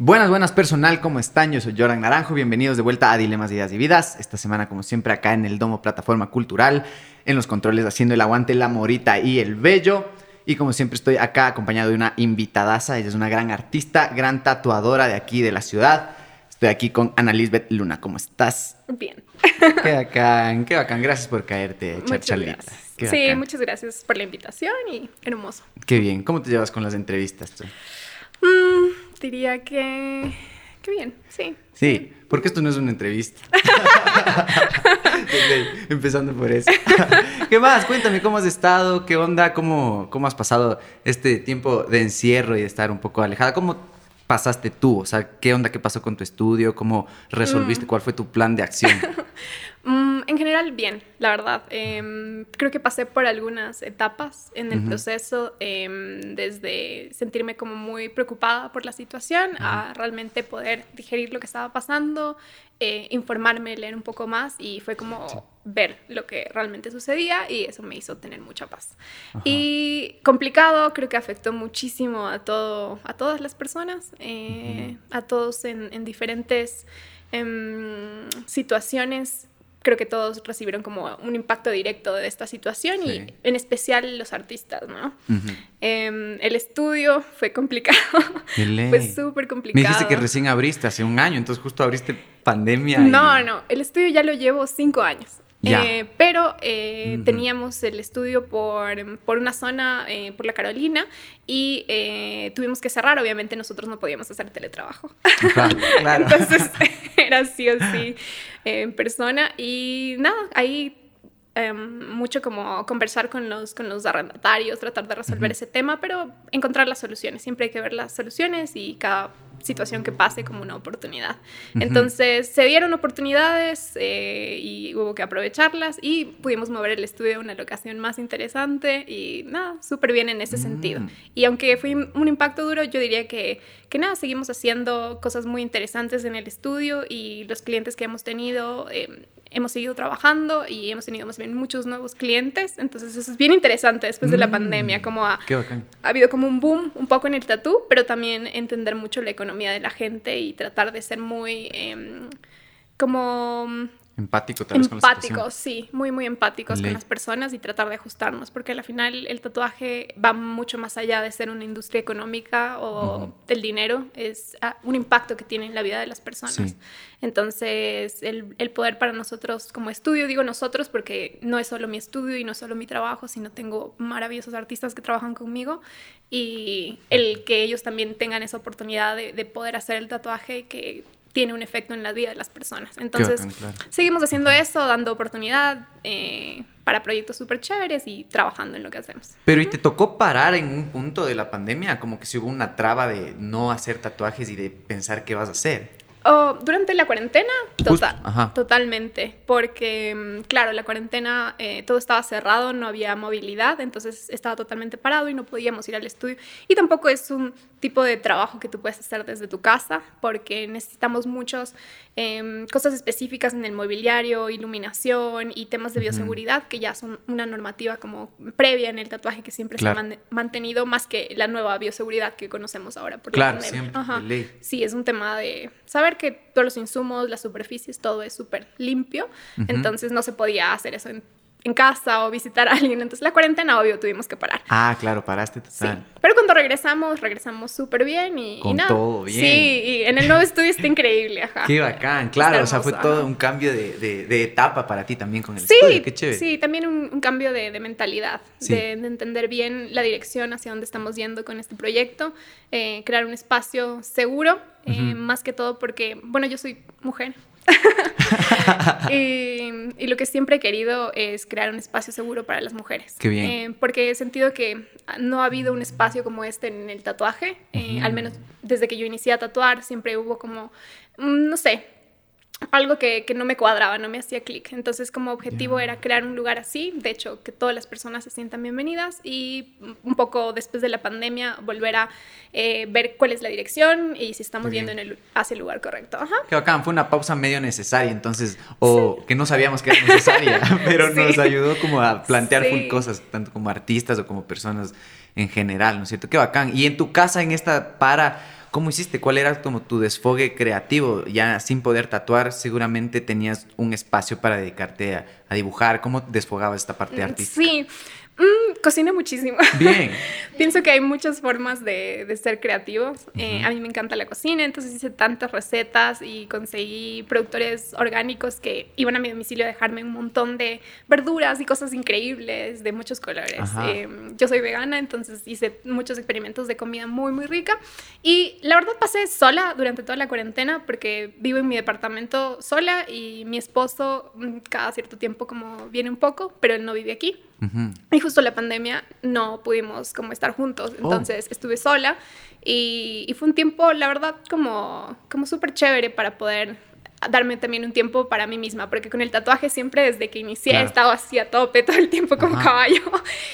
Buenas, buenas personal, ¿cómo están? Yo soy Jordan Naranjo, bienvenidos de vuelta a Dilemas, Ideas y Vidas. Esta semana, como siempre, acá en el Domo Plataforma Cultural, en los controles haciendo el aguante, la morita y el bello. Y como siempre estoy acá acompañado de una invitadaza, ella es una gran artista, gran tatuadora de aquí de la ciudad. Estoy aquí con Ana Lisbeth Luna, ¿cómo estás? Bien. Qué bacán, qué bacán, gracias por caerte, charchalita. Sí, bacán. muchas gracias por la invitación y hermoso. Qué bien, ¿cómo te llevas con las entrevistas tú? Mm, diría que... Qué bien, sí. Sí, porque esto no es una entrevista. Empezando por eso. ¿Qué más? Cuéntame cómo has estado, qué onda, cómo, cómo has pasado este tiempo de encierro y de estar un poco alejada. ¿Cómo pasaste tú? O sea, ¿qué onda, qué pasó con tu estudio? ¿Cómo resolviste? ¿Cuál fue tu plan de acción? Mm, en general, bien, la verdad. Em, creo que pasé por algunas etapas en el Ujú. proceso, em, desde sentirme como muy preocupada por la situación a realmente poder digerir lo que estaba pasando, eh, informarme, leer un poco más y fue como ver lo que realmente sucedía y eso me hizo tener mucha paz. Ajá. Y complicado, creo que afectó muchísimo a, todo, a todas las personas, eh, a todos en, en diferentes em, situaciones. Creo que todos recibieron como un impacto directo de esta situación Sí. y en especial los artistas, ¿no? Em, el estudio fue complicado, fue súper Me complicado. dijiste que recién abriste hace un año, entonces justo abriste pandemia. y- No, no, el estudio ya lo llevo cinco años. Ya. Eh, pero eh, teníamos el estudio por, por una zona, eh, por la Carolina, y eh, tuvimos que cerrar. Obviamente nosotros no podíamos hacer teletrabajo. Ajá, claro. Entonces era sí o sí eh, en persona. Y nada, ahí em, mucho como conversar con los, con los arrendatarios, tratar de resolver ese tema, pero encontrar las soluciones. Siempre hay que ver las soluciones y cada situación que pase como una oportunidad. Ujú. Entonces se dieron oportunidades eh, y hubo que aprovecharlas y pudimos mover el estudio a una locación más interesante y nada, súper bien en ese sentido. Mm. Y aunque fue un impacto duro, yo diría que, que nada, seguimos haciendo cosas muy interesantes en el estudio y los clientes que hemos tenido, eh, hemos seguido trabajando y hemos tenido más bien muchos nuevos clientes. Entonces eso es bien interesante después de la Mm. pandemia, como ha, ha habido como un boom un poco en el tatú, pero también entender mucho la economía de la gente y tratar de ser muy... em, como Empático tal vez con la situación. empáticos, sí, muy, muy empáticos Ley. con las personas y tratar de ajustarnos, porque al final el tatuaje va mucho más allá de ser una industria económica o del dinero, es ah, un impacto que tiene en la vida de las personas. Sí. Entonces, el, el poder para nosotros como estudio, digo nosotros porque no es solo mi estudio y no es solo mi trabajo, sino tengo maravillosos artistas que trabajan conmigo y el que ellos también tengan esa oportunidad de, de poder hacer el tatuaje que tiene un efecto en la vida de las personas. Entonces, bacán, claro. seguimos haciendo eso, dando oportunidad eh, para proyectos súper chéveres y trabajando en lo que hacemos. Pero ¿y te tocó parar en un punto de la pandemia? Como que si hubo una traba de no hacer tatuajes y de pensar qué vas a hacer. Oh, durante la cuarentena, total, totalmente, porque mm, claro, la cuarentena eh, todo estaba cerrado, no había movilidad, entonces estaba totalmente parado y no podíamos ir al estudio. Y tampoco es un tipo de trabajo que tú puedes hacer desde tu casa, porque necesitamos muchas cosas específicas en el mobiliario, iluminación y temas de bioseguridad, que ya son una normativa como previa en el tatuaje que siempre Claro. se ha man- mantenido, más que la nueva bioseguridad que conocemos ahora por la Claro, siempre, Ajá. de ley. Sí, es un tema de saber que todos los insumos, las superficies, todo es súper limpio. Entonces no se podía hacer eso en, en casa o visitar a alguien. Entonces la cuarentena, obvio, tuvimos que parar. Ah, claro, paraste Sí. total. Pero cuando regresamos, regresamos súper bien y, y Con nada. todo bien. Sí, y en el nuevo estudio está increíble, ajá. Qué bacán, claro, o sea, fue todo un cambio de, de- de etapa para ti también con el Sí, estudio, qué chévere. sí, también un, un cambio de, de mentalidad, Sí. de, de entender bien la dirección hacia dónde estamos yendo con este proyecto, eh, crear un espacio seguro, eh, Ujú. más que todo porque, bueno, yo soy mujer. y, y lo que siempre he querido es crear un espacio seguro para las mujeres. Qué bien. Eh, porque he sentido que no ha habido un espacio como este en el tatuaje, eh, al menos desde que yo inicié a tatuar, siempre hubo como, mm, no sé, algo que, que no me cuadraba, no me hacía clic. Entonces, como objetivo era crear un lugar así, de hecho, que todas las personas se sientan bienvenidas y un poco después de la pandemia volver a eh, ver cuál es la dirección y si estamos bien. yendo en el, hacia el lugar correcto. Ajá. Qué bacán, fue una pausa medio necesaria, entonces, o que no sabíamos que era necesaria, pero Sí. nos ayudó como a plantear full cosas, tanto como artistas o como personas en general, ¿no es cierto? Qué bacán. Y en tu casa, en esta para, ¿Cómo hiciste? ¿Cuál era como tu desfogue creativo? Ya sin poder tatuar, seguramente tenías un espacio para dedicarte a, a dibujar. ¿Cómo desfogabas esta parte Mm, artística? Sí, Mm, cocino muchísimo. Bien. Pienso que hay muchas formas de, de ser creativos. Eh, a mí me encanta la cocina, entonces hice tantas recetas y conseguí productores orgánicos que iban a mi domicilio a dejarme un montón de verduras y cosas increíbles de muchos colores. Eh, yo soy vegana, entonces hice muchos experimentos de comida muy, muy rica. Y la verdad pasé sola durante toda la cuarentena porque vivo en mi departamento sola y mi esposo mm, cada cierto tiempo como viene un poco, pero él no vive aquí. Ujú. Y justo la pandemia no pudimos como estar juntos, Oh. entonces estuve sola y, y fue un tiempo, la verdad, como, como súper chévere para poder darme también un tiempo para mí misma, porque con el tatuaje siempre desde que inicié Claro. he estado así a tope todo el tiempo como Ajá. caballo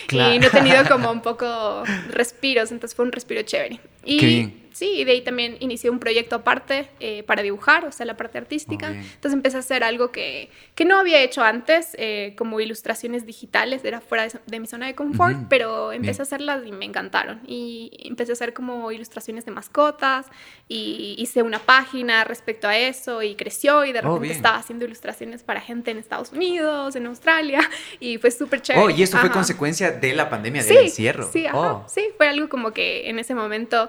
Claro. y no he tenido como un poco respiros, entonces fue un respiro chévere. Y Qué bien. Sí, y de ahí también inicié un proyecto aparte eh, para dibujar, o sea, la parte artística. Oh. Entonces empecé a hacer algo que, que no había hecho antes, eh, como ilustraciones digitales, era fuera de, de mi zona de confort, Ujú. pero empecé Bien. a hacerlas y me encantaron. Y empecé a hacer como ilustraciones de mascotas y hice una página respecto a eso y creció y de Oh, repente bien. estaba haciendo ilustraciones para gente en Estados Unidos, en Australia y fue súper chévere. Oh, y eso fue Ajá. consecuencia de la pandemia, Sí, del encierro. sí, ajá, Oh. sí, fue algo como que en ese momento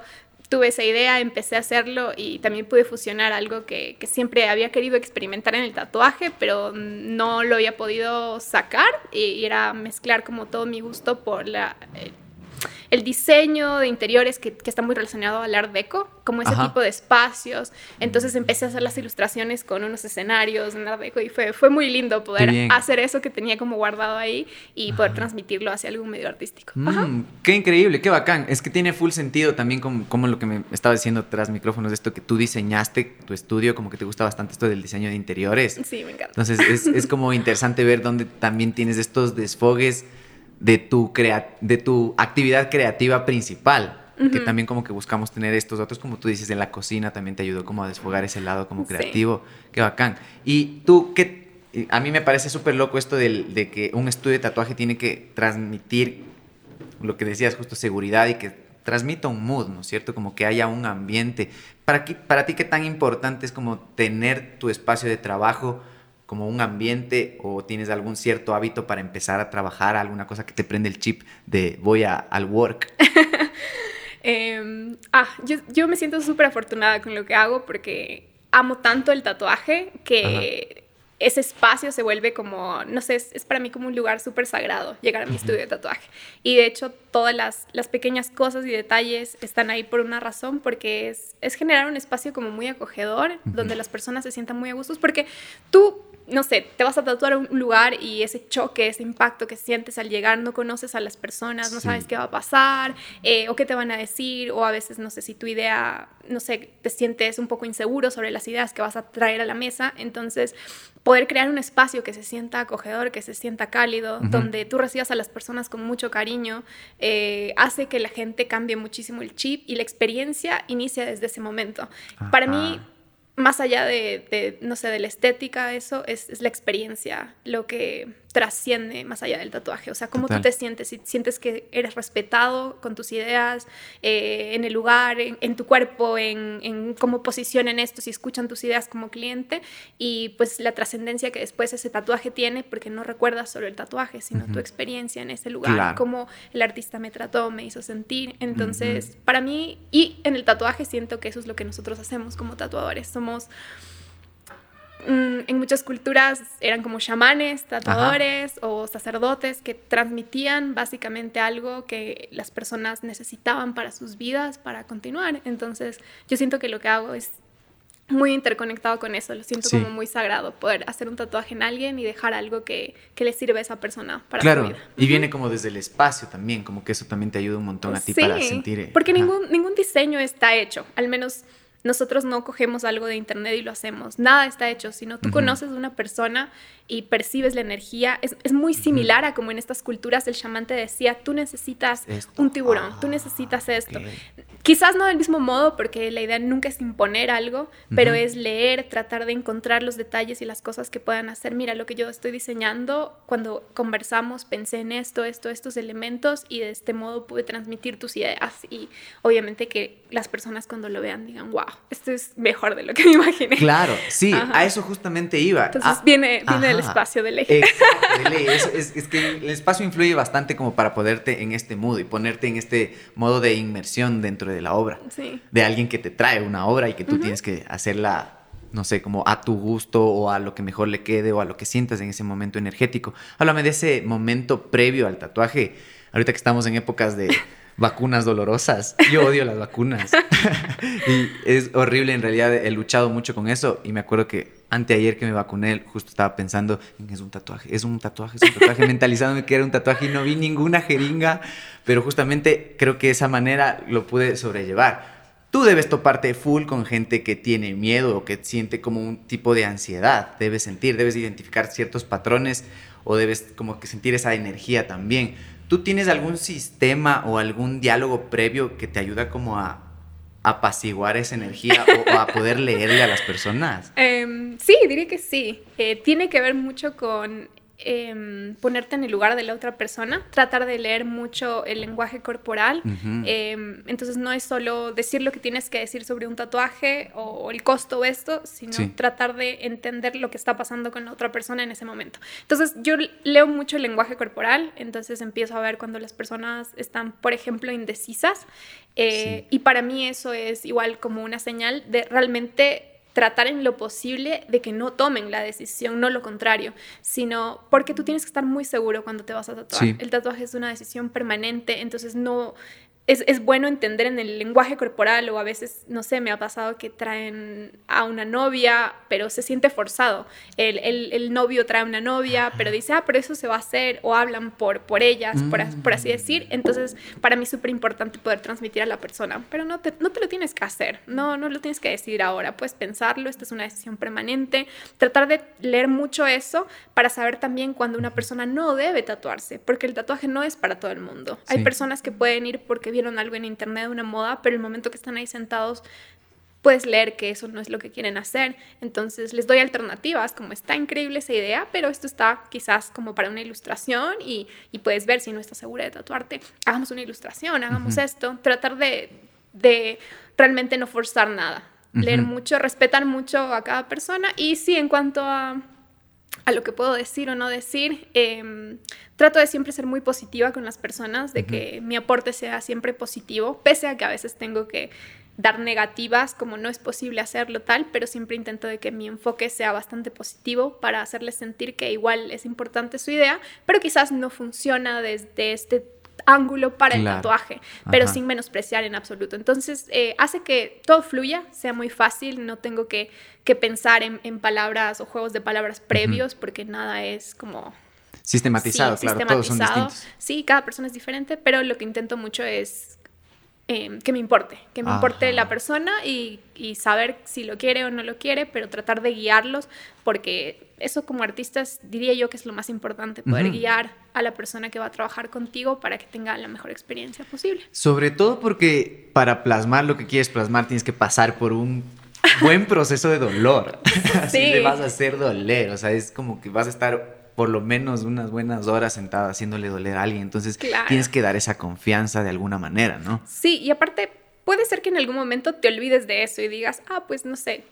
tuve esa idea, empecé a hacerlo y también pude fusionar algo que, que siempre había querido experimentar en el tatuaje, pero no lo había podido sacar y, y era mezclar como todo mi gusto por la... el diseño de interiores que, que está muy relacionado al art deco, como ese Ajá. tipo de espacios. Entonces empecé a hacer las ilustraciones con unos escenarios en art deco y fue, fue muy lindo poder hacer eso que tenía como guardado ahí y poder transmitirlo hacia algún medio artístico. Mm, qué increíble, qué bacán. Es que tiene full sentido también como, como lo que me estaba diciendo tras micrófonos, esto que tú diseñaste tu estudio, como que te gusta bastante esto del diseño de interiores. Sí, me encanta. Entonces es, es como interesante ver dónde también tienes estos desfogues de tu, crea de tu actividad creativa principal. Que también como que buscamos tener estos otros, como tú dices, en la cocina también te ayudó como a desfogar ese lado como Sí. creativo. Qué bacán. Y tú, ¿qué? A mí me parece súper loco esto del- de que un estudio de tatuaje tiene que transmitir lo que decías, justo seguridad y que transmita un mood, ¿no es cierto? Como que haya un ambiente. ¿Para, qué- para ti qué tan importante es como tener tu espacio de trabajo como un ambiente o tienes algún cierto hábito para empezar a trabajar, alguna cosa que te prende el chip de voy a, al work? Eh, ah, yo, yo me siento súper afortunada con lo que hago porque amo tanto el tatuaje que ese espacio se vuelve como, no sé, es, es para mí como un lugar súper sagrado llegar a mi estudio de tatuaje. Y de hecho todas las, las pequeñas cosas y detalles están ahí por una razón, porque es, es generar un espacio como muy acogedor, donde las personas se sientan muy a gustos, porque tú no sé, te vas a tatuar a un lugar y ese choque, ese impacto que sientes al llegar, no conoces a las personas, no Sí. sabes qué va a pasar eh, o qué te van a decir, o a veces, no sé, si tu idea, no sé, te sientes un poco inseguro sobre las ideas que vas a traer a la mesa, entonces poder crear un espacio que se sienta acogedor, que se sienta cálido, donde tú recibas a las personas con mucho cariño, eh, hace que la gente cambie muchísimo el chip y la experiencia inicia desde ese momento. Para mí. Más allá de, de, no sé, de la estética, eso es, es la experiencia, lo que trasciende más allá del tatuaje. O sea, cómo Total. tú te sientes, si sientes que eres respetado con tus ideas, eh, en el lugar, en, en tu cuerpo, en, en cómo posicionan esto, si escuchan tus ideas como cliente y pues la trascendencia que después ese tatuaje tiene, porque no recuerdas solo el tatuaje, sino tu experiencia en ese lugar, Claro. cómo el artista me trató, me hizo sentir. Entonces, para mí, y en el tatuaje siento que eso es lo que nosotros hacemos como tatuadores. Somos, en muchas culturas eran como chamanes, tatuadores o sacerdotes que transmitían básicamente algo que las personas necesitaban para sus vidas, para continuar. Entonces, yo siento que lo que hago es muy interconectado con eso, lo siento Sí. como muy sagrado, poder hacer un tatuaje en alguien y dejar algo que, que le sirve a esa persona para claro, su vida. y viene como desde el espacio también, como que eso también te ayuda un montón a ti para sentir... Porque ajá. ningún, ningún diseño está hecho, al menos nosotros no cogemos algo de internet y lo hacemos. Nada está hecho, sino tú conoces a una persona y percibes la energía. Es, es muy similar a como en estas culturas el chamán te decía, tú necesitas un tiburón, tú necesitas esto. Quizás no del mismo modo, porque la idea nunca es imponer algo, pero es leer, tratar de encontrar los detalles y las cosas que puedan hacer. Mira, lo que yo estoy diseñando, cuando conversamos, pensé en esto, esto, estos elementos y de este modo pude transmitir tus ideas. Y obviamente que las personas cuando lo vean digan, wow, esto es mejor de lo que me imaginé. Claro, sí, a eso justamente iba. Entonces ah, viene, viene el espacio de ley. Exacto, de ley. Es, que el espacio influye bastante como para poderte en este modo y ponerte en este modo de inmersión dentro de la obra. Sí. De alguien que te trae una obra y que tú tienes que hacerla no sé, como a tu gusto o a lo que mejor le quede o a lo que sientas en ese momento energético. Háblame de ese momento previo al tatuaje, ahorita que estamos en épocas de vacunas dolorosas. Yo odio las vacunas. y es horrible, en realidad he luchado mucho con eso y me acuerdo que anteayer que me vacuné, justo estaba pensando en es un tatuaje, es un tatuaje, es un tatuaje, mentalizándome que era un tatuaje y no vi ninguna jeringa, pero justamente creo que esa manera lo pude sobrellevar. Tú debes toparte full con gente que tiene miedo o que siente como un tipo de ansiedad. Debes sentir, debes identificar ciertos patrones o debes como que sentir esa energía también. ¿Tú tienes algún sistema o algún diálogo previo que te ayuda como a apaciguar esa energía o, a poder leerle a las personas? Em, sí, diría que sí. Eh, tiene que ver mucho con Em, ponerte en el lugar de la otra persona, tratar de leer mucho el lenguaje corporal. Em, entonces no es solo decir lo que tienes que decir sobre un tatuaje o, el costo o esto, sino tratar de entender lo que está pasando con la otra persona en ese momento. Entonces yo leo mucho el lenguaje corporal, entonces empiezo a ver cuando las personas están, por ejemplo, indecisas. Eh, y para mí eso es igual como una señal de realmente tratar en lo posible de que no tomen la decisión, no lo contrario, sino porque tú tienes que estar muy seguro cuando te vas a tatuar. El tatuaje es una decisión permanente, entonces no, es, bueno entender en el lenguaje corporal o a veces, no sé, me ha pasado que traen a una novia, pero se siente forzado. El, el, novio trae a una novia, pero dice, ah, pero eso se va a hacer, o hablan por, por ellas, por, por, así decir. Entonces, para mí es súper importante poder transmitir a la persona, pero no te, no te lo tienes que hacer, no, no lo tienes que decir ahora, puedes pensarlo, esta es una decisión permanente. Tratar de leer mucho eso para saber también cuando una persona no debe tatuarse, porque el tatuaje no es para todo el mundo. Hay personas que pueden ir porque vieron algo en internet, una moda, pero el momento que están ahí sentados puedes leer que eso no es lo que quieren hacer. Entonces les doy alternativas, como está increíble esa idea, pero esto está quizás como para una ilustración y, puedes ver si no estás segura de tatuarte, hagamos una ilustración, hagamos esto, tratar de, de, realmente no forzar nada, leer mucho, respetar mucho a cada persona y sí, en cuanto a a lo que puedo decir o no decir. Em, trato de siempre ser muy positiva con las personas, de que mi aporte sea siempre positivo, pese a que a veces tengo que dar negativas, como no es posible hacerlo tal, pero siempre intento de que mi enfoque sea bastante positivo para hacerles sentir que igual es importante su idea, pero quizás no funciona desde este ángulo para el tatuaje, pero sin menospreciar en absoluto. Entonces, eh, hace que todo fluya, sea muy fácil, no tengo que, que pensar en, palabras o juegos de palabras previos, porque nada es como... Sistematizado, claro, todos son distintos. Sí, cada persona es diferente, pero lo que intento mucho es Em, que me importe, que me importe la persona y, saber si lo quiere o no lo quiere, pero tratar de guiarlos, porque eso como artistas diría yo que es lo más importante, poder guiar a la persona que va a trabajar contigo para que tenga la mejor experiencia posible. Sobre todo porque para plasmar lo que quieres plasmar tienes que pasar por un buen proceso de dolor. Así le vas a hacer doler, o sea, es como que vas a estar por lo menos unas buenas horas sentada haciéndole doler a alguien. Entonces tienes que dar esa confianza de alguna manera, ¿no? Sí, y aparte puede ser que en algún momento te olvides de eso y digas, ah, pues no sé,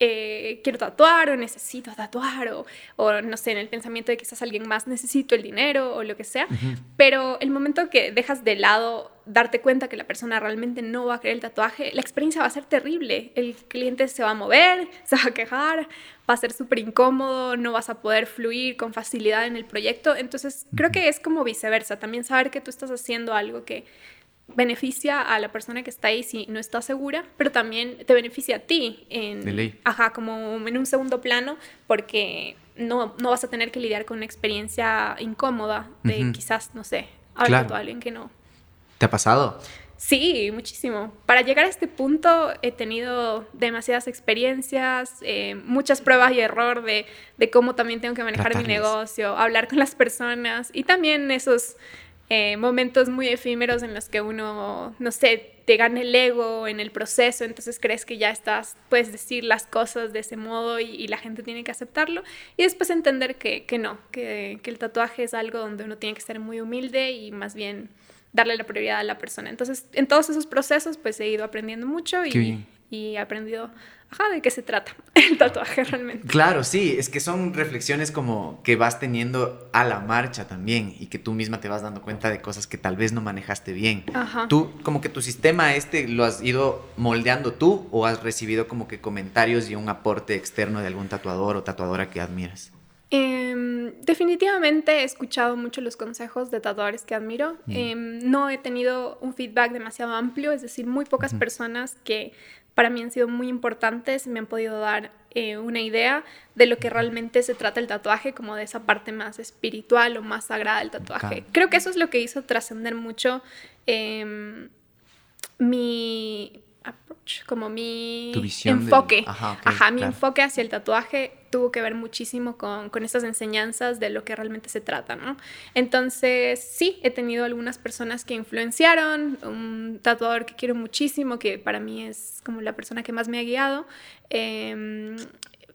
eh, quiero tatuar o necesito tatuar o, o, no sé, en el pensamiento de que quizás alguien más necesito el dinero o lo que sea, pero el momento que dejas de lado darte cuenta que la persona realmente no va a querer el tatuaje, la experiencia va a ser terrible. El cliente se va a mover, se va a quejar, va a ser súper incómodo, no vas a poder fluir con facilidad en el proyecto. Entonces, creo que es como viceversa, también saber que tú estás haciendo algo que beneficia a la persona que está ahí si no está segura, pero también te beneficia a ti en, Ajá, como en un segundo plano, porque no, no vas a tener que lidiar con una experiencia incómoda de quizás, no sé, hablar con alguien que no. ¿Te ha pasado? Sí, muchísimo. Para llegar a este punto he tenido demasiadas experiencias, eh, muchas pruebas y error de, de, cómo también tengo que manejar mi negocio, hablar con las personas y también esos eh, momentos muy efímeros en los que uno, no sé, te gana el ego en el proceso, entonces crees que ya estás, puedes decir las cosas de ese modo y, la gente tiene que aceptarlo. Y después entender que, que no, que, que, el tatuaje es algo donde uno tiene que ser muy humilde y más bien darle la prioridad a la persona. Entonces, en todos esos procesos, pues he ido aprendiendo mucho y, y he aprendido ajá, de qué se trata el tatuaje realmente. Claro, sí, es que son reflexiones como que vas teniendo a la marcha también y que tú misma te vas dando cuenta de cosas que tal vez no manejaste bien. Ajá. Tú, como que tu sistema este lo has ido moldeando tú o has recibido como que comentarios y un aporte externo de algún tatuador o tatuadora que admiras. Em, definitivamente he escuchado mucho los consejos de tatuadores que admiro. Mm. Em, no he tenido un feedback demasiado amplio, es decir, muy pocas personas que para mí han sido muy importantes, me han podido dar eh, una idea de lo que realmente se trata el tatuaje, como de esa parte más espiritual o más sagrada del tatuaje. Creo que eso es lo que hizo trascender mucho em, mi approach, como mi enfoque. Ajá, mi enfoque hacia el tatuaje tuvo que ver muchísimo con, con estas enseñanzas de lo que realmente se trata, ¿no? Entonces, sí, he tenido algunas personas que influenciaron, un tatuador que quiero muchísimo, que para mí es como la persona que más me ha guiado. Em,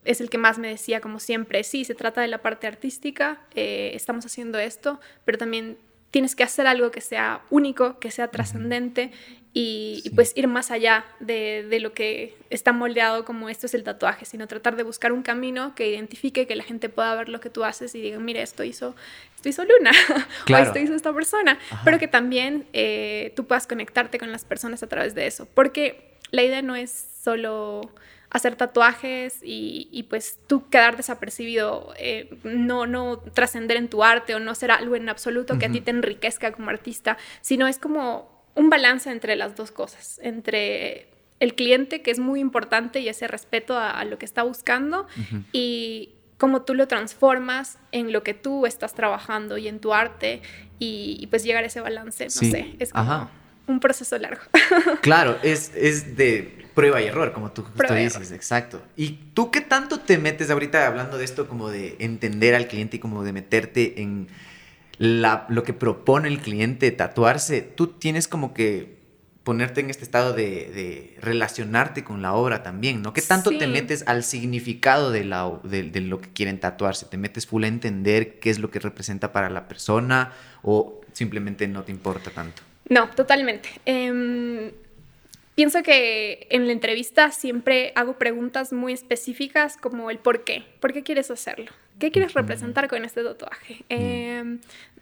es el que más me decía, como siempre, sí, se trata de la parte artística, eh, estamos haciendo esto, pero también tienes que hacer algo que sea único, que sea trascendente y, pues ir más allá de, de, lo que está moldeado como esto es el tatuaje, sino tratar de buscar un camino que identifique, que la gente pueda ver lo que tú haces y diga, mire, esto hizo, esto hizo Luna o esto hizo esta persona, pero que también eh, tú puedas conectarte con las personas a través de eso, porque la idea no es solo hacer tatuajes y, y, pues tú quedar desapercibido, eh, no, no trascender en tu arte o no ser algo en absoluto que a ti te enriquezca como artista, sino es como un balance entre las dos cosas, entre el cliente, que es muy importante, y ese respeto a, lo que está buscando, y cómo tú lo transformas en lo que tú estás trabajando y en tu arte, y, pues llegar a ese balance, no sé, es como un proceso largo. claro, es, es de prueba y error, como tú justo dices, exacto. ¿Y tú qué tanto te metes ahorita hablando de esto como de entender al cliente y como de meterte en lo que propone el cliente, tatuarse, tú tienes como que ponerte en este estado de, relacionarte con la obra también, ¿no? ¿Qué tanto te metes al significado de, la, de, lo que quieren tatuarse? ¿Te metes full a entender qué es lo que representa para la persona o simplemente no te importa tanto? No, totalmente. Em, pienso que en la entrevista siempre hago preguntas muy específicas como el por qué. ¿Por qué quieres hacerlo? ¿Qué quieres representar con este tatuaje? Eh,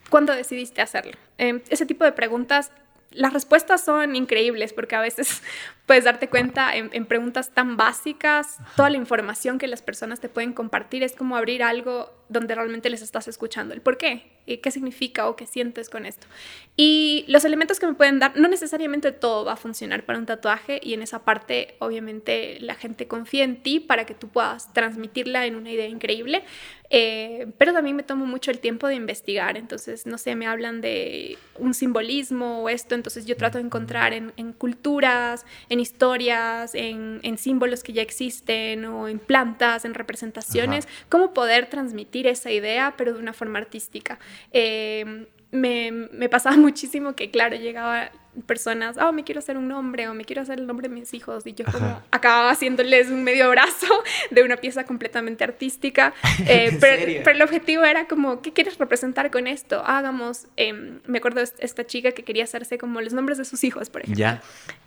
¿Cuándo decidiste hacerlo? Em, ese tipo de preguntas las respuestas son increíbles porque a veces puedes darte cuenta en, preguntas tan básicas, toda la información que las personas te pueden compartir es como abrir algo donde realmente les estás escuchando. El por qué, y qué significa o qué sientes con esto. Y los elementos que me pueden dar, no necesariamente todo va a funcionar para un tatuaje y en esa parte obviamente la gente confía en ti para que tú puedas transmitirla en una idea increíble. Eh, pero también me tomo mucho el tiempo de investigar, entonces, no sé, me hablan de un simbolismo o esto, entonces yo trato de encontrar en, culturas, en historias, en, símbolos que ya existen o en plantas, en representaciones, cómo poder transmitir esa idea, pero de una forma artística. Eh, me, me, pasaba muchísimo que, claro, llegaba personas, oh, me quiero hacer un nombre o me quiero hacer el nombre de mis hijos. Y yo como acababa haciéndoles un medio brazo de una pieza completamente artística. Eh, pero, el objetivo era como, ¿qué quieres representar con esto? Hagamos, em, me acuerdo de esta chica que quería hacerse como los nombres de sus hijos, por ejemplo. Ya.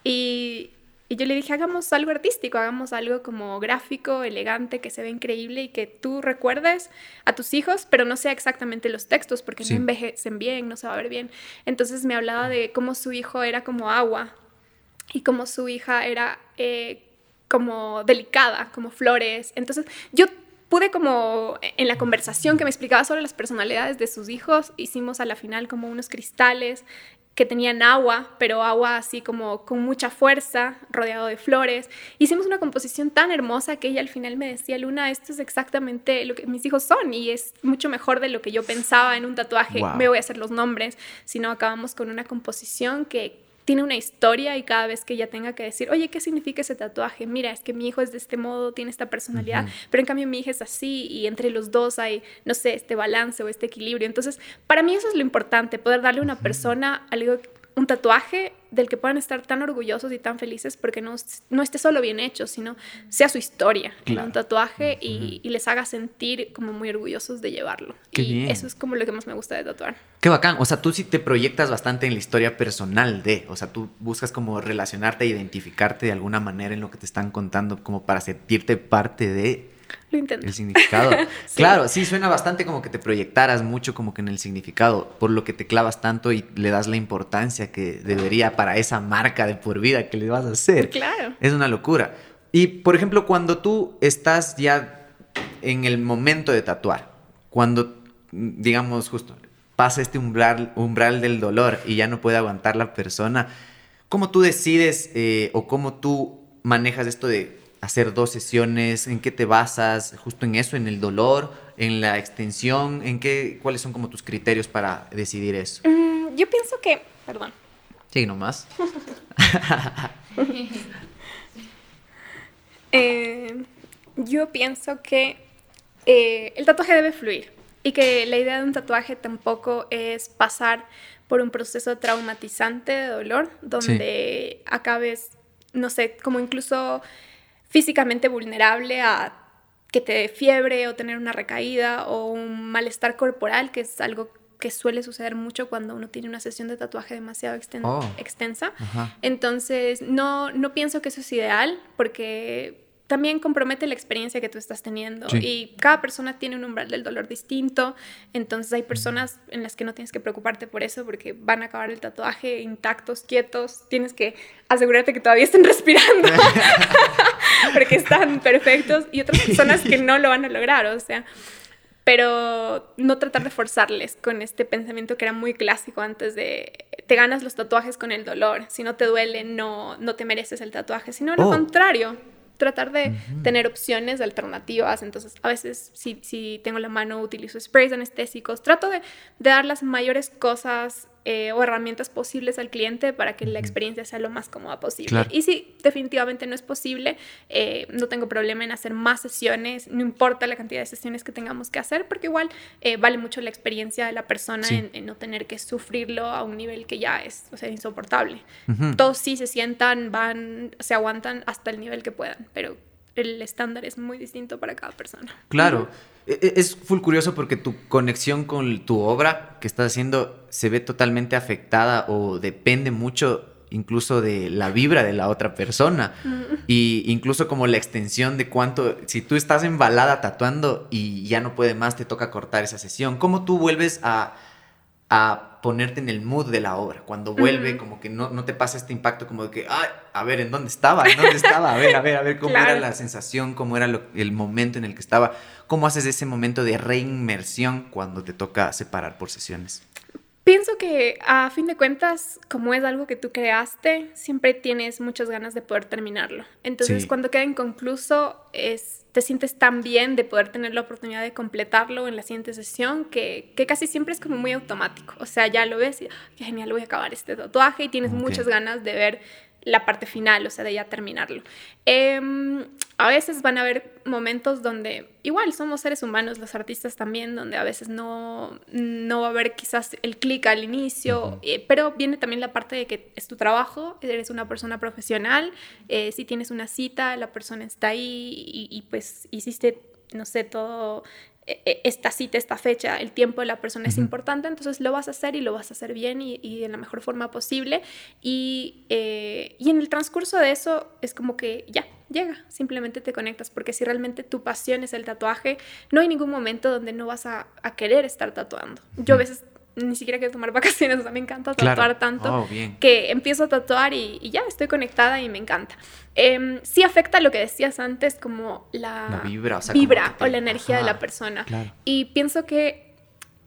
Y, y yo le dije, hagamos algo artístico, hagamos algo como gráfico, elegante, que se ve increíble y que tú recuerdes a tus hijos, pero no sea exactamente los textos, porque no envejecen bien, no se va a ver bien. Entonces me hablaba de cómo su hijo era como agua y cómo su hija era eh, como delicada, como flores. Entonces yo pude como en la conversación que me explicaba sobre las personalidades de sus hijos, hicimos a la final como unos cristales que tenían agua, pero agua así como con mucha fuerza, rodeado de flores. Hicimos una composición tan hermosa que ella al final me decía, Luna, esto es exactamente lo que mis hijos son y es mucho mejor de lo que yo pensaba en un tatuaje, me voy a hacer los nombres, sino acabamos con una composición que tiene una historia y cada vez que ella tenga que decir, oye, ¿qué significa ese tatuaje? Mira, es que mi hijo es de este modo, tiene esta personalidad, pero en cambio mi hija es así y entre los dos hay, no sé, este balance o este equilibrio. Entonces, para mí eso es lo importante, poder darle a una persona algo un tatuaje del que puedan estar tan orgullosos y tan felices porque no, no esté solo bien hecho, sino sea su historia en un tatuaje y, les haga sentir como muy orgullosos de llevarlo. y eso es como lo que más me gusta de tatuar. Qué bacán. O sea, tú sí te proyectas bastante en la historia personal de, o sea, tú buscas como relacionarte, identificarte de alguna manera en lo que te están contando, como para sentirte parte de lo intento. El significado. Claro, sí, suena bastante como que te proyectaras mucho como que en el significado, por lo que te clavas tanto y le das la importancia que debería para esa marca de por vida que le vas a hacer. Claro. Es una locura. Y, por ejemplo, cuando tú estás ya en el momento de tatuar, cuando, digamos, justo pasa este umbral, umbral del dolor y ya no puede aguantar la persona, ¿cómo tú decides eh, o cómo tú manejas esto de hacer dos sesiones? ¿En qué te basas? Justo en eso, en el dolor, en la extensión, ¿en qué, cuáles son como tus criterios para decidir eso? Mm, yo pienso que, perdón. Sí, nomás. eh, yo pienso que eh, el tatuaje debe fluir y que la idea de un tatuaje tampoco es pasar por un proceso traumatizante de dolor donde acabes, no sé, como incluso físicamente vulnerable a que te dé fiebre o tener una recaída o un malestar corporal, que es algo que suele suceder mucho cuando uno tiene una sesión de tatuaje demasiado oh. extensa. Entonces, no, no pienso que eso es ideal porque también compromete la experiencia que tú estás teniendo. Y cada persona tiene un umbral del dolor distinto. Entonces hay personas en las que no tienes que preocuparte por eso porque van a acabar el tatuaje intactos, quietos. Tienes que asegurarte que todavía estén respirando porque están perfectos. Y otras personas que no lo van a lograr. O sea, pero no tratar de forzarles con este pensamiento que era muy clásico antes de te ganas los tatuajes con el dolor, si no te duele no, no te mereces el tatuaje, sino lo oh. contrario, tratar de tener opciones alternativas. Entonces, a veces, si, si, tengo la mano, utilizo sprays anestésicos. Trato de, de dar las mayores cosas eh, o herramientas posibles al cliente para que la experiencia sea lo más cómoda posible. Y si definitivamente no es posible, eh, no tengo problema en hacer más sesiones, no importa la cantidad de sesiones que tengamos que hacer, porque igual eh, vale mucho la experiencia de la persona en, no tener que sufrirlo a un nivel que ya es o sea, insoportable. Todos sí se sientan, van, se aguantan hasta el nivel que puedan, pero el estándar es muy distinto para cada persona. Claro. E, e, es full curioso porque tu conexión con tu obra que estás haciendo se ve totalmente afectada o depende mucho incluso de la vibra de la otra persona y incluso como la extensión de cuánto si tú estás embalada tatuando y ya no puede más te toca cortar esa sesión cómo tú vuelves a a ponerte en el mood de la obra. Cuando vuelve, como que no, no, te pasa este impacto como de que, ay, a ver, ¿en dónde estaba? ¿En dónde estaba? A ver, a ver, a ver cómo era la sensación, cómo era el momento en el que estaba. ¿Cómo haces ese momento de reinmersión cuando te toca separar por sesiones? Pienso que a fin de cuentas, como es algo que tú creaste, siempre tienes muchas ganas de poder terminarlo. Entonces, cuando queda inconcluso, es, te sientes tan bien de poder tener la oportunidad de completarlo en la siguiente sesión que, que casi siempre es como muy automático. O sea, ya lo ves y, qué genial, voy a acabar este tatuaje y tienes muchas ganas de ver la parte final, o sea, de ya terminarlo. Em, a veces van a haber momentos donde, igual, somos seres humanos, los artistas también, donde a veces no, no va a haber quizás el clic al inicio, eh, pero viene también la parte de que es tu trabajo, eres una persona profesional, eh, si tienes una cita, la persona está ahí y, y pues hiciste no sé, todo esta cita, esta fecha, el tiempo de la persona es importante, entonces lo vas a hacer y lo vas a hacer bien y, y de la mejor forma posible. Y, eh, y, en el transcurso de eso es como que ya, llega, simplemente te conectas, porque si realmente tu pasión es el tatuaje, no hay ningún momento donde no vas a, a querer estar tatuando. Yo a veces ni siquiera quiero tomar vacaciones, o sea, me encanta tatuar tanto oh, que empiezo a tatuar y, ya estoy conectada y me encanta. Eh, sí afecta lo que decías antes, como la, vibra, o, vibra o la energía de la persona. Y pienso que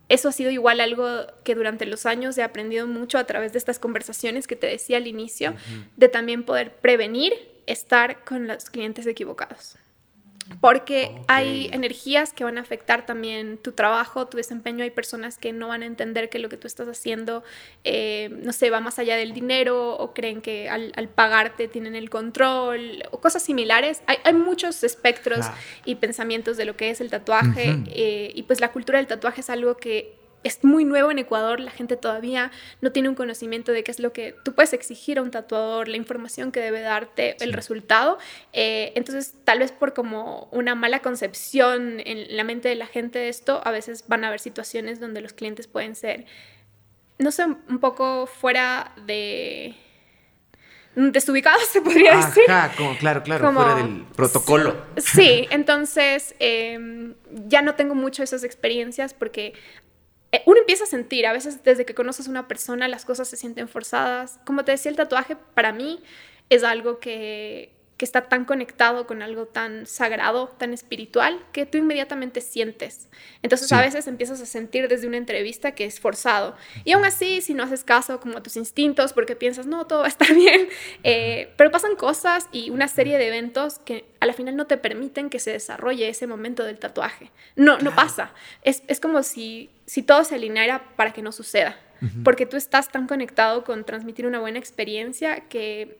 eso ha sido igual algo que durante los años he aprendido mucho a través de estas conversaciones que te decía al inicio, de también poder prevenir estar con los clientes equivocados. Porque hay energías que van a afectar también tu trabajo, tu desempeño. Hay personas que no van a entender que lo que tú estás haciendo, eh, no sé, va más allá del dinero o creen que al, pagarte tienen el control o cosas similares. Hay, hay muchos espectros y pensamientos de lo que es el tatuaje eh, y pues la cultura del tatuaje es algo que es muy nuevo en Ecuador, la gente todavía no tiene un conocimiento de qué es lo que tú puedes exigir a un tatuador, la información que debe darte, el resultado. Eh, entonces, tal vez por como una mala concepción en la mente de la gente de esto, a veces van a haber situaciones donde los clientes pueden ser, no sé, un poco fuera de desubicados, se podría decir. como, claro, claro, fuera del protocolo. Sí, entonces em, ya no tengo mucho esas experiencias porque uno empieza a sentir, a veces desde que conoces a una persona las cosas se sienten forzadas. Como te decía, el tatuaje para mí es algo que, que está tan conectado con algo tan sagrado, tan espiritual, que tú inmediatamente sientes. Entonces a veces empiezas a sentir desde una entrevista que es forzado. Y aún así, si no haces caso como a tus instintos, porque piensas, no, todo va a estar bien, eh, pero pasan cosas y una serie de eventos que a la final no te permiten que se desarrolle ese momento del tatuaje. No, no pasa. Es, es como si, si todo se alineara para que no suceda. Porque tú estás tan conectado con transmitir una buena experiencia que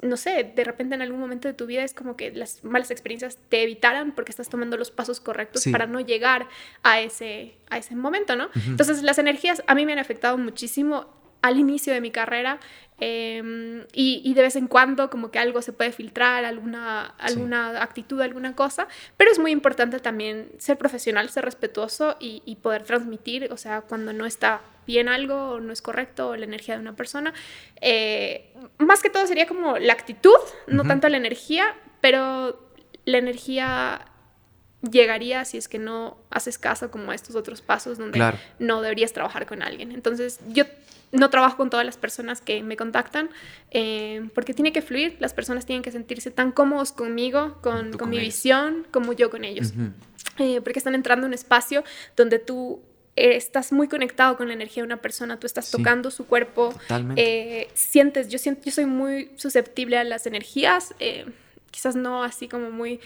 no sé, de repente en algún momento de tu vida es como que las malas experiencias te evitaran porque estás tomando los pasos correctos para no llegar a ese, a ese momento, ¿no? Entonces las energías a mí me han afectado muchísimo al inicio de mi carrera em, y, de vez en cuando como que algo se puede filtrar, alguna, alguna actitud, alguna cosa, pero es muy importante también ser profesional, ser respetuoso y, y poder transmitir, o sea, cuando no está bien algo o no es correcto o la energía de una persona. Eh, más que todo sería como la actitud, no tanto la energía, pero la energía llegaría si es que no haces caso como a estos otros pasos donde no deberías trabajar con alguien. Entonces yo no trabajo con todas las personas que me contactan eh, porque tiene que fluir, las personas tienen que sentirse tan cómodos conmigo, con, mi visión, como yo con ellos. Eh, porque están entrando en un espacio donde tú estás muy conectado con la energía de una persona, tú estás tocando su cuerpo, eh, sientes, yo siento, yo soy muy susceptible a las energías, eh, quizás no así como muy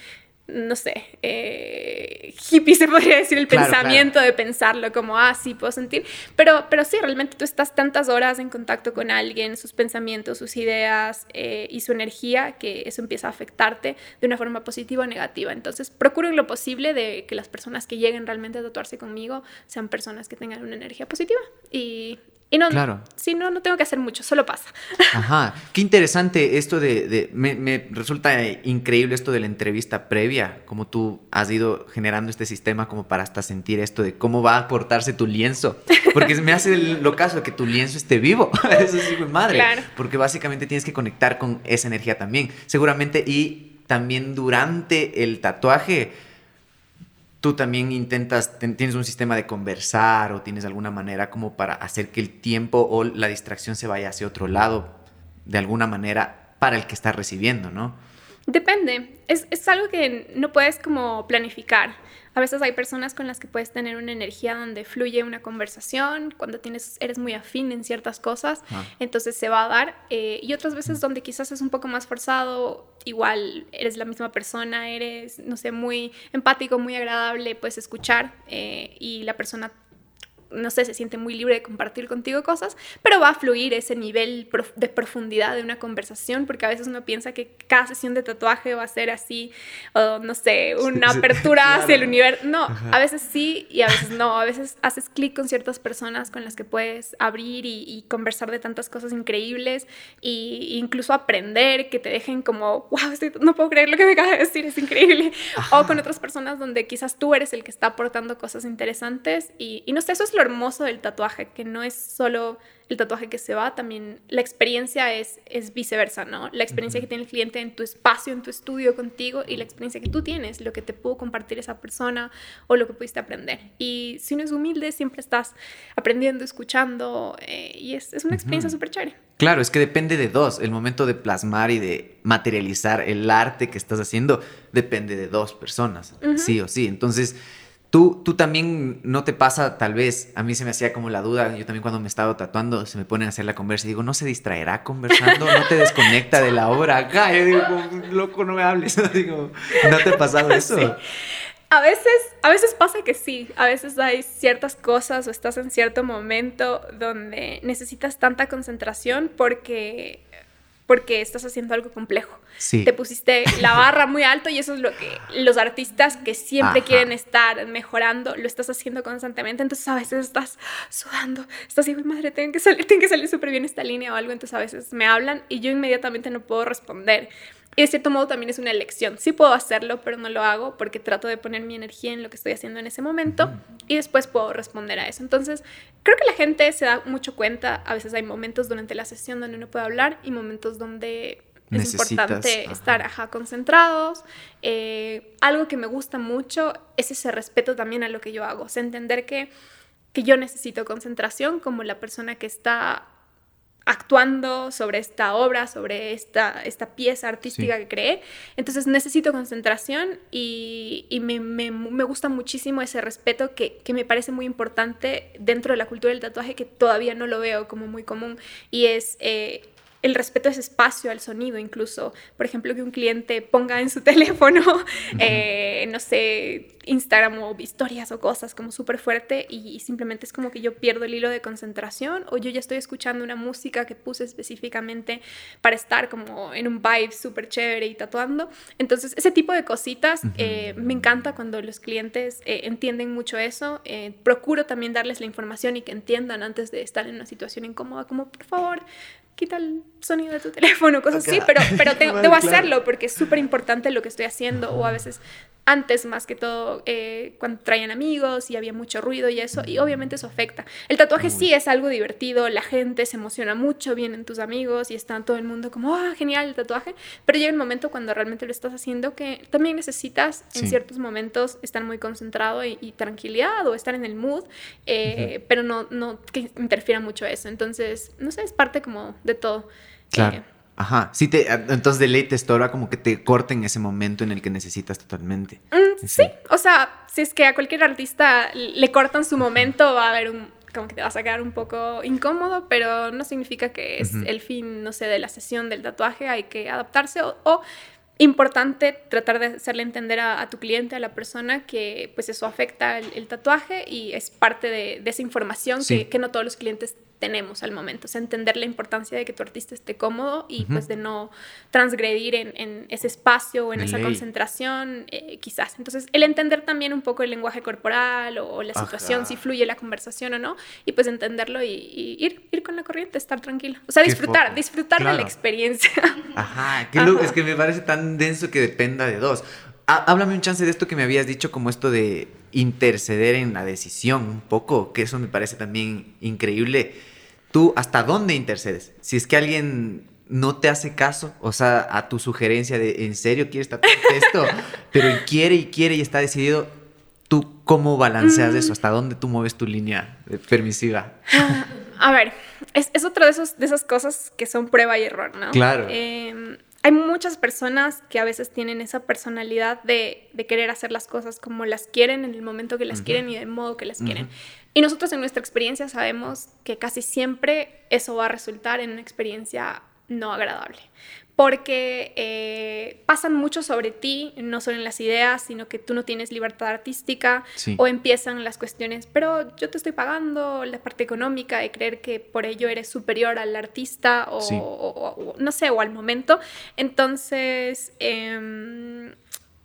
no sé, eh, hippie se podría decir el pensamiento de pensarlo como, ah, sí, puedo sentir, pero, pero sí, realmente tú estás tantas horas en contacto con alguien, sus pensamientos, sus ideas eh, y su energía, que eso empieza a afectarte de una forma positiva o negativa. Entonces, procuro en lo posible de que las personas que lleguen realmente a tatuarse conmigo sean personas que tengan una energía positiva y y no, claro. si no, no tengo que hacer mucho, solo pasa. Ajá, qué interesante esto de, me, resulta increíble esto de la entrevista previa, como tú has ido generando este sistema como para hasta sentir esto de cómo va a portarse tu lienzo, porque me hace lo caso de que tu lienzo esté vivo, eso sí, mi madre, porque básicamente tienes que conectar con esa energía también, seguramente, y también durante el tatuaje tú también intentas, tienes un sistema de conversar o tienes alguna manera como para hacer que el tiempo o la distracción se vaya hacia otro lado, de alguna manera, para el que está recibiendo, ¿no? Depende, es, es algo que no puedes como planificar. A veces hay personas con las que puedes tener una energía donde fluye una conversación, cuando tienes, eres muy afín en ciertas cosas, ah. entonces se va a dar. Eh, y otras veces donde quizás es un poco más forzado, igual eres la misma persona, eres, no sé, muy empático, muy agradable, puedes escuchar eh, y la persona no sé, se siente muy libre de compartir contigo cosas, pero va a fluir ese nivel de profundidad de una conversación, porque a veces uno piensa que cada sesión de tatuaje va a ser así, o no sé, una apertura hacia el universo. No, a veces sí y a veces no. A veces haces clic con ciertas personas con las que puedes abrir y, conversar de tantas cosas increíbles e incluso aprender, que te dejen como, wow, no puedo creer lo que me acaba de decir, es increíble. O con otras personas donde quizás tú eres el que está aportando cosas interesantes y, y no sé, eso es lo hermoso del tatuaje, que no es solo el tatuaje que se va, también la experiencia es, es viceversa, ¿no? La experiencia que tiene el cliente en tu espacio, en tu estudio contigo y la experiencia que tú tienes, lo que te pudo compartir esa persona o lo que pudiste aprender. Y si uno es humilde, siempre estás aprendiendo, escuchando eh, y es, es, una experiencia súper chévere. Claro, es que depende de dos. El momento de plasmar y de materializar el arte que estás haciendo depende de dos personas, sí o sí. Entonces Tú, tú también no te pasa, tal vez, a mí se me hacía como la duda, yo también cuando me estaba tatuando se me ponen a hacer la conversa y digo, ¿no se distraerá conversando? ¿No te desconecta de la obra acá? Yo digo, loco, no me hables. digo, ¿no te ha pasado eso? Sí. A veces, a veces pasa que sí, a veces hay ciertas cosas o estás en cierto momento donde necesitas tanta concentración porque porque estás haciendo algo complejo. Sí. Te pusiste la barra muy alto y eso es lo que los artistas que siempre quieren estar mejorando, lo estás haciendo constantemente, entonces a veces estás sudando, estás así, madre, tengo que salir, tengo que salir súper bien esta línea o algo, entonces a veces me hablan y yo inmediatamente no puedo responder. Y de cierto modo también es una elección. Sí puedo hacerlo, pero no lo hago porque trato de poner mi energía en lo que estoy haciendo en ese momento y después puedo responder a eso. Entonces, creo que la gente se da mucho cuenta. A veces hay momentos durante la sesión donde uno puede hablar y momentos donde es importante estar ajá, concentrados. Eh, algo que me gusta mucho es ese respeto también a lo que yo hago. O sea, entender que, que yo necesito concentración como la persona que está actuando sobre esta obra, sobre esta, esta pieza artística que creé. Entonces necesito concentración y, me, me, me, gusta muchísimo ese respeto que, que, me parece muy importante dentro de la cultura del tatuaje que todavía no lo veo como muy común y es... Eh, el respeto a ese espacio, al sonido incluso. Por ejemplo, que un cliente ponga en su teléfono, eh, no sé, Instagram o historias o cosas como súper fuerte y, simplemente es como que yo pierdo el hilo de concentración o yo ya estoy escuchando una música que puse específicamente para estar como en un vibe súper chévere y tatuando. Entonces, ese tipo de cositas eh, me encanta cuando los clientes eh, entienden mucho eso. procuro también darles la información y que entiendan antes de estar en una situación incómoda, como por favor, quita el sonido de tu teléfono, cosas así, pero, pero debo hacerlo porque es súper importante lo que estoy haciendo o a veces antes más que todo eh, cuando traían amigos y había mucho ruido y eso, y obviamente eso afecta. El tatuaje sí es algo divertido, la gente se emociona mucho, vienen tus amigos y están todo el mundo como, ah, genial el tatuaje, pero llega un momento cuando realmente lo estás haciendo que también necesitas en ciertos momentos estar muy concentrado y, tranquilidad o estar en el mood, eh, pero no, no que interfiera mucho eso. Entonces, no sé, es parte como de todo. Claro. Eh, Ajá, sí, te, entonces de ley te estorba como que te corten ese momento en el que necesitas totalmente. Mm, sí. o sea, si es que a cualquier artista le cortan su momento, va a haber un, como que te vas a quedar un poco incómodo, pero no significa que es el fin, no sé, de la sesión del tatuaje, hay que adaptarse o, importante tratar de hacerle entender a, tu cliente, a la persona, que pues eso afecta el, tatuaje y es parte de, esa información que, que, no todos los clientes tenemos al momento. O sea, entender la importancia de que tu artista esté cómodo y pues de no transgredir en, ese espacio o en esa concentración, eh, quizás. Entonces, el entender también un poco el lenguaje corporal o, la situación, si fluye la conversación o no, y pues entenderlo y, ir, ir con la corriente, estar tranquilo. O sea, disfrutar, disfrutar de la experiencia. Ajá, qué es que me parece tan denso que dependa de dos. Háblame un chance de esto que me habías dicho, como esto de interceder en la decisión un poco, que eso me parece también increíble. ¿Tú hasta dónde intercedes? Si es que alguien no te hace caso, o sea, a tu sugerencia de en serio quieres tatuar esto, pero quiere y quiere y está decidido, ¿tú cómo balanceas eso? ¿Hasta dónde tú mueves tu línea permisiva? A ver, es, es otra de, esos, de esas cosas que son prueba y error, ¿no? Claro. Eh, hay muchas personas que a veces tienen esa personalidad de, querer hacer las cosas como las quieren, en el momento que las quieren y del modo que las quieren. Y nosotros en nuestra experiencia sabemos que casi siempre eso va a resultar en una experiencia no agradable porque eh, pasan mucho sobre ti, no solo en las ideas, sino que tú no tienes libertad artística o empiezan las cuestiones, pero yo te estoy pagando la parte económica de creer que por ello eres superior al artista o, no sé, o al momento. Entonces, em,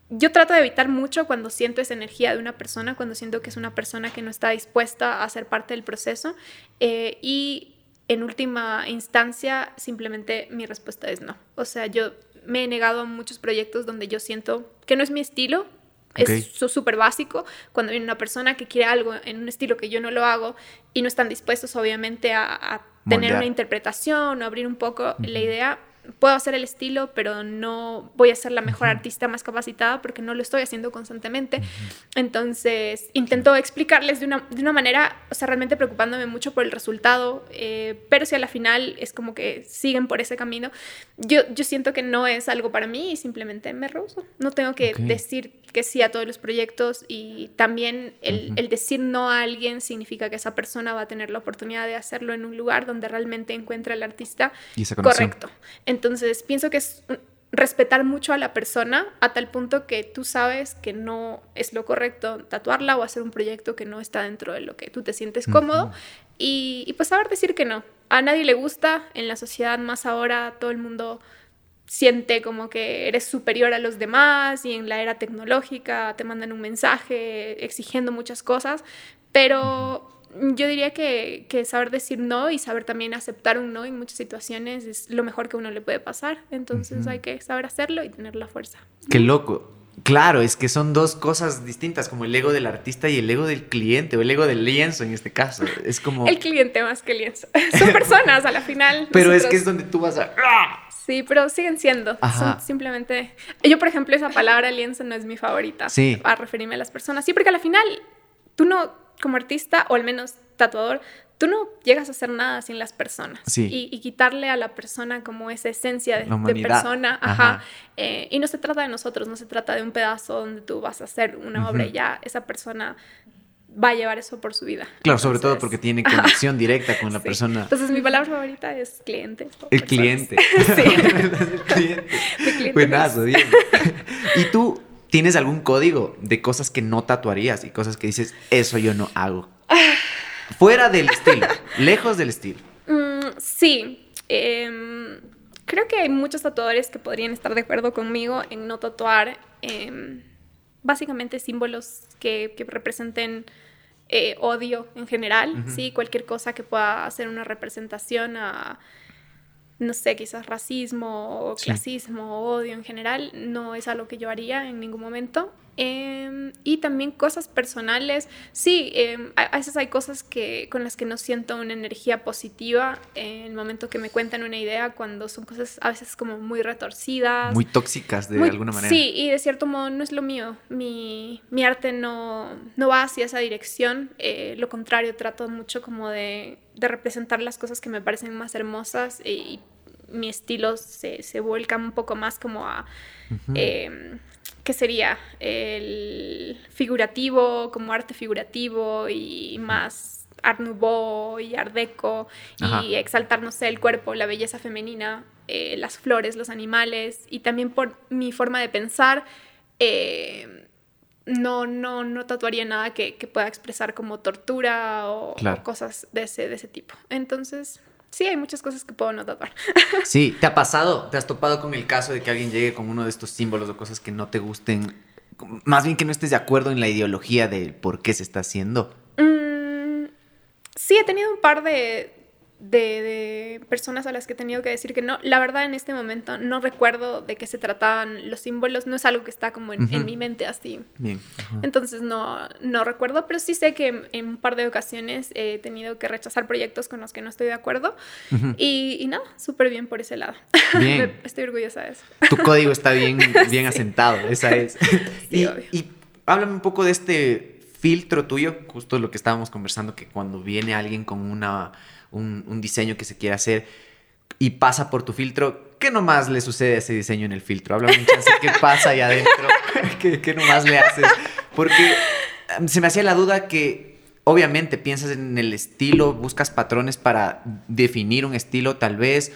yo trato de evitar mucho cuando siento esa energía de una persona, cuando siento que es una persona que no está dispuesta a ser parte del proceso eh, y en última instancia, simplemente mi respuesta es no. O sea, yo me he negado a muchos proyectos donde yo siento que no es mi estilo, es súper básico. Cuando viene una persona que quiere algo en un estilo que yo no lo hago y no están dispuestos, obviamente, a, tener una interpretación o abrir un poco la idea, puedo hacer el estilo, pero no voy a ser la mejor artista más capacitada porque no lo estoy haciendo constantemente. Entonces, intento explicarles de una, de una, manera, o sea, realmente preocupándome mucho por el resultado, eh, pero si a la final es como que siguen por ese camino, yo, yo siento que no es algo para mí y simplemente me rehuso. No tengo que decir que sí a todos los proyectos y también el, el, decir no a alguien significa que esa persona va a tener la oportunidad de hacerlo en un lugar donde realmente encuentra al artista correcto. Entonces, pienso que es respetar mucho a la persona a tal punto que tú sabes que no es lo correcto tatuarla o hacer un proyecto que no está dentro de lo que tú te sientes cómodo. Y, y pues saber decir que no. A nadie le gusta, en la sociedad más ahora todo el mundo siente como que eres superior a los demás y en la era tecnológica te mandan un mensaje exigiendo muchas cosas, pero yo diría que, que, saber decir no y saber también aceptar un no en muchas situaciones es lo mejor que uno le puede pasar, entonces hay que saber hacerlo y tener la fuerza. Qué loco. Claro, es que son dos cosas distintas, como el ego del artista y el ego del cliente, o el ego del lienzo en este caso. Es como... El cliente más que el lienzo. Son personas a la final. Pero es que es donde tú vas a... Sí, pero siguen siendo. Son simplemente. Yo, por ejemplo, esa palabra lienzo no es mi favorita. Sí. Para referirme a las personas. Sí, porque al final, tú no, como artista, o al menos tatuador, tú no llegas a hacer nada sin las personas. Sí. Y, quitarle a la persona como esa esencia de, persona. Ajá. Eh, y no se trata de nosotros, no se trata de un pedazo donde tú vas a hacer una obra y ya esa persona va a llevar eso por su vida. Claro, sobre todo porque tiene conexión directa con la persona. Entonces, mi palabra favorita es cliente. El cliente. Sí. el cliente. Buenazo, bien. ¿Y tú tienes algún código de cosas que no tatuarías y cosas que dices, eso yo no hago? Fuera del estilo, lejos del estilo. Mm, sí. Em, creo que hay muchos tatuadores que podrían estar de acuerdo conmigo en no tatuar. Em, básicamente símbolos que, representen eh, odio en general, ¿sí? Cualquier cosa que pueda hacer una representación a, no sé, quizás racismo o clasismo o odio en general, no es algo que yo haría en ningún momento. Em, y también cosas personales. Sí, em, a, veces hay cosas que, con las que no siento una energía positiva en el momento que me cuentan una idea, cuando son cosas a veces como muy retorcidas. Muy tóxicas de alguna manera. Sí, y de cierto modo no es lo mío. Mi, mi arte no, no va hacia esa dirección. Eh, lo contrario, trato mucho como de, de, representar las cosas que me parecen más hermosas y, mi estilo se, se vuelca un poco más como a que sería el figurativo como arte figurativo y más Art Nouveau y Art Deco y exaltar, no sé, el cuerpo, la belleza femenina, eh, las flores, los animales y también por mi forma de pensar. Eh, no, no, no tatuaría nada que, pueda expresar como tortura o, o, cosas de ese, de ese tipo. Entonces, sí, hay muchas cosas que puedo no tatuar. Sí, ¿te ha pasado? ¿Te has topado con el caso de que alguien llegue con uno de estos símbolos o cosas que no te gusten? Más bien que no estés de acuerdo en la ideología de por qué se está haciendo. Mm, sí, he tenido un par de, de, personas a las que he tenido que decir que no. La verdad, en este momento no recuerdo de qué se trataban los símbolos. No es algo que está como en, mi mente así. Bien. Entonces no, no recuerdo, pero sí sé que en, un par de ocasiones he tenido que rechazar proyectos con los que no estoy de acuerdo. y, y nada, súper bien por ese lado. Bien. estoy orgullosa de eso. Tu código está bien, bien asentado, esa es. y, y háblame un poco de este filtro tuyo, justo lo que estábamos conversando, que cuando viene alguien con una un, diseño que se quiere hacer y pasa por tu filtro, ¿qué nomás le sucede a ese diseño en el filtro? Háblame un chance, ¿qué pasa ahí adentro? ¿Qué, ¿Qué, nomás le haces? Porque em, se me hacía la duda que obviamente piensas en el estilo, buscas patrones para definir un estilo tal vez,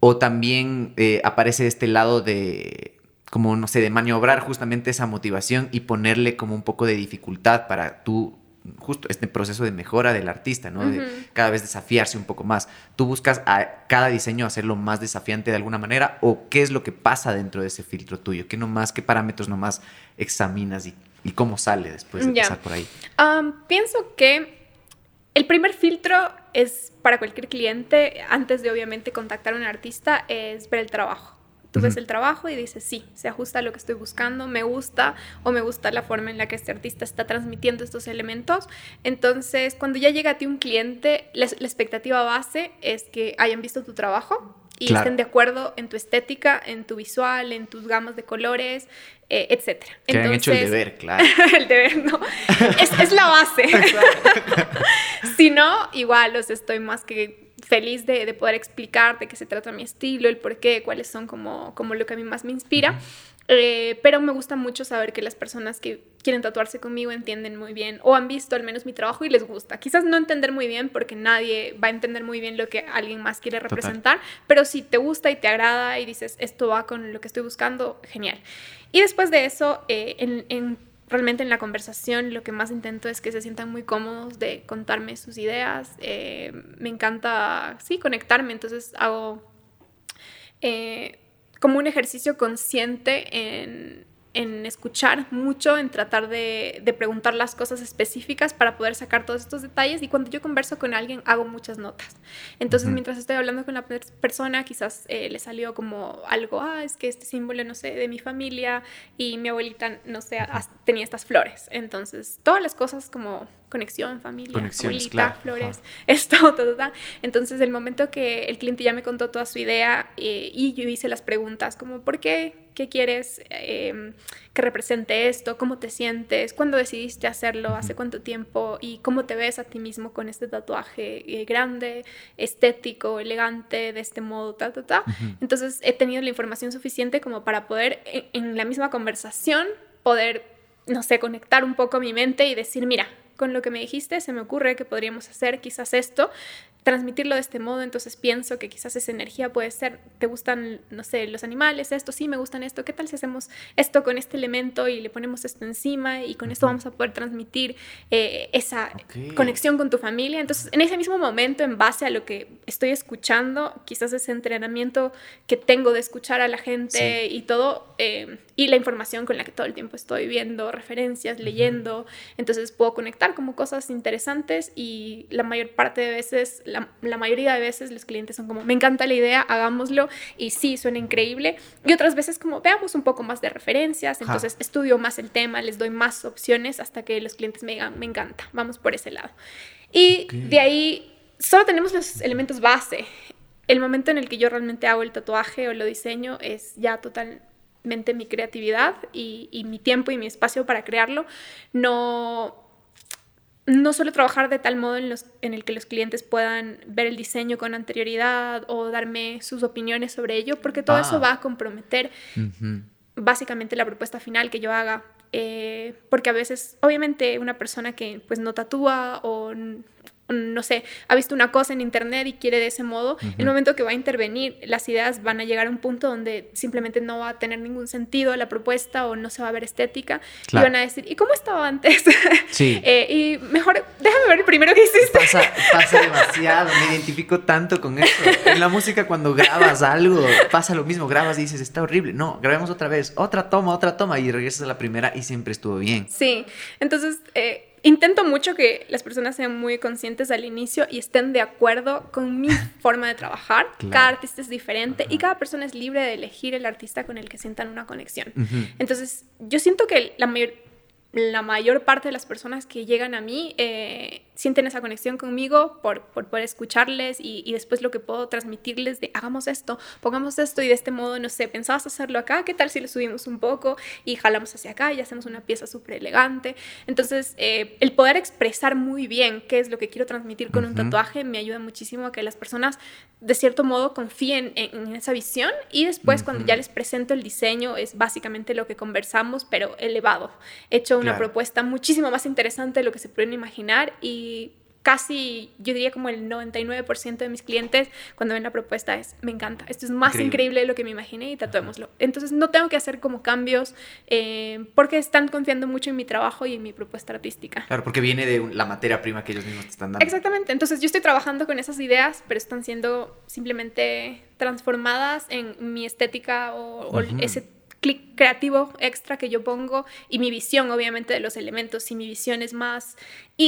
o también eh, aparece este lado de como, no sé, de maniobrar justamente esa motivación y ponerle como un poco de dificultad para tú justo este proceso de mejora del artista, ¿no? De cada vez desafiarse un poco más. ¿Tú buscas a cada diseño hacerlo más desafiante de alguna manera o qué es lo que pasa dentro de ese filtro tuyo? ¿Qué nomás, qué parámetros nomás examinas y, cómo sale después de pasar por ahí? pienso que el primer filtro es para cualquier cliente, antes de obviamente contactar a un artista, es ver el trabajo. Tú ves el trabajo y dices, sí, se ajusta a lo que estoy buscando, me gusta o me gusta la forma en la que este artista está transmitiendo estos elementos. Entonces, cuando ya llega a ti un cliente, la, expectativa base es que hayan visto tu trabajo y estén de acuerdo en tu estética, en tu visual, en tus gamas de colores, eh, etc. Que han hecho el deber, claro. el deber, no. es, es la base. si no, igual los estoy más que feliz de, poder explicar de qué se trata mi estilo, el por qué, cuáles son como, como lo que a mí más me inspira. Eh, pero me gusta mucho saber que las personas que quieren tatuarse conmigo entienden muy bien o han visto al menos mi trabajo y les gusta. Quizás no entender muy bien porque nadie va a entender muy bien lo que alguien más quiere representar, pero si te gusta y te agrada y dices esto va con lo que estoy buscando, genial. Y después de eso, eh, en, realmente en la conversación lo que más intento es que se sientan muy cómodos de contarme sus ideas. Eh, me encanta, sí, conectarme, entonces hago como un ejercicio consciente en, en escuchar mucho, en tratar de, de, preguntar las cosas específicas para poder sacar todos estos detalles. Y cuando yo converso con alguien, hago muchas notas. Entonces, mientras estoy hablando con la persona, quizás eh, le salió como algo, ah, es que este símbolo, no sé, de mi familia y mi abuelita, no sé, tenía estas flores. Entonces, todas las cosas como conexión, familia, abuelita, flores, esto, todo, todo, Entonces, el momento que el cliente ya me contó toda su idea eh, y yo hice las preguntas como, ¿por qué? ¿Qué quieres em, que represente esto? ¿Cómo te sientes? ¿Cuándo decidiste hacerlo? ¿Hace cuánto tiempo? ¿Y cómo te ves a ti mismo con este tatuaje eh, grande, estético, elegante, de este modo, ta, ta, ta? Entonces he tenido la información suficiente como para poder en, en la misma conversación poder, no sé, conectar un poco mi mente y decir, mira, con lo que me dijiste, se me ocurre que podríamos hacer quizás esto, transmitirlo de este modo, entonces pienso que quizás esa energía puede ser, te gustan, no sé, los animales, esto, sí, me gustan esto, ¿qué tal si hacemos esto con este elemento y le ponemos esto encima y con esto vamos a poder transmitir eh, esa conexión con tu familia? Entonces, en ese mismo momento, en base a lo que estoy escuchando, quizás ese entrenamiento que tengo de escuchar a la gente y todo, eh, y la información con la que todo el tiempo estoy viendo, referencias, leyendo, entonces puedo conectar como cosas interesantes y la mayor parte de veces la, mayoría de veces los clientes son como, me encanta la idea, hagámoslo y sí, suena increíble. Y otras veces como, veamos un poco más de referencias, entonces estudio más el tema, les doy más opciones hasta que los clientes me digan, me encanta, vamos por ese lado. Y de ahí solo tenemos los elementos base. El momento en el que yo realmente hago el tatuaje o lo diseño es ya totalmente mi creatividad y, y mi tiempo y mi espacio para crearlo. No, no suelo trabajar de tal modo en, los, en el que los clientes puedan ver el diseño con anterioridad o darme sus opiniones sobre ello, porque todo eso ah. va a comprometer básicamente la propuesta final que yo haga. Eh, porque a veces, obviamente, una persona que pues no tatúa o no sé, ha visto una cosa en internet y quiere de ese modo, el momento que va a intervenir, las ideas van a llegar a un punto donde simplemente no va a tener ningún sentido la propuesta o no se va a ver estética y van a decir, ¿y cómo estaba antes? Sí. Eh, y mejor, déjame ver el primero que hiciste. Pasa, pasa demasiado, me identifico tanto con eso. En la música cuando grabas algo, pasa lo mismo, grabas y dices, está horrible. No, grabemos otra vez, otra toma, otra toma y regresas a la primera y siempre estuvo bien. Sí, entonces... Eh, intento mucho que las personas sean muy conscientes al inicio y estén de acuerdo con mi forma de trabajar. Cada artista es diferente y cada persona es libre de elegir el artista con el que sientan una conexión. Entonces, yo siento que la mayor, la mayor parte de las personas que llegan a mí eh, sienten esa conexión conmigo por, por poder escucharles y, y, después lo que puedo transmitirles de hagamos esto, pongamos esto y de este modo, no sé, pensabas hacerlo acá, ¿qué tal si lo subimos un poco y jalamos hacia acá y hacemos una pieza súper elegante? Entonces, eh, el poder expresar muy bien qué es lo que quiero transmitir con un tatuaje me ayuda muchísimo a que las personas de cierto modo confíen en, esa visión y después cuando ya les presento el diseño es básicamente lo que conversamos, pero elevado. He hecho una propuesta muchísimo más interesante de lo que se pueden imaginar y casi, yo diría como el 99% de mis clientes cuando ven la propuesta es, me encanta, esto es más increíble, de lo que me imaginé y tatuémoslo. Entonces no tengo que hacer como cambios eh, porque están confiando mucho en mi trabajo y en mi propuesta artística. Claro, porque viene de la materia prima que ellos mismos te están dando. Exactamente, entonces yo estoy trabajando con esas ideas, pero están siendo simplemente transformadas en mi estética o, ese clic creativo extra que yo pongo y mi visión obviamente de los elementos y mi visión es más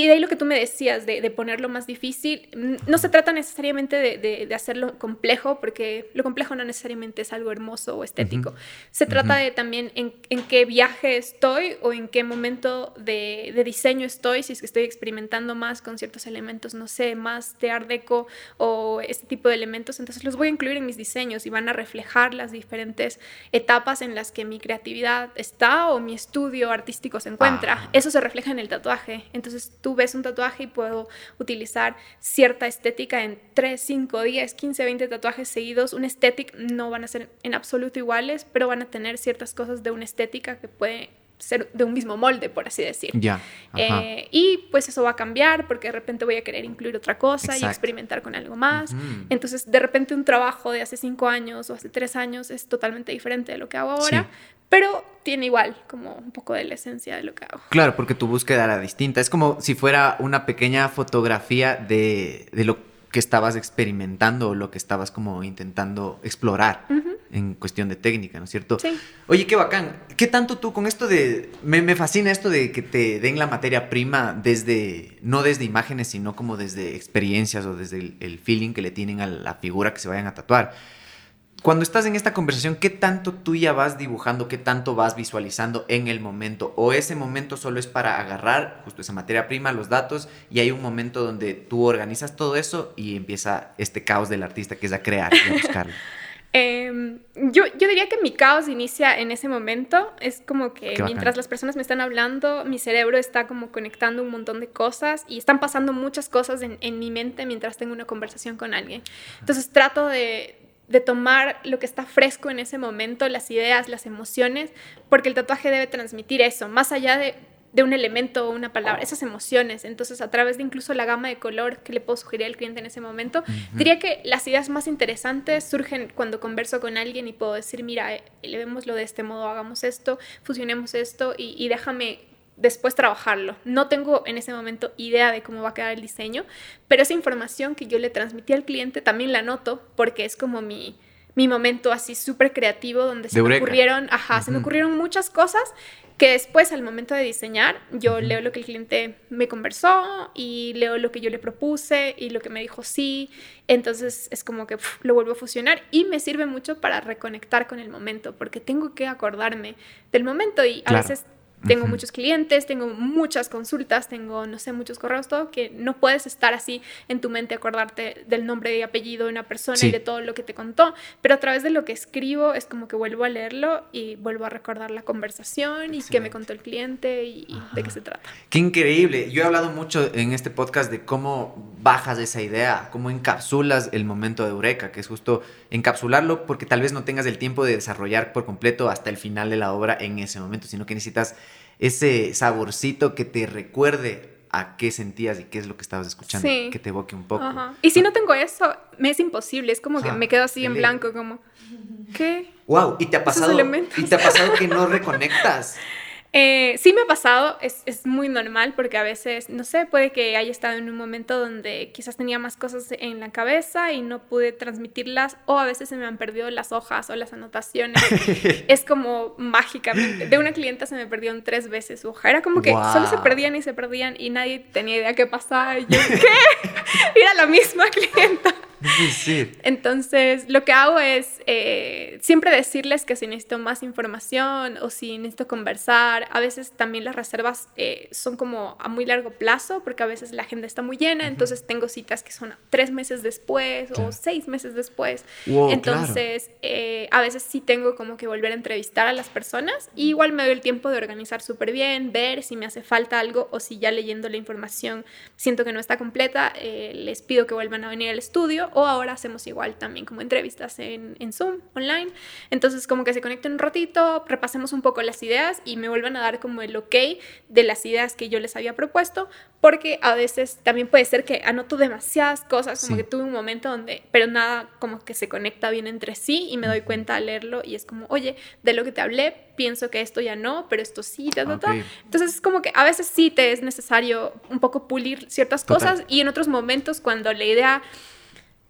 y de ahí lo que tú me decías de, ponerlo más difícil no se trata necesariamente de, de, hacerlo complejo porque lo complejo no necesariamente es algo hermoso o estético se trata de también en, en, qué viaje estoy o en qué momento de, diseño estoy si es que estoy experimentando más con ciertos elementos no sé más de art deco o este tipo de elementos entonces los voy a incluir en mis diseños y van a reflejar las diferentes etapas en las las que mi creatividad está o mi estudio artístico se encuentra. Ah. Eso se refleja en el tatuaje. Entonces tú ves un tatuaje y puedo utilizar cierta estética en 3, 5, 10, 15, 20 tatuajes seguidos. Un estética no van a ser en absoluto iguales, pero van a tener ciertas cosas de una estética que puede ser de un mismo molde, por así decir. Ya. Eh, y pues eso va a cambiar porque de repente voy a querer incluir otra cosa y experimentar con algo más. Entonces, de repente un trabajo de hace cinco años o hace tres años es totalmente diferente de lo que hago ahora, Sí. pero tiene igual como un poco de la esencia de lo que hago. Claro, porque tu búsqueda era distinta. Es como si fuera una pequeña fotografía de, de lo que estabas experimentando o lo que estabas como intentando explorar Ujú. en cuestión de técnica, ¿no es cierto? Sí. Oye, qué bacán. ¿Qué tanto tú con esto de... Me, me fascina esto de que te den la materia prima desde... No desde imágenes, sino como desde experiencias o desde el, el feeling que le tienen a la figura que se vayan a tatuar. Cuando estás en esta conversación, ¿qué tanto tú ya vas dibujando, qué tanto vas visualizando en el momento? ¿O ese momento solo es para agarrar justo esa materia prima, los datos, y hay un momento donde tú organizas todo eso y empieza este caos del artista que es a crear y a buscarlo? Eh, yo, yo diría que mi caos inicia en ese momento. Es como que mientras las personas me están hablando, mi cerebro está como conectando un montón de cosas y están pasando muchas cosas en, en mi mente mientras tengo una conversación con alguien. Entonces trato de, de tomar lo que está fresco en ese momento, las ideas, las emociones, porque el tatuaje debe transmitir eso, más allá de, de un elemento o una palabra, esas emociones. Entonces, a través de incluso la gama de color que le puedo sugerir al cliente en ese momento, diría que las ideas más interesantes surgen cuando converso con alguien y puedo decir, mira, eh, elevémoslo de este modo, hagamos esto, fusionemos esto y, y déjame después trabajarlo. No tengo en ese momento idea de cómo va a quedar el diseño, pero esa información que yo le transmití al cliente también la noto porque es como mi, mi momento así súper creativo donde se me ocurrieron, ajá, se me ocurrieron muchas cosas que después al momento de diseñar yo leo lo que el cliente me conversó y leo lo que yo le propuse y lo que me dijo sí, entonces es como que lo vuelvo a fusionar y me sirve mucho para reconectar con el momento porque tengo que acordarme del momento y a Claro. veces tengo muchos clientes, tengo muchas consultas, tengo, no sé, muchos correos, todo, que no puedes estar así en tu mente, acordarte del nombre y apellido de una persona Sí. y de todo lo que te contó, pero a través de lo que escribo es como que vuelvo a leerlo y vuelvo a recordar la conversación y qué me contó el cliente y, y de qué se trata. Qué increíble. Yo he hablado mucho en este podcast de cómo bajas esa idea, cómo encapsulas el momento de Eureka, que es justo encapsularlo porque tal vez no tengas el tiempo de desarrollar por completo hasta el final de la obra en ese momento, sino que necesitas ese saborcito que te recuerde a qué sentías y qué es lo que estabas escuchando, Sí. que te evoque un poco. Ajá. Y si no tengo eso, me es imposible, es como que me quedo así en blanco, como, ¿qué? Wow, ¿y te ha pasado y te ha pasado que no reconectas? Eh, sí me ha pasado, es, es muy normal porque a veces, no sé, puede que haya estado en un momento donde quizás tenía más cosas en la cabeza y no pude transmitirlas o a veces se me han perdido las hojas o las anotaciones. es como mágicamente. De una clienta se me perdieron tres veces su hoja. Era como que solo se perdían y se perdían y nadie tenía idea qué pasaba. Y yo, ¿qué? Era la misma clienta. Ser. Entonces, lo que hago es eh, siempre decirles que si necesito más información o si necesito conversar, a veces también las reservas eh, son como a muy largo plazo, porque a veces la agenda está muy llena, entonces tengo citas que son tres meses después Claro. o seis meses después. Wow, entonces, eh, a veces sí tengo como que volver a entrevistar a las personas. Y igual me doy el tiempo de organizar súper bien, ver si me hace falta algo o si ya leyendo la información siento que no está completa, eh, les pido que vuelvan a venir al estudio o ahora hacemos igual también como entrevistas en, en Zoom, online. Entonces como que se conecten un ratito, repasemos un poco las ideas y me vuelvan a dar como el ok de las ideas que yo les había propuesto, porque a veces también puede ser que anoto demasiadas cosas, como Sí. que tuve un momento donde, pero nada como que se conecta bien entre sí y me doy cuenta al leerlo y es como, oye, de lo que te hablé, pienso que esto ya no, pero esto sí, ta, ta, ta. Ok. Entonces es como que a veces sí te es necesario un poco pulir ciertas Total. cosas y en otros momentos cuando la idea,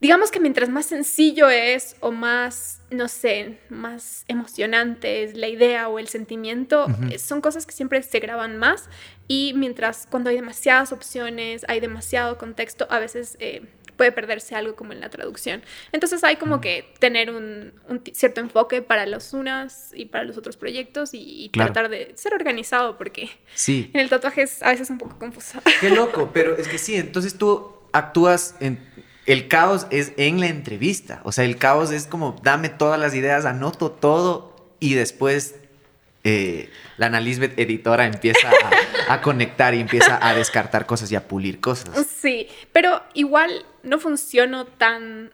digamos que mientras más sencillo es o más, no sé, más emocionante es la idea o el sentimiento, Ujú. eh, son cosas que siempre se graban más y mientras cuando hay demasiadas opciones, hay demasiado contexto, a veces... eh, puede perderse algo como en la traducción. Entonces hay como que tener un, cierto enfoque para los unas y para los otros proyectos y, y Claro. tratar de ser organizado porque Sí. en el tatuaje es a veces un poco confuso. Qué loco, pero es que sí, entonces tú actúas en... El caos es en la entrevista, o sea, el caos es como dame todas las ideas, anoto todo y después eh, la Ana editora empieza a, conectar y empieza a descartar cosas y a pulir cosas. Sí, pero igual no funciono tan...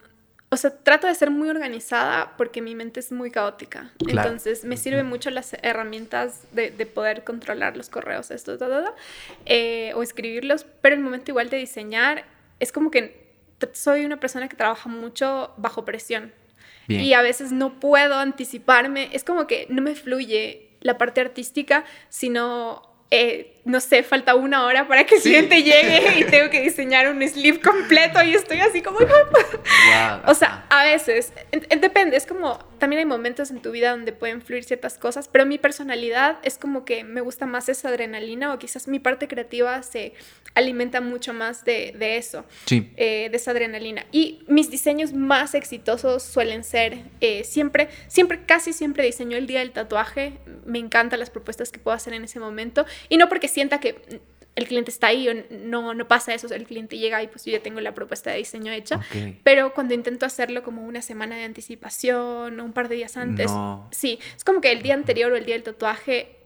O sea, trato de ser muy organizada porque mi mente es muy caótica. Entonces, me sirven mucho las herramientas de, poder controlar los correos, esto, eh, o escribirlos, pero el momento igual de diseñar es como que soy una persona que trabaja mucho bajo presión. Y a veces no puedo anticiparme. Es como que no me fluye la parte artística, sino eh, no sé, falta una hora para que el cliente llegue y tengo que diseñar un sleeve completo y estoy así como... o sea, a veces, depende, es como, también hay momentos en tu vida donde pueden fluir ciertas cosas, pero mi personalidad es como que me gusta más esa adrenalina o quizás mi parte creativa se alimenta mucho más de, de eso, sí. Eh, de esa adrenalina. Y mis diseños más exitosos suelen ser eh, siempre, siempre, casi siempre diseño el día del tatuaje, me encantan las propuestas que puedo hacer en ese momento y no porque sienta que el cliente está ahí o no, no pasa eso, el cliente llega y pues yo ya tengo la propuesta de diseño hecha, pero cuando intento hacerlo como una semana de anticipación o un par de días antes, sí, es como que el día anterior o el día del tatuaje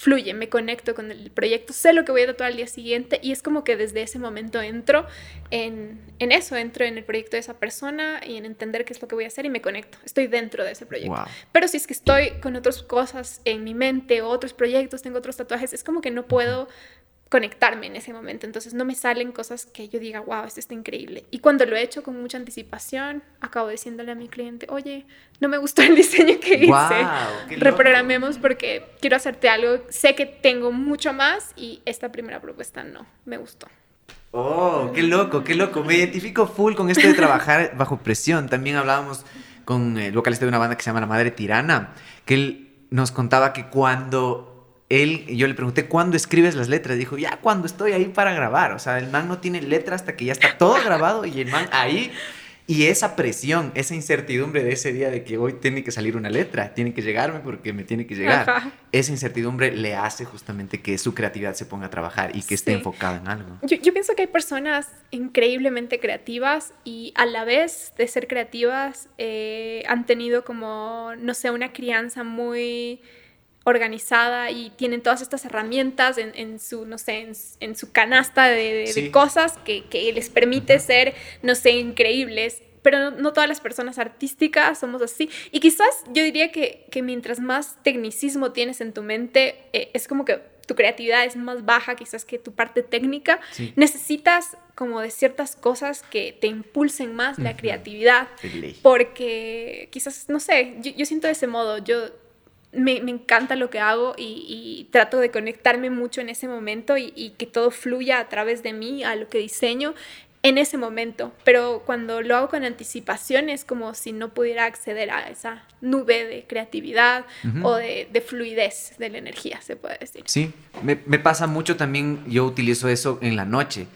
fluye, me conecto con el proyecto, sé lo que voy a tatuar al día siguiente y es como que desde ese momento entro en, en, eso, entro en el proyecto de esa persona y en entender qué es lo que voy a hacer y me conecto, estoy dentro de ese proyecto. Pero si es que estoy con otras cosas en mi mente, otros proyectos, tengo otros tatuajes, es como que no puedo conectarme en ese momento. Entonces no me salen cosas que yo diga, wow, esto está increíble. Y cuando lo he hecho con mucha anticipación, acabo diciéndole a mi cliente, oye, no me gustó el diseño que hice. Reprogramemos porque quiero hacerte algo. Sé que tengo mucho más y esta primera propuesta no me gustó. Oh, qué loco, qué loco. Me identifico full con esto de trabajar bajo presión. También hablábamos con el vocalista de una banda que se llama La Madre Tirana, que él nos contaba que cuando él, yo le pregunté, ¿cuándo escribes las letras? Dijo, ya cuando estoy ahí para grabar. O sea, el man no tiene letra hasta que ya está todo grabado y el man ahí. Y esa presión, esa incertidumbre de ese día de que hoy tiene que salir una letra, tiene que llegarme porque me tiene que llegar, esa incertidumbre le hace justamente que su creatividad se ponga a trabajar y que esté enfocada en algo. Yo, pienso que hay personas increíblemente creativas y a la vez de ser creativas eh, han tenido como, no sé, una crianza muy organizada y tienen todas estas herramientas en, su, no sé, en, su canasta de, cosas que, les permite ser, no sé, increíbles. Pero no, todas las personas artísticas somos así. Y quizás yo diría que, mientras más tecnicismo tienes en tu mente, eh, es como que tu creatividad es más baja quizás que tu parte técnica. Necesitas como de ciertas cosas que te impulsen más la creatividad. Porque quizás, no sé, yo, yo siento de ese modo. Yo me, encanta lo que hago y, trato de conectarme mucho en ese momento y, que todo fluya a través de mí, a lo que diseño en ese momento. Pero cuando lo hago con anticipación es como si no pudiera acceder a esa nube de creatividad o de, fluidez de la energía, se puede decir. Sí, me, me pasa mucho también, yo utilizo eso en la noche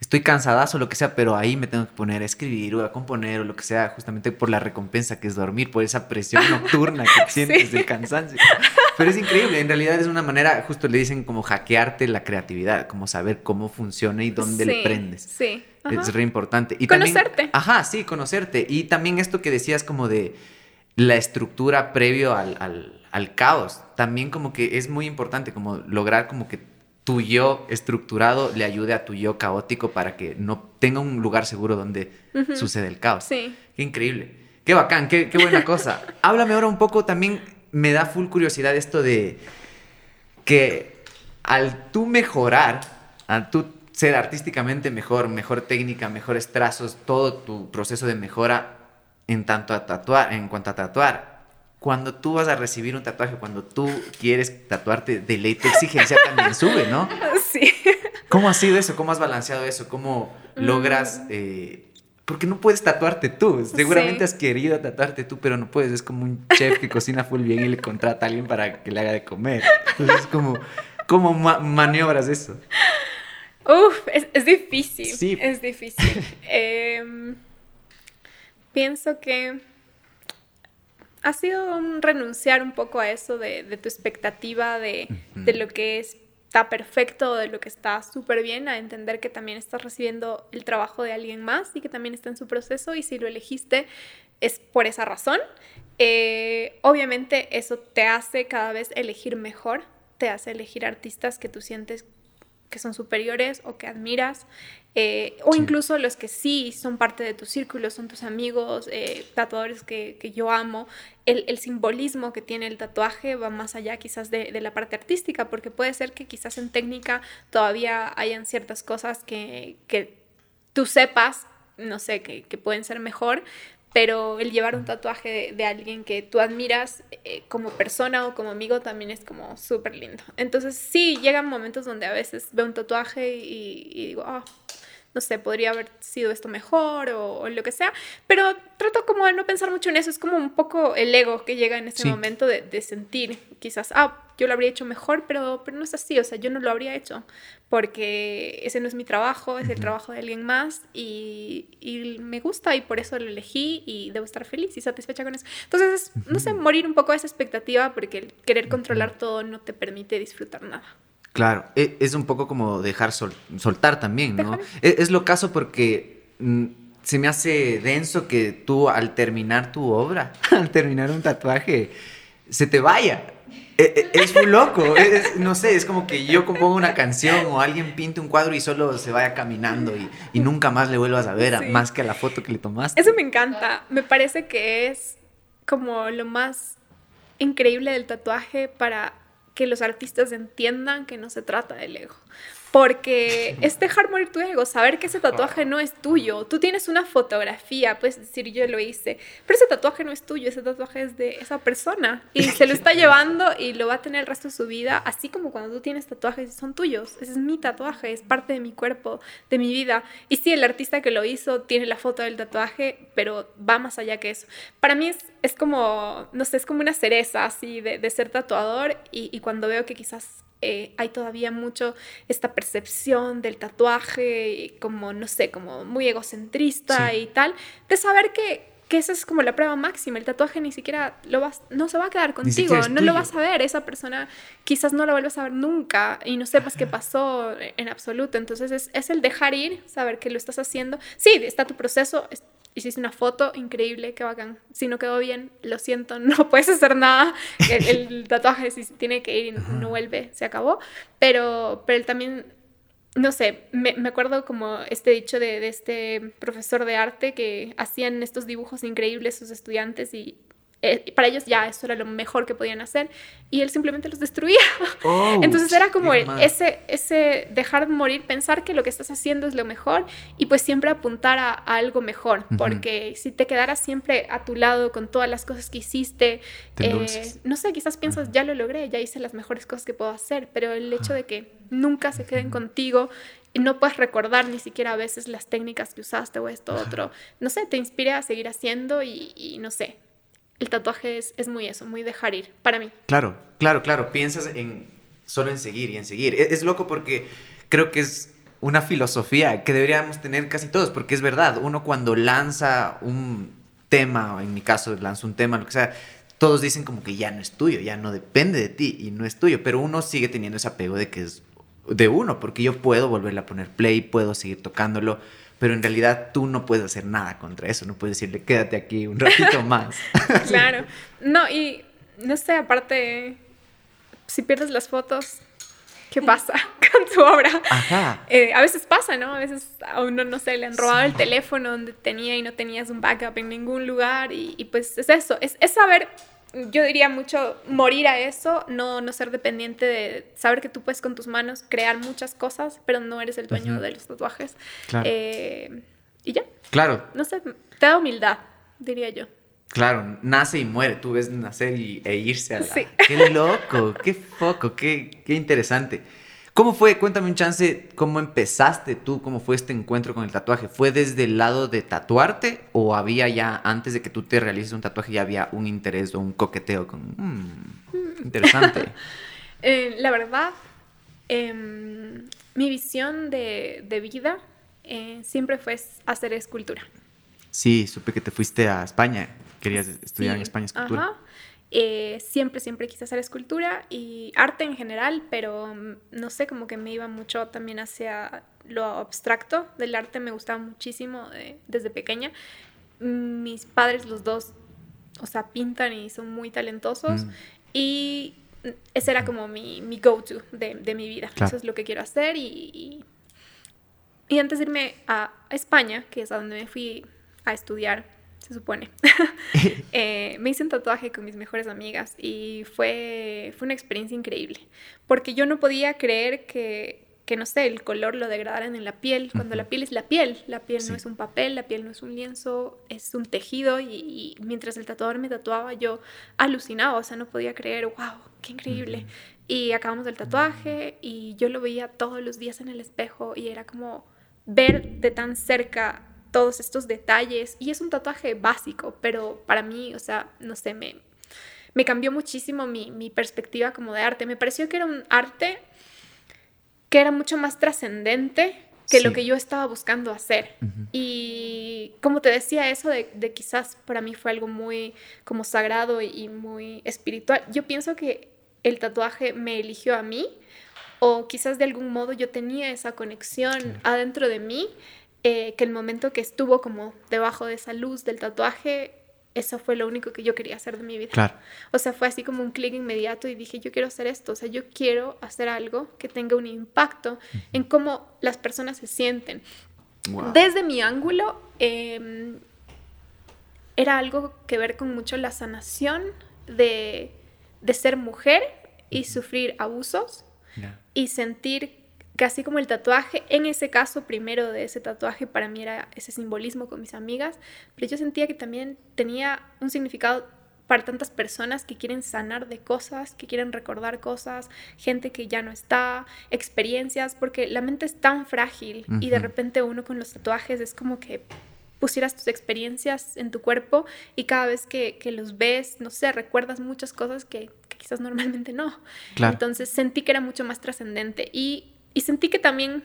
estoy cansadazo o lo que sea, pero ahí me tengo que poner a escribir o a componer o lo que sea, justamente por la recompensa que es dormir, por esa presión nocturna que sientes del cansancio. Pero es increíble, en realidad es una manera, justo le dicen como hackearte la creatividad, como saber cómo funciona y dónde le prendes. Sí. Es re importante. Y conocerte. ajá, sí, conocerte. Y también esto que decías como de la estructura previo al, al, al caos, también como que es muy importante, como lograr como que tu yo estructurado le ayude a tu yo caótico para que no tenga un lugar seguro donde sucede el caos. Sí. Qué increíble. Qué bacán, qué, buena cosa. Háblame ahora un poco, también me da full curiosidad esto de que al tú mejorar, al tú ser artísticamente mejor, mejor técnica, mejores trazos, todo tu proceso de mejora en tanto a tatuar, en cuanto a tatuar, cuando tú vas a recibir un tatuaje, cuando tú quieres tatuarte, de ley tu exigencia también sube, ¿no? Sí. ¿Cómo ha sido eso? ¿Cómo has balanceado eso? ¿Cómo logras... Mm. Eh, porque no puedes tatuarte tú. Seguramente has querido tatuarte tú, pero no puedes. Es como un chef que cocina full bien y le contrata a alguien para que le haga de comer. Entonces es como, ¿cómo maniobras eso? Uf, es, difícil. Sí. Es difícil. Em, pienso que ha sido un renunciar un poco a eso de, tu expectativa de, lo que está perfecto, de lo que está súper bien, a entender que también estás recibiendo el trabajo de alguien más y que también está en su proceso y si lo elegiste es por esa razón. Eh, obviamente eso te hace cada vez elegir mejor, te hace elegir artistas que tú sientes que son superiores o que admiras, eh, o incluso los que sí son parte de tu círculo, son tus amigos, eh, tatuadores que, que, yo amo. El, el, simbolismo que tiene el tatuaje va más allá quizás de, de, la parte artística, porque puede ser que quizás en técnica todavía hayan ciertas cosas que, que tú sepas, no sé, que, que pueden ser mejor, pero el llevar un tatuaje de, alguien que tú admiras eh, como persona o como amigo también es como súper lindo. Entonces sí, llegan momentos donde a veces veo un tatuaje y, digo, oh, no sé, podría haber sido esto mejor o, lo que sea, pero trato como de no pensar mucho en eso, es como un poco el ego que llega en ese momento de, de, sentir quizás, ah, yo lo habría hecho mejor, pero, pero no es así, o sea, yo no lo habría hecho porque ese no es mi trabajo, es el trabajo de alguien más y, y, me gusta y por eso lo elegí y debo estar feliz y satisfecha con eso. Entonces, no sé, morir un poco de esa expectativa porque el querer controlar todo no te permite disfrutar nada. Claro, e, es un poco como dejar soltar también, ¿no? Es, es, lo caso porque mm, se me hace denso que tú al terminar tu obra, al terminar un tatuaje, se te vaya. E, e, es, muy loco, no sé, es como que yo compongo una canción o alguien pinte un cuadro y solo se vaya caminando y, y nunca más le vuelvas a ver, sí. más que a la foto que le tomaste. Eso me encanta, me parece que es como lo más increíble del tatuaje para que los artistas entiendan que no se trata del ego. Porque es dejar morir tu ego, saber que ese tatuaje no es tuyo. Tú tienes una fotografía, puedes decir yo lo hice, pero ese tatuaje no es tuyo, ese tatuaje es de esa persona y se lo está llevando y lo va a tener el resto de su vida, así como cuando tú tienes tatuajes son tuyos. Ese es mi tatuaje, es parte de mi cuerpo, de mi vida. Y sí, el artista que lo hizo tiene la foto del tatuaje, pero va más allá que eso. Para mí es, es como, no sé, es como una cereza así de, de ser tatuador y, y cuando veo que quizás eh, hay todavía mucho esta percepción del tatuaje como, no sé, como muy egocentrista sí. y tal, de saber que, que esa es como la prueba máxima, el tatuaje ni siquiera lo vas, no se va a quedar contigo, no tuyo. lo vas a ver, esa persona quizás no la vuelvas a ver nunca y no sepas qué pasó en absoluto, entonces es, es el dejar ir, saber que lo estás haciendo, sí, está tu proceso, hiciste una foto increíble, qué bacán. Si no quedó bien, lo siento, no puedes hacer nada. El, el tatuaje si tiene que ir y no vuelve, se acabó. Pero, pero él también, no sé, me, me acuerdo como este dicho de, de, este profesor de arte que hacían estos dibujos increíbles sus estudiantes y eh, para ellos ya eso era lo mejor que podían hacer y él simplemente los destruía. Oh, Entonces era como el, ese, ese dejar morir, pensar que lo que estás haciendo es lo mejor y pues siempre apuntar a, a algo mejor, uh -huh. porque si te quedaras siempre a tu lado con todas las cosas que hiciste, eh, no sé, quizás piensas, uh -huh. ya lo logré, ya hice las mejores cosas que puedo hacer, pero el hecho de que nunca se queden contigo y no puedes recordar ni siquiera a veces las técnicas que usaste o esto, otro, no sé, te inspira a seguir haciendo y, y no sé, el tatuaje es, es, muy eso, muy dejar ir, para mí. Claro, claro, claro. Piensas en solo en seguir y en seguir. Es, es, loco porque creo que es una filosofía que deberíamos tener casi todos, porque es verdad, uno cuando lanza un tema, en mi caso lanza un tema, lo que sea, todos dicen como que ya no es tuyo, ya no depende de ti y no es tuyo, pero uno sigue teniendo ese apego de que es de uno, porque yo puedo volverle a poner play, puedo seguir tocándolo pero en realidad tú no puedes hacer nada contra eso, no puedes decirle quédate aquí un ratito más. claro, no, y no sé, aparte, si pierdes las fotos, ¿qué pasa con tu obra? Ajá. Eh, a veces pasa, ¿no? A veces a uno, no sé, le han robado sí. el teléfono donde tenía y no tenías un backup en ningún lugar y, y pues es eso, es, es saber yo diría mucho morir a eso, no, no ser dependiente de saber que tú puedes con tus manos crear muchas cosas, pero no eres el dueño uh -huh. de los tatuajes. Claro. Eh, y ya. Claro. No sé, te da humildad, diría yo. Claro, nace y muere, tú ves nacer y, e irse a la... Sí. ¡Qué loco! ¡Qué foco! Qué, ¡Qué interesante! ¿Cómo fue? Cuéntame un chance, ¿cómo empezaste tú? ¿Cómo fue este encuentro con el tatuaje? ¿Fue desde el lado de tatuarte o había ya, antes de que tú te realices un tatuaje, ya había un interés o un coqueteo con... Mmm, interesante. eh, la verdad, eh, mi visión de, de vida eh, siempre fue hacer escultura. Sí, supe que te fuiste a España. Querías estudiar sí. en España escultura. Ajá. Eh, siempre, siempre quise hacer escultura y arte en general, pero mm, no sé, como que me iba mucho también hacia lo abstracto del arte, me gustaba muchísimo eh, desde pequeña. Mis padres, los dos, o sea, pintan y son muy talentosos. Mm. Y ese era como mi, mi go-to de, de, mi vida. Eso es lo que quiero hacer. Y, y, antes de irme a, España, que es a donde me fui a estudiar, se supone, eh, me hice un tatuaje con mis mejores amigas y fue, fue una experiencia increíble. Porque yo no podía creer que, que no sé, el color lo degradaran en la piel, cuando la piel es la piel, la piel no es un papel, la piel no es un lienzo, es un tejido y, mientras el tatuador me tatuaba yo alucinaba, o sea, no podía creer, wow, qué increíble. Y acabamos el tatuaje y yo lo veía todos los días en el espejo y era como ver de tan cerca todos estos detalles y es un tatuaje básico, pero para mí, o sea, no sé, me, me cambió muchísimo mi, mi perspectiva como de arte. Me pareció que era un arte que era mucho más trascendente que lo que yo estaba buscando hacer. Y como te decía, eso de, quizás para mí fue algo muy como sagrado y muy espiritual. Yo pienso que el tatuaje me eligió a mí o quizás de algún modo yo tenía esa conexión adentro de mí, eh, que el momento que estuvo como debajo de esa luz del tatuaje eso fue lo único que yo quería hacer de mi vida. Claro. O sea, fue así como un clic inmediato y dije, yo quiero hacer esto, o sea, yo quiero hacer algo que tenga un impacto en cómo las personas se sienten. Desde mi ángulo, em, era algo que ver con mucho la sanación de, de ser mujer y sufrir abusos y sentir casi como el tatuaje, en ese caso primero de ese tatuaje para mí era ese simbolismo con mis amigas, pero yo sentía que también tenía un significado para tantas personas que quieren sanar de cosas, que quieren recordar cosas, gente que ya no está, experiencias, porque la mente es tan frágil y de repente uno con los tatuajes es como que pusieras tus experiencias en tu cuerpo y cada vez que, los ves, no sé, recuerdas muchas cosas que, quizás normalmente no. Entonces sentí que era mucho más trascendente y y sentí que también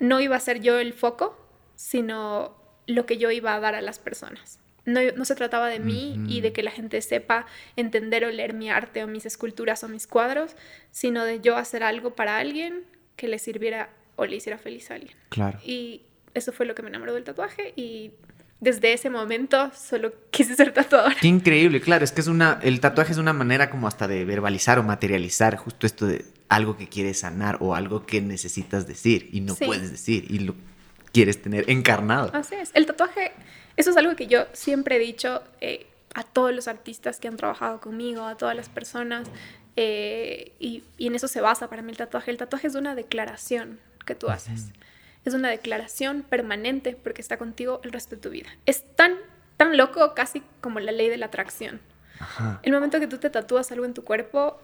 no iba a ser yo el foco, sino lo que yo iba a dar a las personas. No, no se trataba de mí y de que la gente sepa entender o leer mi arte o mis esculturas o mis cuadros, sino de yo hacer algo para alguien que le sirviera o le hiciera feliz a alguien. Claro. Y eso fue lo que me enamoró del tatuaje y desde ese momento solo quise ser tatuador. Qué increíble, claro, es que es una, el tatuaje es una manera como hasta de verbalizar o materializar justo esto de algo que quieres sanar o algo que necesitas decir y no puedes decir y lo quieres tener encarnado. Así es, el tatuaje, eso es algo que yo siempre he dicho eh, a todos los artistas que han trabajado conmigo, a todas las personas, eh, y, en eso se basa para mí el tatuaje. El tatuaje es una declaración que tú haces es una declaración permanente porque está contigo el resto de tu vida. Es tan, tan loco casi como la ley de la atracción. El momento que tú te tatúas algo en tu cuerpo,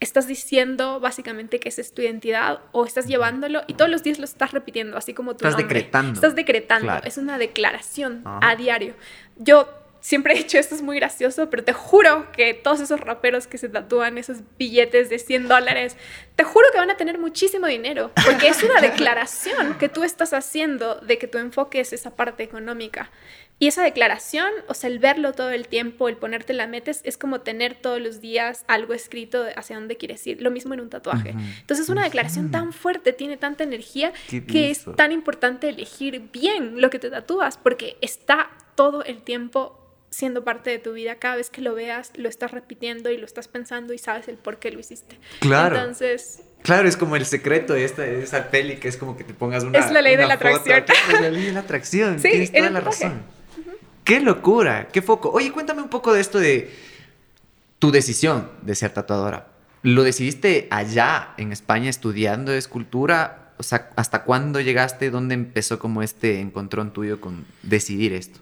estás diciendo básicamente que esa es tu identidad o estás llevándolo y todos los días lo estás repitiendo, así como tú. Estás decretando. Estás decretando. Es una declaración a diario. Yo siempre he dicho esto es muy gracioso, pero te juro que todos esos raperos que se tatúan esos billetes de 100 dólares, te juro que van a tener muchísimo dinero, porque es una declaración que tú estás haciendo de que tu enfoque es esa parte económica. Y esa declaración, o sea, el verlo todo el tiempo, el ponerte la metes, es como tener todos los días algo escrito hacia dónde quieres ir. Lo mismo en un tatuaje. Entonces, una declaración tan fuerte, tiene tanta energía, que es tan importante elegir bien lo que te tatúas, porque está todo el tiempo siendo parte de tu vida. Cada vez que lo veas, lo estás repitiendo y lo estás pensando y sabes el por qué lo hiciste. Claro. Entonces... Claro, es como el secreto de, esta, de esa peli, que es como que te pongas una. Es la ley de la atracción. es la ley de la atracción. Sí, Tienes toda la razón. Qué locura, qué foco. Oye, cuéntame un poco de esto de tu decisión de ser tatuadora. ¿Lo decidiste allá en España estudiando escultura? O sea, ¿hasta cuándo llegaste? ¿Dónde empezó como este encontrón tuyo con decidir esto?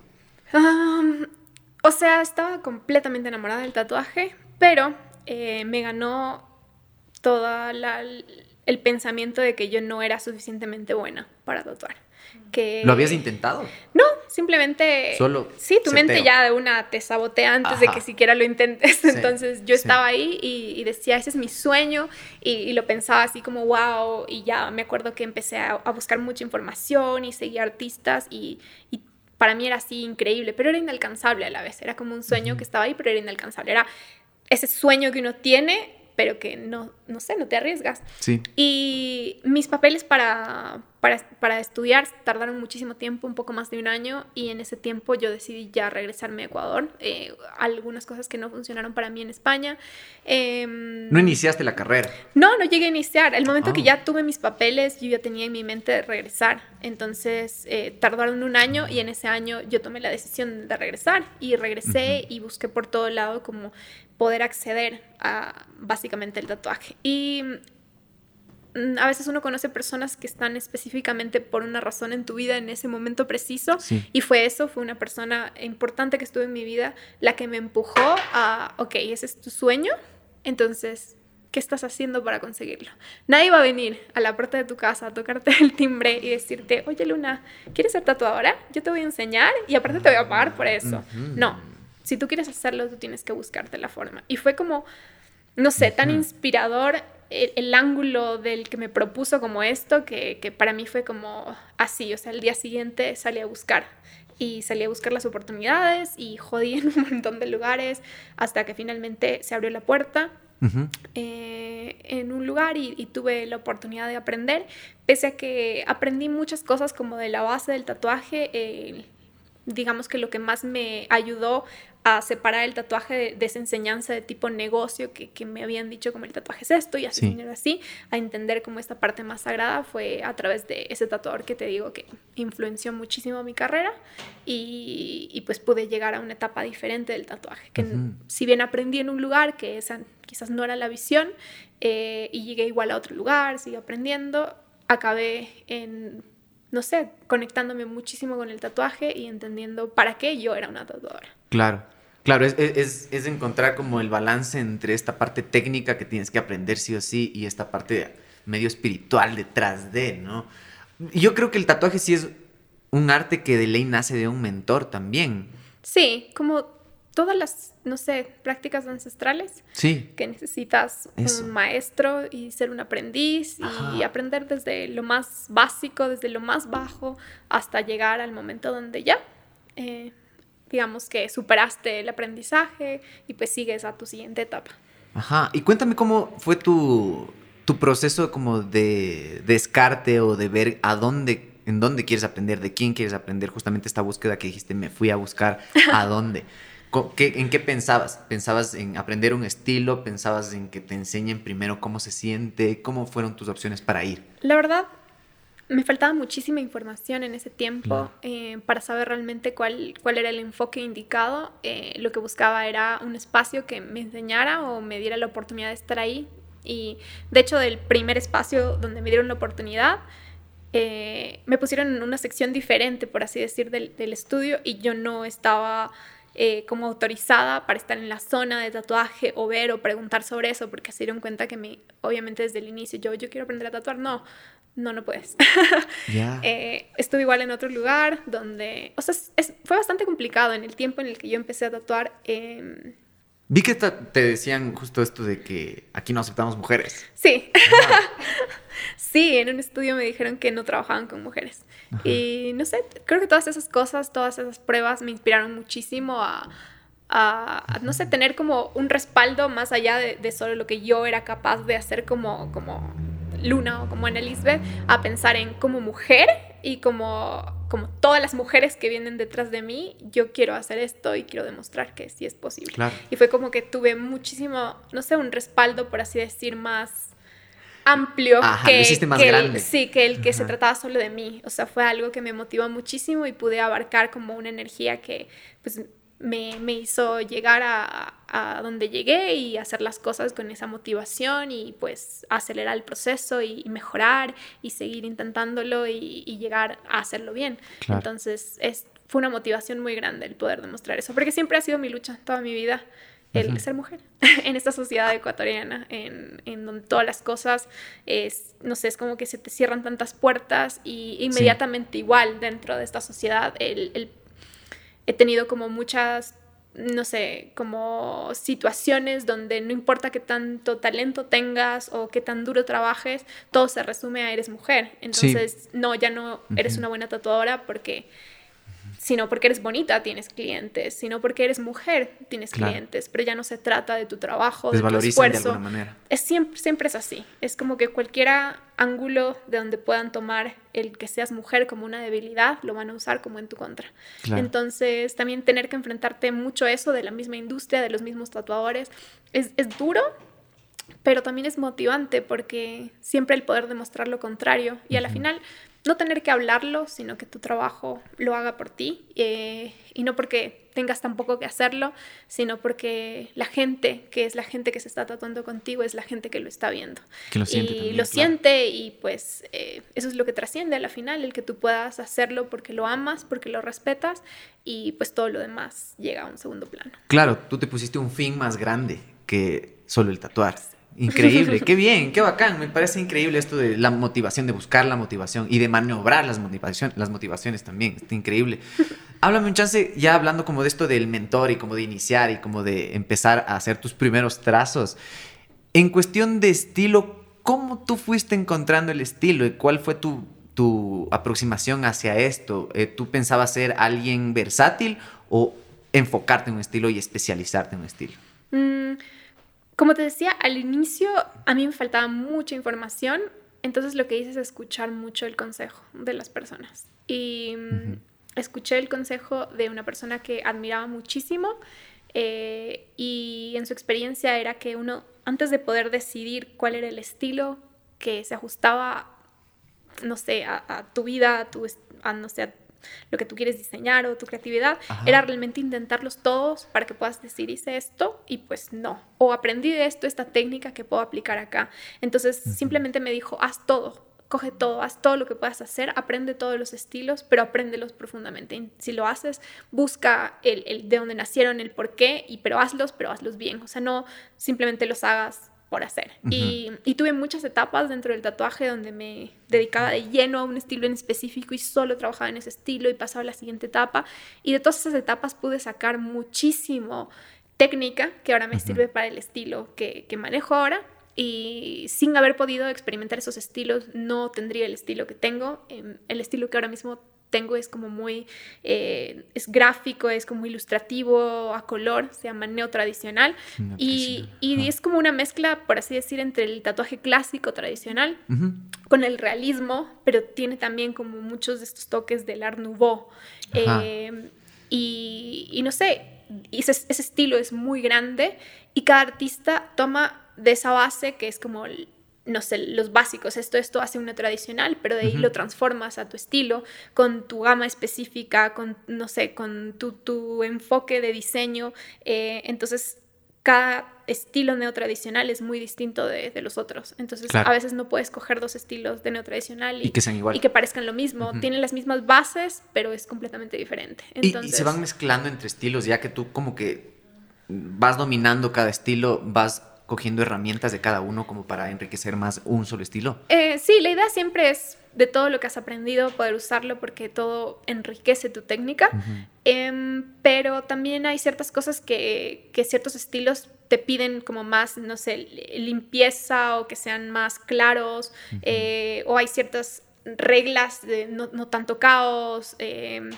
O sea, estaba completamente enamorada del tatuaje, pero eh, me ganó todo el pensamiento de que yo no era suficientemente buena para tatuar. Que... ¿Lo habías intentado? No, simplemente... Solo... Sí, tu mente ya de una te sabotea antes de que siquiera lo intentes. Entonces yo estaba ahí y, decía, ese es mi sueño y, lo pensaba así como, wow, y ya me acuerdo que empecé a, buscar mucha información y seguía artistas y, y para mí era así increíble, pero era inalcanzable a la vez. Era como un sueño que estaba ahí, pero era inalcanzable. Era ese sueño que uno tiene, pero que no, no sé, no te arriesgas. Sí. Y mis papeles para, para, estudiar tardaron muchísimo tiempo, un poco más de un año, y en ese tiempo yo decidí ya regresarme a Ecuador. Eh, algunas cosas que no funcionaron para mí en España. Em, ¿No iniciaste la carrera? No, no llegué a iniciar. El momento que Ah. ya tuve mis papeles, yo ya tenía en mi mente regresar. Entonces eh, tardaron un año y en ese año yo tomé la decisión de regresar y regresé y busqué por todo lado como poder acceder a básicamente el tatuaje. Y a veces uno conoce personas que están específicamente por una razón en tu vida en ese momento preciso. Sí. Y fue eso, fue una persona importante que estuvo en mi vida la que me empujó a, ok, ese es tu sueño, entonces, ¿qué estás haciendo para conseguirlo? Nadie va a venir a la puerta de tu casa a tocarte el timbre y decirte, oye Luna, ¿quieres ser tatuadora? Yo te voy a enseñar y aparte te voy a pagar por eso. No, si tú quieres hacerlo, tú tienes que buscarte la forma. Y fue como, no sé, tan inspirador el, el ángulo del que me propuso como esto, que, que para mí fue como así, o sea, el día siguiente salí a buscar. Y salí a buscar las oportunidades y jodí en un montón de lugares hasta que finalmente se abrió la puerta eh, en un lugar y, y tuve la oportunidad de aprender, pese a que aprendí muchas cosas como de la base del tatuaje, eh, digamos que lo que más me ayudó a separar el tatuaje de, de esa enseñanza de tipo negocio que, que me habían dicho como el tatuaje es esto y así Sí. así, a entender como esta parte más sagrada fue a través de ese tatuador que te digo que influenció muchísimo mi carrera y, y pues pude llegar a una etapa diferente del tatuaje, que si bien aprendí en un lugar que esa quizás no era la visión eh, y llegué igual a otro lugar, sigo aprendiendo, acabé en, no sé, conectándome muchísimo con el tatuaje y entendiendo para qué yo era una tatuadora. Claro. Claro, es, es, es encontrar como el balance entre esta parte técnica que tienes que aprender sí o sí y esta parte medio espiritual detrás de, ¿no? Yo creo que el tatuaje sí es un arte que de ley nace de un mentor también. Sí, como todas las, no sé, prácticas ancestrales Sí. que necesitas Eso. un maestro y ser un aprendiz y aprender desde lo más básico, desde lo más bajo, hasta llegar al momento donde ya, eh, digamos que superaste el aprendizaje y pues sigues a tu siguiente etapa. Ajá. Y cuéntame cómo fue tu, tu proceso como de descarte o de ver a dónde, en dónde quieres aprender, de quién quieres aprender, justamente esta búsqueda que dijiste, me fui a buscar a dónde. Qué- ¿En qué pensabas? ¿Pensabas en aprender un estilo? ¿Pensabas en que te enseñen primero cómo se siente? ¿Cómo fueron tus opciones para ir? La verdad, me faltaba muchísima información en ese tiempo Claro. eh, para saber realmente cuál, cuál era el enfoque indicado. Eh, lo que buscaba era un espacio que me enseñara o me diera la oportunidad de estar ahí. Y de hecho, del primer espacio donde me dieron la oportunidad, eh, me pusieron en una sección diferente, por así decir, del, del estudio y yo no estaba eh, como autorizada para estar en la zona de tatuaje o ver o preguntar sobre eso, porque se dieron cuenta que me, obviamente desde el inicio yo, yo quiero aprender a tatuar, no, no, no puedes. Eh, estuve igual en otro lugar donde, o sea, es- es- fue bastante complicado en el tiempo en el que yo empecé a tatuar. eh, Vi que te decían justo esto de que aquí no aceptamos mujeres. sí. sí, en un estudio me dijeron que no trabajaban con mujeres. Y no sé, creo que todas esas cosas, todas esas pruebas me inspiraron muchísimo a, a, a, no sé, tener como un respaldo más allá de, de solo lo que yo era capaz de hacer como, como Luna o como Ana Lisbeth, a pensar en como mujer y como, como todas las mujeres que vienen detrás de mí, yo quiero hacer esto y quiero demostrar que sí es posible. Claro. Y fue como que tuve muchísimo, no sé, un respaldo, por así decir, más amplio Ajá, que, lo hiciste más que el- sí, que el que se trataba solo de mí. O sea, fue algo que me motivó muchísimo y pude abarcar como una energía que pues me, me hizo llegar a, a donde llegué y hacer las cosas con esa motivación y pues acelerar el proceso y, y mejorar y seguir intentándolo y, y llegar a hacerlo bien. Claro. Entonces es, fue una motivación muy grande el poder demostrar eso, porque siempre ha sido mi lucha toda mi vida el ser mujer en esta sociedad ecuatoriana, en, en donde todas las cosas, es, no sé, es como que se te cierran tantas puertas y inmediatamente igual dentro de esta sociedad el, el- he tenido como muchas, no sé, como situaciones donde no importa qué tanto talento tengas o qué tan duro trabajes, todo se resume a eres mujer. Entonces, no, ya no eres una buena tatuadora porque sino porque eres bonita tienes clientes, sino porque eres mujer tienes clientes, pero ya no se trata de tu trabajo, de tu esfuerzo. De alguna manera. Es siempre, siempre es así. Es como que cualquier ángulo de donde puedan tomar el que seas mujer como una debilidad, lo van a usar como en tu contra. Entonces, también tener que enfrentarte mucho a eso de la misma industria, de los mismos tatuadores, es, es duro, pero también es motivante porque siempre el poder demostrar lo contrario y a la final no tener que hablarlo, sino que tu trabajo lo haga por ti eh, y no porque tengas tampoco que hacerlo, sino porque la gente, que es la gente que se está tatuando contigo, es la gente que lo está viendo. Que lo siente. Y lo siente y pues eh, eso es lo que trasciende a la final, el que tú puedas hacerlo porque lo amas, porque lo respetas y pues todo lo demás llega a un segundo plano. Claro, tú te pusiste un fin más grande que solo el tatuar. Increíble, qué bien, qué bacán. Me parece increíble esto de la motivación, de buscar la motivación y de maniobrar las, motivación, las motivaciones también. Está increíble. Háblame un chance, ya hablando como de esto del mentor y como de iniciar y como de empezar a hacer tus primeros trazos. En cuestión de estilo, ¿cómo tú fuiste encontrando el estilo y cuál fue tu, tu aproximación hacia esto? Eh, ¿Tú pensabas ser alguien versátil o enfocarte en un estilo y especializarte en un estilo? Mm, como te decía, al inicio a mí me faltaba mucha información, entonces lo que hice es escuchar mucho el consejo de las personas. Y escuché el consejo de una persona que admiraba muchísimo eh, y en su experiencia era que uno, antes de poder decidir cuál era el estilo que se ajustaba, no sé, a, tu vida, a, tu, a, no sé, a lo que tú quieres diseñar o tu creatividad, era realmente intentarlos todos para que puedas decir hice esto y pues no, o aprendí de esto esta técnica que puedo aplicar acá. Entonces simplemente me dijo, haz todo, coge todo, haz todo lo que puedas hacer, aprende todos los estilos, pero apréndelos profundamente. si lo haces, busca el, el, de dónde nacieron, el por qué, y, pero hazlos, pero hazlos bien. O sea, no simplemente los hagas por hacer. y, tuve muchas etapas dentro del tatuaje donde me dedicaba de lleno a un estilo en específico y solo trabajaba en ese estilo y pasaba a la siguiente etapa. Y de todas esas etapas pude sacar muchísimo técnica que ahora me sirve para el estilo que, que manejo ahora. Y sin haber podido experimentar esos estilos, no tendría el estilo que tengo. Em, el estilo que ahora mismo tengo es como muy, eh, es gráfico, es como ilustrativo, a color, se llama neotradicional. Y, y es como una mezcla, por así decir, entre el tatuaje clásico tradicional con el realismo, pero tiene también como muchos de estos toques del Art Nouveau. Eh, y, y, no sé, ese, ese estilo es muy grande y cada artista toma de esa base que es como no sé, los básicos, esto, esto hace una tradicional, pero de ahí lo transformas a tu estilo, con tu gama específica, con, no sé, con tu, enfoque de diseño. Eh, entonces, cada estilo neotradicional es muy distinto de, los otros. Entonces, a veces no puedes coger dos estilos de neotradicional y, y que sean igual. Y que parezcan lo mismo. Tienen las mismas bases, pero es completamente diferente. Entonces, y se van mezclando entre estilos, ya que tú como que vas dominando cada estilo, vas cogiendo herramientas de cada uno como para enriquecer más un solo estilo? Eh, sí, la idea siempre es de todo lo que has aprendido poder usarlo porque todo enriquece tu técnica, em, pero también hay ciertas cosas que, que, ciertos estilos te piden como más, no sé, limpieza o que sean más claros, eh, o hay ciertas reglas de no, no tanto caos em,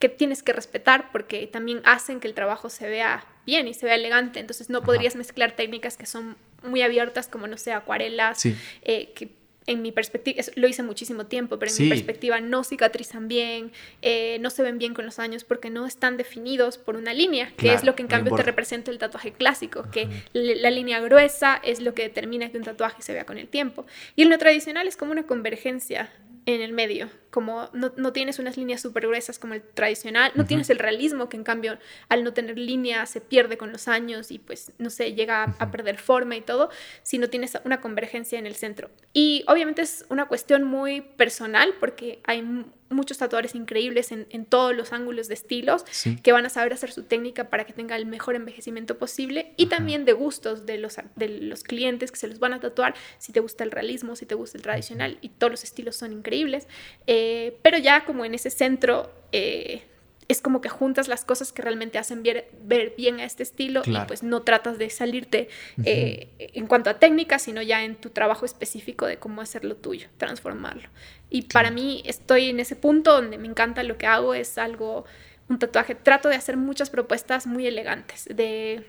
que tienes que respetar porque también hacen que el trabajo se vea bien y se ve elegante. Entonces no podrías mezclar técnicas que son muy abiertas como, no sé, acuarelas, eh, que en mi perspectiva, lo hice muchísimo tiempo, pero en mi perspectiva no cicatrizan bien, eh, no se ven bien con los años porque no están definidos por una línea, que es lo que en cambio te representa el tatuaje clásico, que la línea gruesa es lo que determina que un tatuaje se vea con el tiempo. Y el no tradicional es como una convergencia en el medio, como no, no tienes unas líneas súper gruesas como el tradicional, no tienes el realismo que en cambio al no tener línea se pierde con los años y pues no sé, llega a, perder forma y todo, sino tienes una convergencia en el centro. Y obviamente es una cuestión muy personal porque hay muchos tatuadores increíbles en, en, todos los ángulos de estilos que van a saber hacer su técnica para que tenga el mejor envejecimiento posible y también de gustos de los, de los clientes que se los van a tatuar, si te gusta el realismo, si te gusta el tradicional y todos los estilos son increíbles, eh, pero ya como en ese centro... Eh, es como que juntas las cosas que realmente hacen ver, bien a este estilo y pues no tratas de salirte eh, en cuanto a técnica, sino ya en tu trabajo específico de cómo hacerlo tuyo, transformarlo. Y para mí estoy en ese punto donde me encanta lo que hago, es algo, un tatuaje. Trato de hacer muchas propuestas muy elegantes, de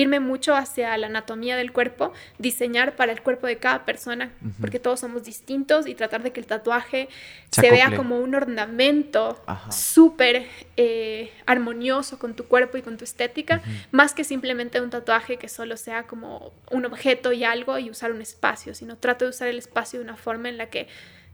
irme mucho hacia la anatomía del cuerpo, diseñar para el cuerpo de cada persona, porque todos somos distintos y tratar de que el tatuaje se, vea como un ornamento súper eh, armonioso con tu cuerpo y con tu estética, más que simplemente un tatuaje que solo sea como un objeto y algo y usar un espacio, sino trato de usar el espacio de una forma en la que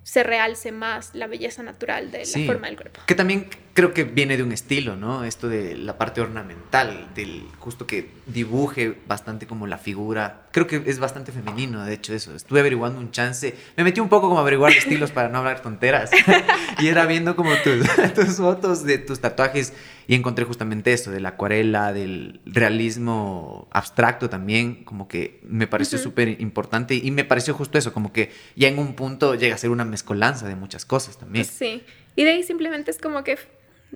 se realce más la belleza natural de la forma del cuerpo. Que también creo que viene de un estilo, ¿no? Esto de la parte ornamental, del justo que dibuje bastante como la figura. Creo que es bastante femenino, de hecho, eso. Estuve averiguando un chance. Me metí un poco como a averiguar estilos para no hablar tonteras. y era viendo como tus, tus fotos de tus tatuajes y encontré justamente eso, de la acuarela, del realismo abstracto también, como que me pareció súper importante. Y me pareció justo eso, como que ya en un punto llega a ser una mezcolanza de muchas cosas también. Sí, y de ahí simplemente es como que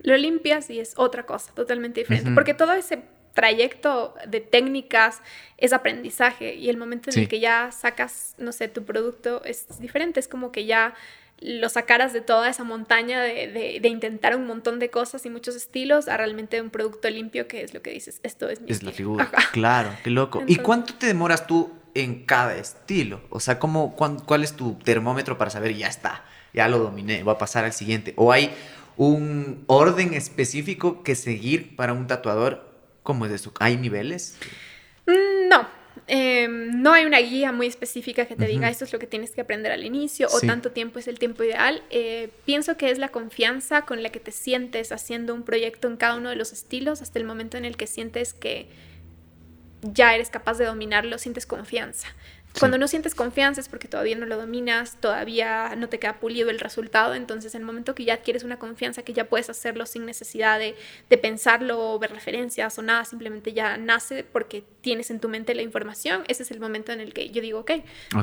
lo limpias y es otra cosa, totalmente diferente, porque todo ese trayecto de técnicas es aprendizaje y el momento en el que ya sacas, no sé, tu producto es diferente, es como que ya lo sacaras de toda esa montaña de, intentar un montón de cosas y muchos estilos a realmente un producto limpio que es lo que dices, esto es mi Es la figura, claro, qué loco. ¿Y cuánto te demoras tú en cada estilo? O sea, ¿cómo, ¿cuál es tu termómetro para saber ya está, ya lo dominé, voy a pasar al siguiente? ¿O hay un orden específico que seguir para un tatuador? ¿Cómo es eso? ¿Hay niveles? Mm, no, Em, no hay una guía muy específica que te diga esto es lo que tienes que aprender al inicio o tanto tiempo es el tiempo ideal. Eh, pienso que es la confianza con la que te sientes haciendo un proyecto en cada uno de los estilos hasta el momento en el que sientes que ya eres capaz de dominarlo, sientes confianza. Cuando no sientes confianza es porque todavía no lo dominas, todavía no te queda pulido el resultado, entonces en el momento que ya adquieres una confianza que ya puedes hacerlo sin necesidad de, pensarlo o ver referencias o nada, simplemente ya nace porque tienes en tu mente la información, ese es el momento en el que yo digo, ok,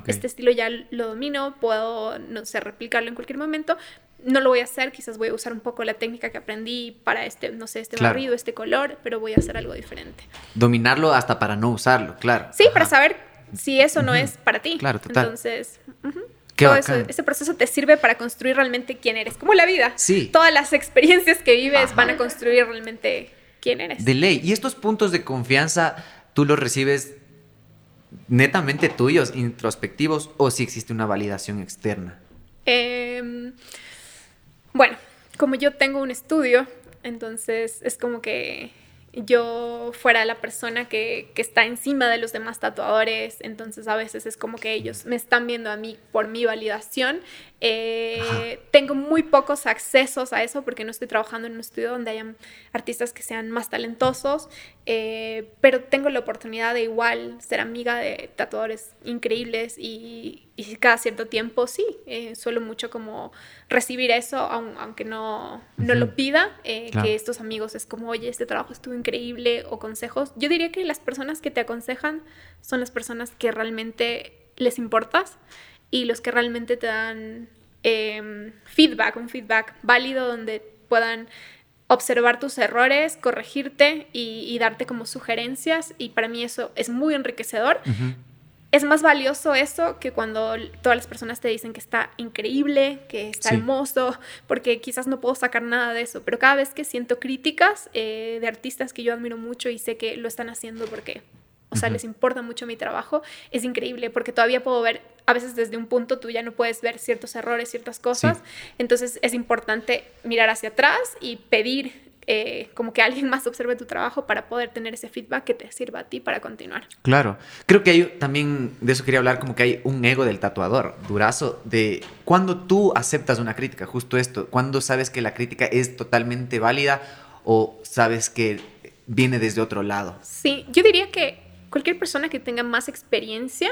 este estilo ya lo domino, puedo, no sé, replicarlo en cualquier momento, no lo voy a hacer, quizás voy a usar un poco la técnica que aprendí para este, no sé, este barrido, este color, pero voy a hacer algo diferente. Dominarlo hasta para no usarlo, claro. Sí, para saber si eso no es para ti. Claro, total. Entonces, todo eso, ese proceso te sirve para construir realmente quién eres, como la vida. Sí. Todas las experiencias que vives van a construir realmente quién eres. De ley. Y estos puntos de confianza, tú los recibes netamente tuyos, introspectivos, o si existe una validación externa. Em, bueno, como yo tengo un estudio, entonces es como que yo fuera la persona que, que, está encima de los demás tatuadores, entonces a veces es como que ellos me están viendo a mí por mi validación. Eh, tengo muy pocos accesos a eso porque no estoy trabajando en un estudio donde hayan artistas que sean más talentosos, eh, pero tengo la oportunidad de igual ser amiga de tatuadores increíbles y, y cada cierto tiempo sí, eh, suelo mucho como recibir eso, aunque no, no lo pida, eh, que estos amigos es como, oye, este trabajo estuvo increíble o consejos. Yo diría que las personas que te aconsejan son las personas que realmente les importas y los que realmente te dan em, feedback, un feedback válido donde puedan observar tus errores, corregirte y, darte como sugerencias y para mí eso es muy enriquecedor, es más valioso eso que cuando todas las personas te dicen que está increíble, que está hermoso, porque quizás no puedo sacar nada de eso, pero cada vez que siento críticas eh, de artistas que yo admiro mucho y sé que lo están haciendo porque, o sea, les importa mucho mi trabajo, es increíble porque todavía puedo ver, a veces desde un punto tú ya no puedes ver ciertos errores, ciertas cosas, entonces es importante mirar hacia atrás y pedir eh, como que alguien más observe tu trabajo para poder tener ese feedback que te sirva a ti para continuar. Claro, creo que hay también, de eso quería hablar, como que hay un ego del tatuador, durazo, de cuando tú aceptas una crítica, justo esto, cuando sabes que la crítica es totalmente válida o sabes que viene desde otro lado. Sí, yo diría que cualquier persona que tenga más experiencia,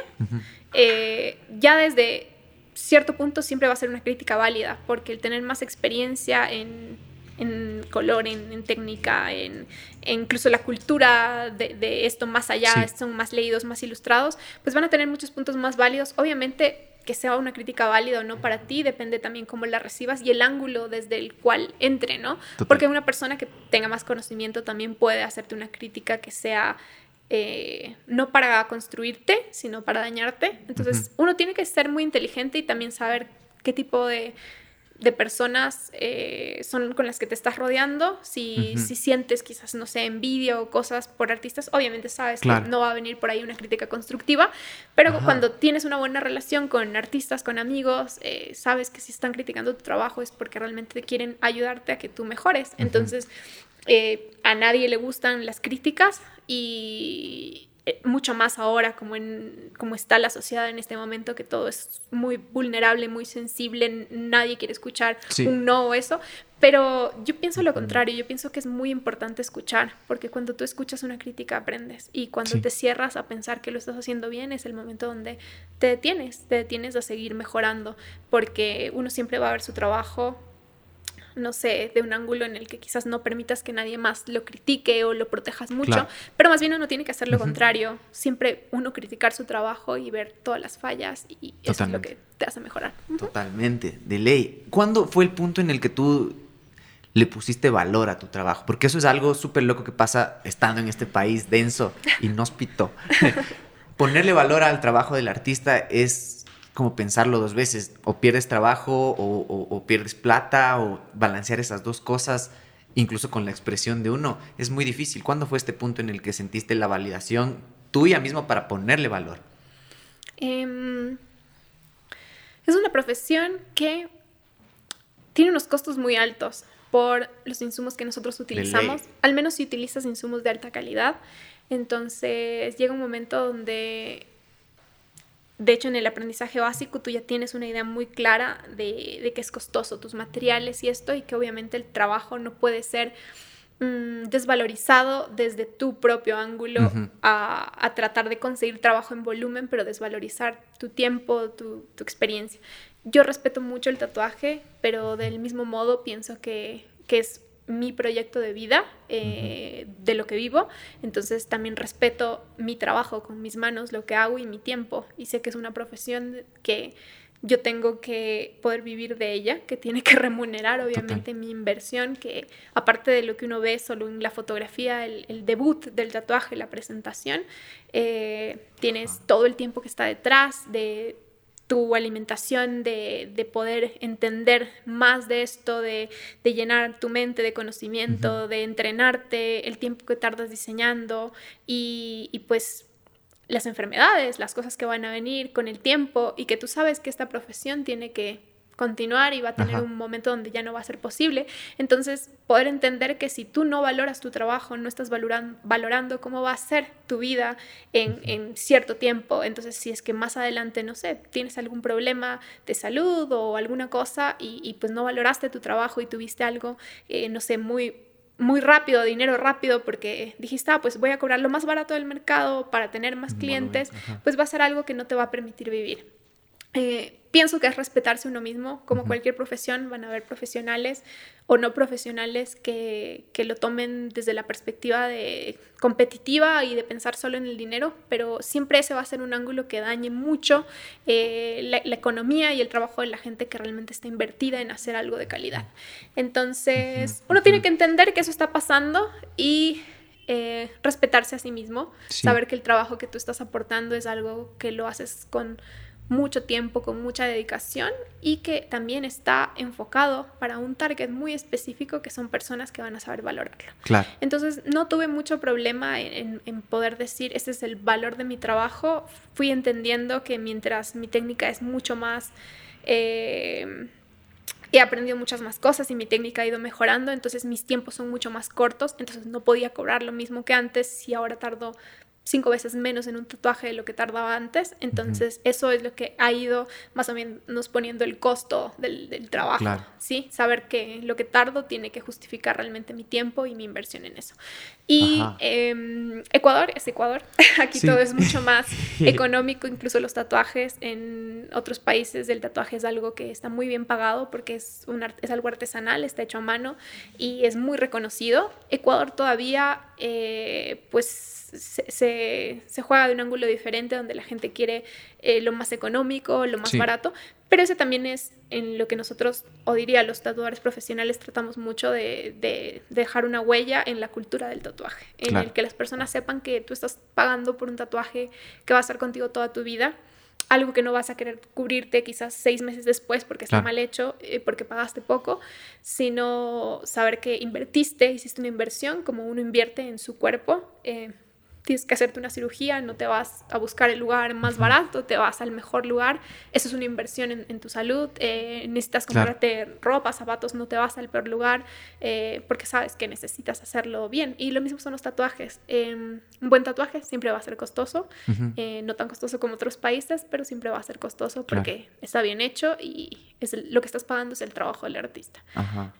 eh, ya desde cierto punto siempre va a ser una crítica válida, porque el tener más experiencia en en color, en, técnica, en, incluso la cultura de, esto más allá, son más leídos, más ilustrados, pues van a tener muchos puntos más válidos. Obviamente que sea una crítica válida o no para ti, depende también cómo la recibas y el ángulo desde el cual entre, ¿no? Porque una persona que tenga más conocimiento también puede hacerte una crítica que sea eh, no para construirte, sino para dañarte. Entonces, uno tiene que ser muy inteligente y también saber qué tipo de de personas eh, son con las que te estás rodeando. Si, si, sientes quizás, no sé, envidia o cosas por artistas, obviamente sabes que no va a venir por ahí una crítica constructiva, pero cuando tienes una buena relación con artistas, con amigos, eh, sabes que si están criticando tu trabajo es porque realmente quieren ayudarte a que tú mejores. Entonces, eh, a nadie le gustan las críticas y eh, mucho más ahora como, en, como está la sociedad en este momento, que todo es muy vulnerable, muy sensible, nadie quiere escuchar un no o eso, pero yo pienso lo contrario, yo pienso que es muy importante escuchar, porque cuando tú escuchas una crítica aprendes. Y cuando te cierras a pensar que lo estás haciendo bien es el momento donde te detienes, te detienes a seguir mejorando, porque uno siempre va a ver su trabajo no sé, de un ángulo en el que quizás no permitas que nadie más lo critique o lo protejas mucho, pero más bien uno tiene que hacer lo contrario, siempre uno criticar su trabajo y ver todas las fallas y eso es lo que te hace mejorar. Totalmente, de ley. ¿Cuándo fue el punto en el que tú le pusiste valor a tu trabajo? Porque eso es algo súper loco que pasa estando en este país denso, inhóspito. Ponerle valor al trabajo del artista es como pensarlo dos veces, o pierdes trabajo o, pierdes plata o balancear esas dos cosas, incluso con la expresión de uno, es muy difícil. ¿Cuándo fue este punto en el que sentiste la validación tuya mismo para ponerle valor? Em, es una profesión que tiene unos costos muy altos por los insumos que nosotros utilizamos, al menos si utilizas insumos de alta calidad. Entonces llega un momento donde de hecho, en el aprendizaje básico tú ya tienes una idea muy clara de, que es costoso tus materiales y esto, y que obviamente el trabajo no puede ser mm, desvalorizado desde tu propio ángulo a, tratar de conseguir trabajo en volumen, pero desvalorizar tu tiempo, tu, tu experiencia. Yo respeto mucho el tatuaje, pero del mismo modo pienso que, que es mi proyecto de vida, eh, de lo que vivo, entonces también respeto mi trabajo con mis manos, lo que hago y mi tiempo, y sé que es una profesión que yo tengo que poder vivir de ella, que tiene que remunerar obviamente mi inversión, que aparte de lo que uno ve solo en la fotografía, el, debut del tatuaje, la presentación, eh, tienes todo el tiempo que está detrás de tu alimentación, de, poder entender más de esto, de, llenar tu mente de conocimiento, de entrenarte, el tiempo que tardas diseñando y, y pues las enfermedades, las cosas que van a venir con el tiempo y que tú sabes que esta profesión tiene que continuar y va a tener un momento donde ya no va a ser posible. Entonces, poder entender que si tú no valoras tu trabajo, no estás valorando, valorando cómo va a ser tu vida en, cierto tiempo, entonces si es que más adelante, no sé, tienes algún problema de salud o alguna cosa y, pues no valoraste tu trabajo y tuviste algo, eh, no sé, muy muy rápido, dinero rápido, porque dijiste, ah, pues voy a cobrar lo más barato del mercado para tener más clientes, pues va a ser algo que no te va a permitir vivir. Eh, pienso que es respetarse uno mismo, como cualquier profesión, van a haber profesionales o no profesionales que, lo tomen desde la perspectiva de competitiva y de pensar solo en el dinero, pero siempre ese va a ser un ángulo que dañe mucho eh, la, economía y el trabajo de la gente que realmente está invertida en hacer algo de calidad. Entonces, uno tiene que entender que eso está pasando y eh, respetarse a sí mismo, saber que el trabajo que tú estás aportando es algo que lo haces con mucho tiempo, con mucha dedicación y que también está enfocado para un target muy específico que son personas que van a saber valorarlo. Claro. Entonces no tuve mucho problema en, poder decir, este es el valor de mi trabajo. Fui entendiendo que mientras mi técnica es mucho más... Eh, he aprendido muchas más cosas y mi técnica ha ido mejorando, entonces mis tiempos son mucho más cortos, entonces no podía cobrar lo mismo que antes si ahora tardo cinco veces menos en un tatuaje de lo que tardaba antes. Entonces, eso es lo que ha ido más o menos poniendo el costo del, trabajo. ¿sí? Saber que lo que tardo tiene que justificar realmente mi tiempo y mi inversión en eso. Y em, Ecuador es Ecuador. Aquí todo es mucho más económico, incluso los tatuajes. En otros países el tatuaje es algo que está muy bien pagado porque es, un, es algo artesanal, está hecho a mano y es muy reconocido. Ecuador todavía, eh, pues se, se, juega de un ángulo diferente donde la gente quiere eh, lo más económico, lo más barato, pero ese también es en lo que nosotros, o diría los tatuadores profesionales, tratamos mucho de, dejar una huella en la cultura del tatuaje, en el que las personas sepan que tú estás pagando por un tatuaje que va a estar contigo toda tu vida algo que no vas a querer cubrirte quizás seis meses después porque está mal hecho, eh, porque pagaste poco, sino saber que invertiste, hiciste una inversión, como uno invierte en su cuerpo. Eh, tienes que hacerte una cirugía, no te vas a buscar el lugar más barato, te vas al mejor lugar. Eso es una inversión en, tu salud. Eh, necesitas comprarte ropa, zapatos, no te vas al peor lugar eh, porque sabes que necesitas hacerlo bien. Y lo mismo son los tatuajes. Em, un buen tatuaje siempre va a ser costoso, eh, no tan costoso como otros países, pero siempre va a ser costoso porque está bien hecho y es lo que estás pagando es el trabajo del artista.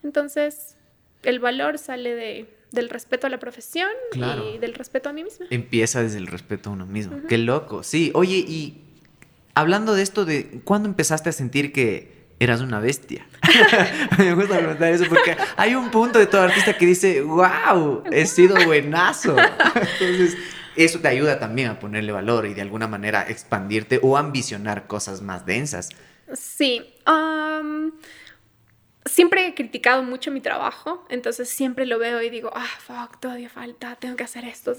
Entonces, el valor sale de del respeto a la profesión y del respeto a mí misma. Empieza desde el respeto a uno mismo. Qué loco. Sí, oye, y hablando de esto, de ¿cuándo empezaste a sentir que eras una bestia? me gusta preguntar eso porque hay un punto de todo artista que dice, wow, he sido buenazo. Entonces, eso te ayuda también a ponerle valor y de alguna manera expandirte o ambicionar cosas más densas. Sí. Um siempre he criticado mucho mi trabajo, entonces siempre lo veo y digo, ah, fuck, todavía falta, tengo que hacer esto.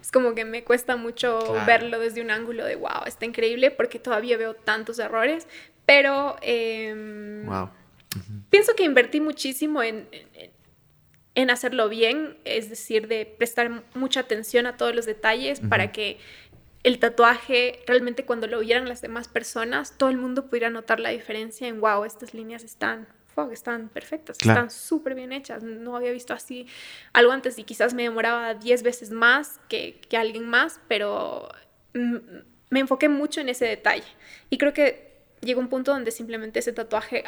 Es como que me cuesta mucho verlo desde un ángulo de, wow, está increíble porque todavía veo tantos errores, pero wow. Em, pienso que invertí muchísimo en, en, hacerlo bien, es decir, de prestar mucha atención a todos los detalles para que el tatuaje, realmente cuando lo vieran las demás personas, todo el mundo pudiera notar la diferencia en, wow, estas líneas están que están perfectas, están súper bien hechas. No había visto así algo antes y quizás me demoraba 10 veces más que, que alguien más, pero me enfoqué mucho en ese detalle. Y creo que llegó un punto donde simplemente ese tatuaje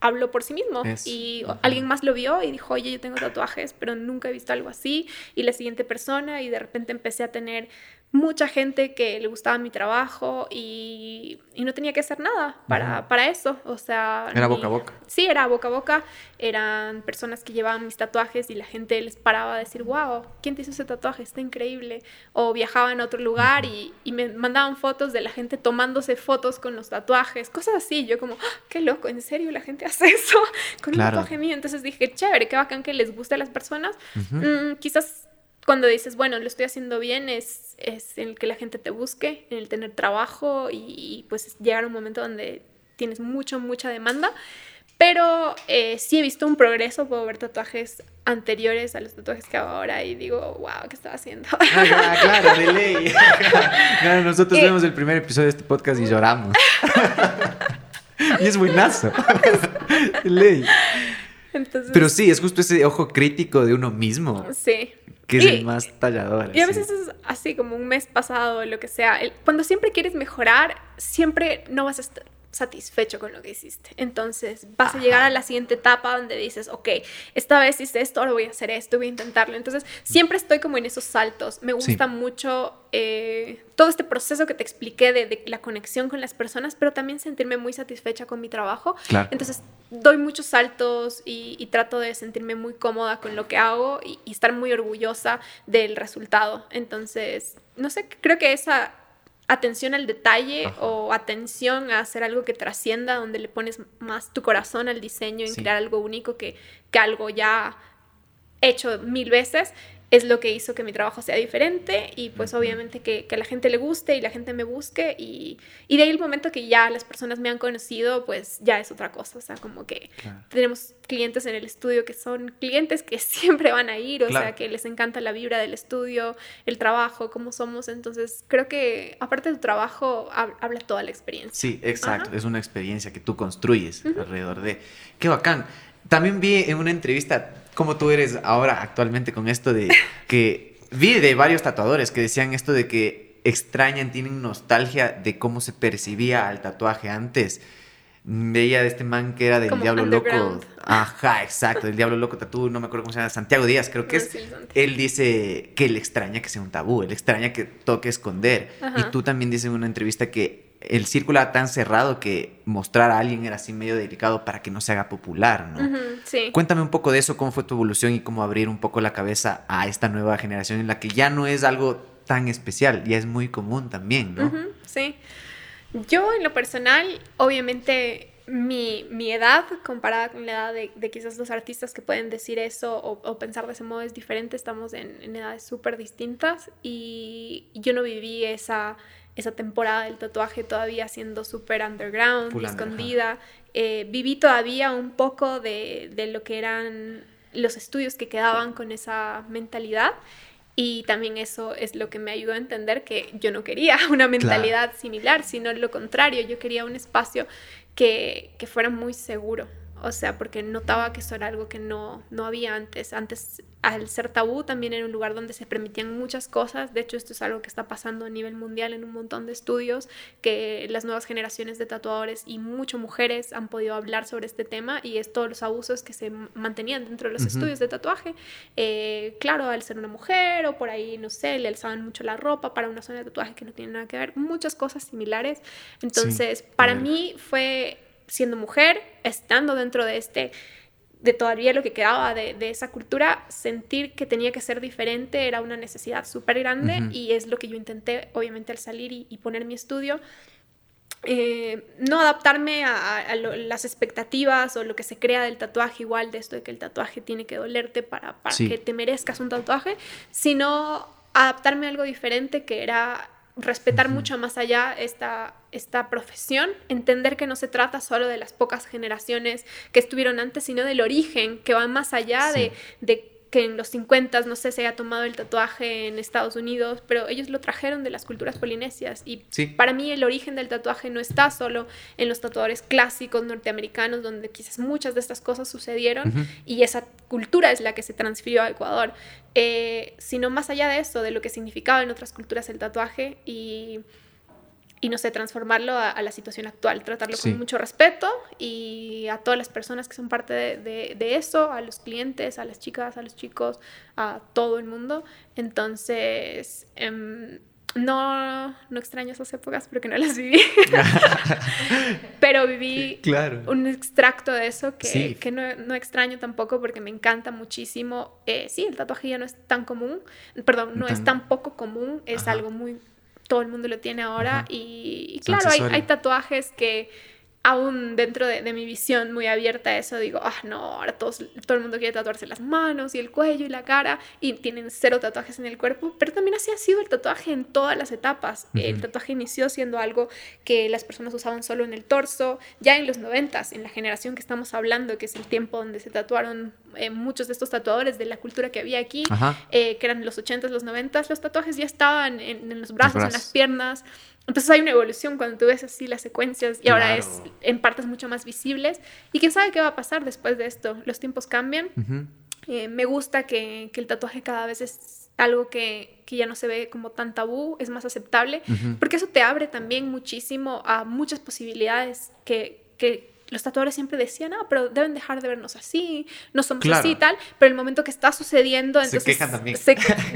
habló por sí mismo y alguien más lo vio y dijo, oye, yo tengo tatuajes, pero nunca he visto algo así. Y la siguiente persona y de repente empecé a tener mucha gente que le gustaba mi trabajo y, no tenía que hacer nada para, para eso. O sea... Era boca a boca. Sí, era boca a boca. Eran personas que llevaban mis tatuajes y la gente les paraba a decir, wow, ¿quién te hizo ese tatuaje? Está increíble. O viajaban a otro lugar y, me mandaban fotos de la gente tomándose fotos con los tatuajes, cosas así. Yo como, ah, qué loco, ¿en serio la gente hace eso con un tatuaje mío? Entonces dije, chévere, qué bacán que les guste a las personas. Mm, quizás cuando dices, bueno, lo estoy haciendo bien, es, es en el que la gente te busque, en el tener trabajo y, pues llegar a un momento donde tienes mucho, mucha demanda. Pero eh, sí he visto un progreso, puedo ver tatuajes anteriores a los tatuajes que hago ahora y digo, wow, ¿qué estaba haciendo? Ah, claro, de ley. claro, nosotros vemos el primer episodio de este podcast y lloramos. y es buenazo. de ley. Pero sí, es justo ese ojo crítico de uno mismo. Sí que es el más tallador. Y a veces es así como un mes pasado, lo que sea. cuando siempre quieres mejorar, siempre no vas a estar satisfecho con lo que hiciste. Entonces vas a llegar a la siguiente etapa donde dices, ok, esta vez hice esto, ahora voy a hacer esto, voy a intentarlo. Entonces siempre estoy como en esos saltos. Me gusta mucho eh, todo este proceso que te expliqué de, la conexión con las personas, pero también sentirme muy satisfecha con mi trabajo. Entonces doy muchos saltos y, trato de sentirme muy cómoda con lo que hago y, y estar muy orgullosa del resultado. Entonces, no sé, creo que esa atención al detalle o atención a hacer algo que trascienda, donde le pones más tu corazón al diseño, en crear algo único que, que algo ya hecho mil veces es lo que hizo que mi trabajo sea diferente y pues obviamente que, que, a la gente le guste y la gente me busque y, y, de ahí el momento que ya las personas me han conocido pues ya es otra cosa, o sea, como que tenemos clientes en el estudio que son clientes que siempre van a ir, o sea, que les encanta la vibra del estudio, el trabajo, cómo somos, entonces creo que aparte de tu trabajo habla toda la experiencia. Sí, exacto, es una experiencia que tú construyes alrededor de... Qué bacán. También vi en una entrevista cómo tú eres ahora actualmente con esto de que vi de varios tatuadores que decían esto de que extrañan, tienen nostalgia de cómo se percibía al tatuaje antes. veía de este man que era del Diablo Loco. Ajá, exacto, del Diablo Loco Tatú, no me acuerdo cómo se llama, Santiago Díaz, creo que es. Él dice que él extraña que sea un tabú, él extraña que toque esconder. Y tú también dices en una entrevista que el círculo era tan cerrado que mostrar a alguien era así medio delicado para que no se haga popular, ¿no? sí. Cuéntame un poco de eso, cómo fue tu evolución y cómo abrir un poco la cabeza a esta nueva generación en la que ya no es algo tan especial, ya es muy común también, ¿no? sí. Yo en lo personal, obviamente mi, edad comparada con la edad de, quizás los artistas que pueden decir eso o, pensar de ese modo es diferente, estamos en, edades súper distintas y yo no viví esa, esa temporada del tatuaje todavía siendo súper underground, escondida. Eh, viví todavía un poco de, de lo que eran los estudios que quedaban con esa mentalidad y también eso es lo que me ayudó a entender que yo no quería una mentalidad similar, sino lo contrario, yo quería un espacio que, que fuera muy seguro, o sea, porque notaba que eso era algo que no, no había antes. Antes, al ser tabú, también era un lugar donde se permitían muchas cosas. De hecho, esto es algo que está pasando a nivel mundial en un montón de estudios, que las nuevas generaciones de tatuadores y muchas mujeres han podido hablar sobre este tema y es todos los abusos que se mantenían dentro de los estudios de tatuaje. Eh, claro, al ser una mujer o por ahí, no sé, le alzaban mucho la ropa para una zona de tatuaje que no tiene nada que ver. Muchas cosas similares. Entonces, para mí fue siendo mujer, estando dentro de este, de todavía lo que quedaba de, esa cultura, sentir que tenía que ser diferente era una necesidad súper grande y es lo que yo intenté, obviamente, al salir y, poner mi estudio. Eh, no adaptarme a, las expectativas o lo que se crea del tatuaje, igual de esto de que el tatuaje tiene que dolerte para, para que te merezcas un tatuaje, sino adaptarme a algo diferente que era respetar mucho más allá esta, esta profesión, entender que no se trata solo de las pocas generaciones que estuvieron antes, sino del origen, que va más allá de, de que en los 50, no sé, se haya tomado el tatuaje en Estados Unidos, pero ellos lo trajeron de las culturas polinesias. Y para mí el origen del tatuaje no está solo en los tatuadores clásicos norteamericanos, donde quizás muchas de estas cosas sucedieron y esa cultura es la que se transfirió a Ecuador, eh, sino más allá de eso, de lo que significaba en otras culturas el tatuaje y y no sé, transformarlo a, la situación actual, tratarlo con mucho respeto y a todas las personas que son parte de, de, eso, a los clientes, a las chicas, a los chicos, a todo el mundo. Entonces, em, no, no extraño esas épocas porque no las viví, pero viví un extracto de eso que, que no, no, extraño tampoco porque me encanta muchísimo. Eh, sí, el tatuaje ya no es tan común, perdón, no es tan poco común, es algo muy todo el mundo lo tiene ahora. Y, claro, hay, hay, tatuajes que aún dentro de, mi visión muy abierta a eso, digo, ah, no, ahora todos, todo el mundo quiere tatuarse las manos y el cuello y la cara y tienen cero tatuajes en el cuerpo, pero también así ha sido el tatuaje en todas las etapas. El tatuaje inició siendo algo que las personas usaban solo en el torso, ya en los noventas, en la generación que estamos hablando, que es el tiempo donde se tatuaron eh, muchos de estos tatuadores de la cultura que había aquí, eh, que eran los ochentas, los noventas, los tatuajes ya estaban en, en los brazos, en las piernas, entonces hay una evolución cuando tú ves así las secuencias y ahora es en partes mucho más visibles. Y quién sabe qué va a pasar después de esto. Los tiempos cambian. Eh, me gusta que, que, el tatuaje cada vez es algo que, que, ya no se ve como tan tabú, es más aceptable, porque eso te abre también muchísimo a muchas posibilidades que, que los tatuadores siempre decían, ah, pero deben dejar de vernos así, no somos así y tal, pero el momento que está sucediendo, entonces... Se quejan también.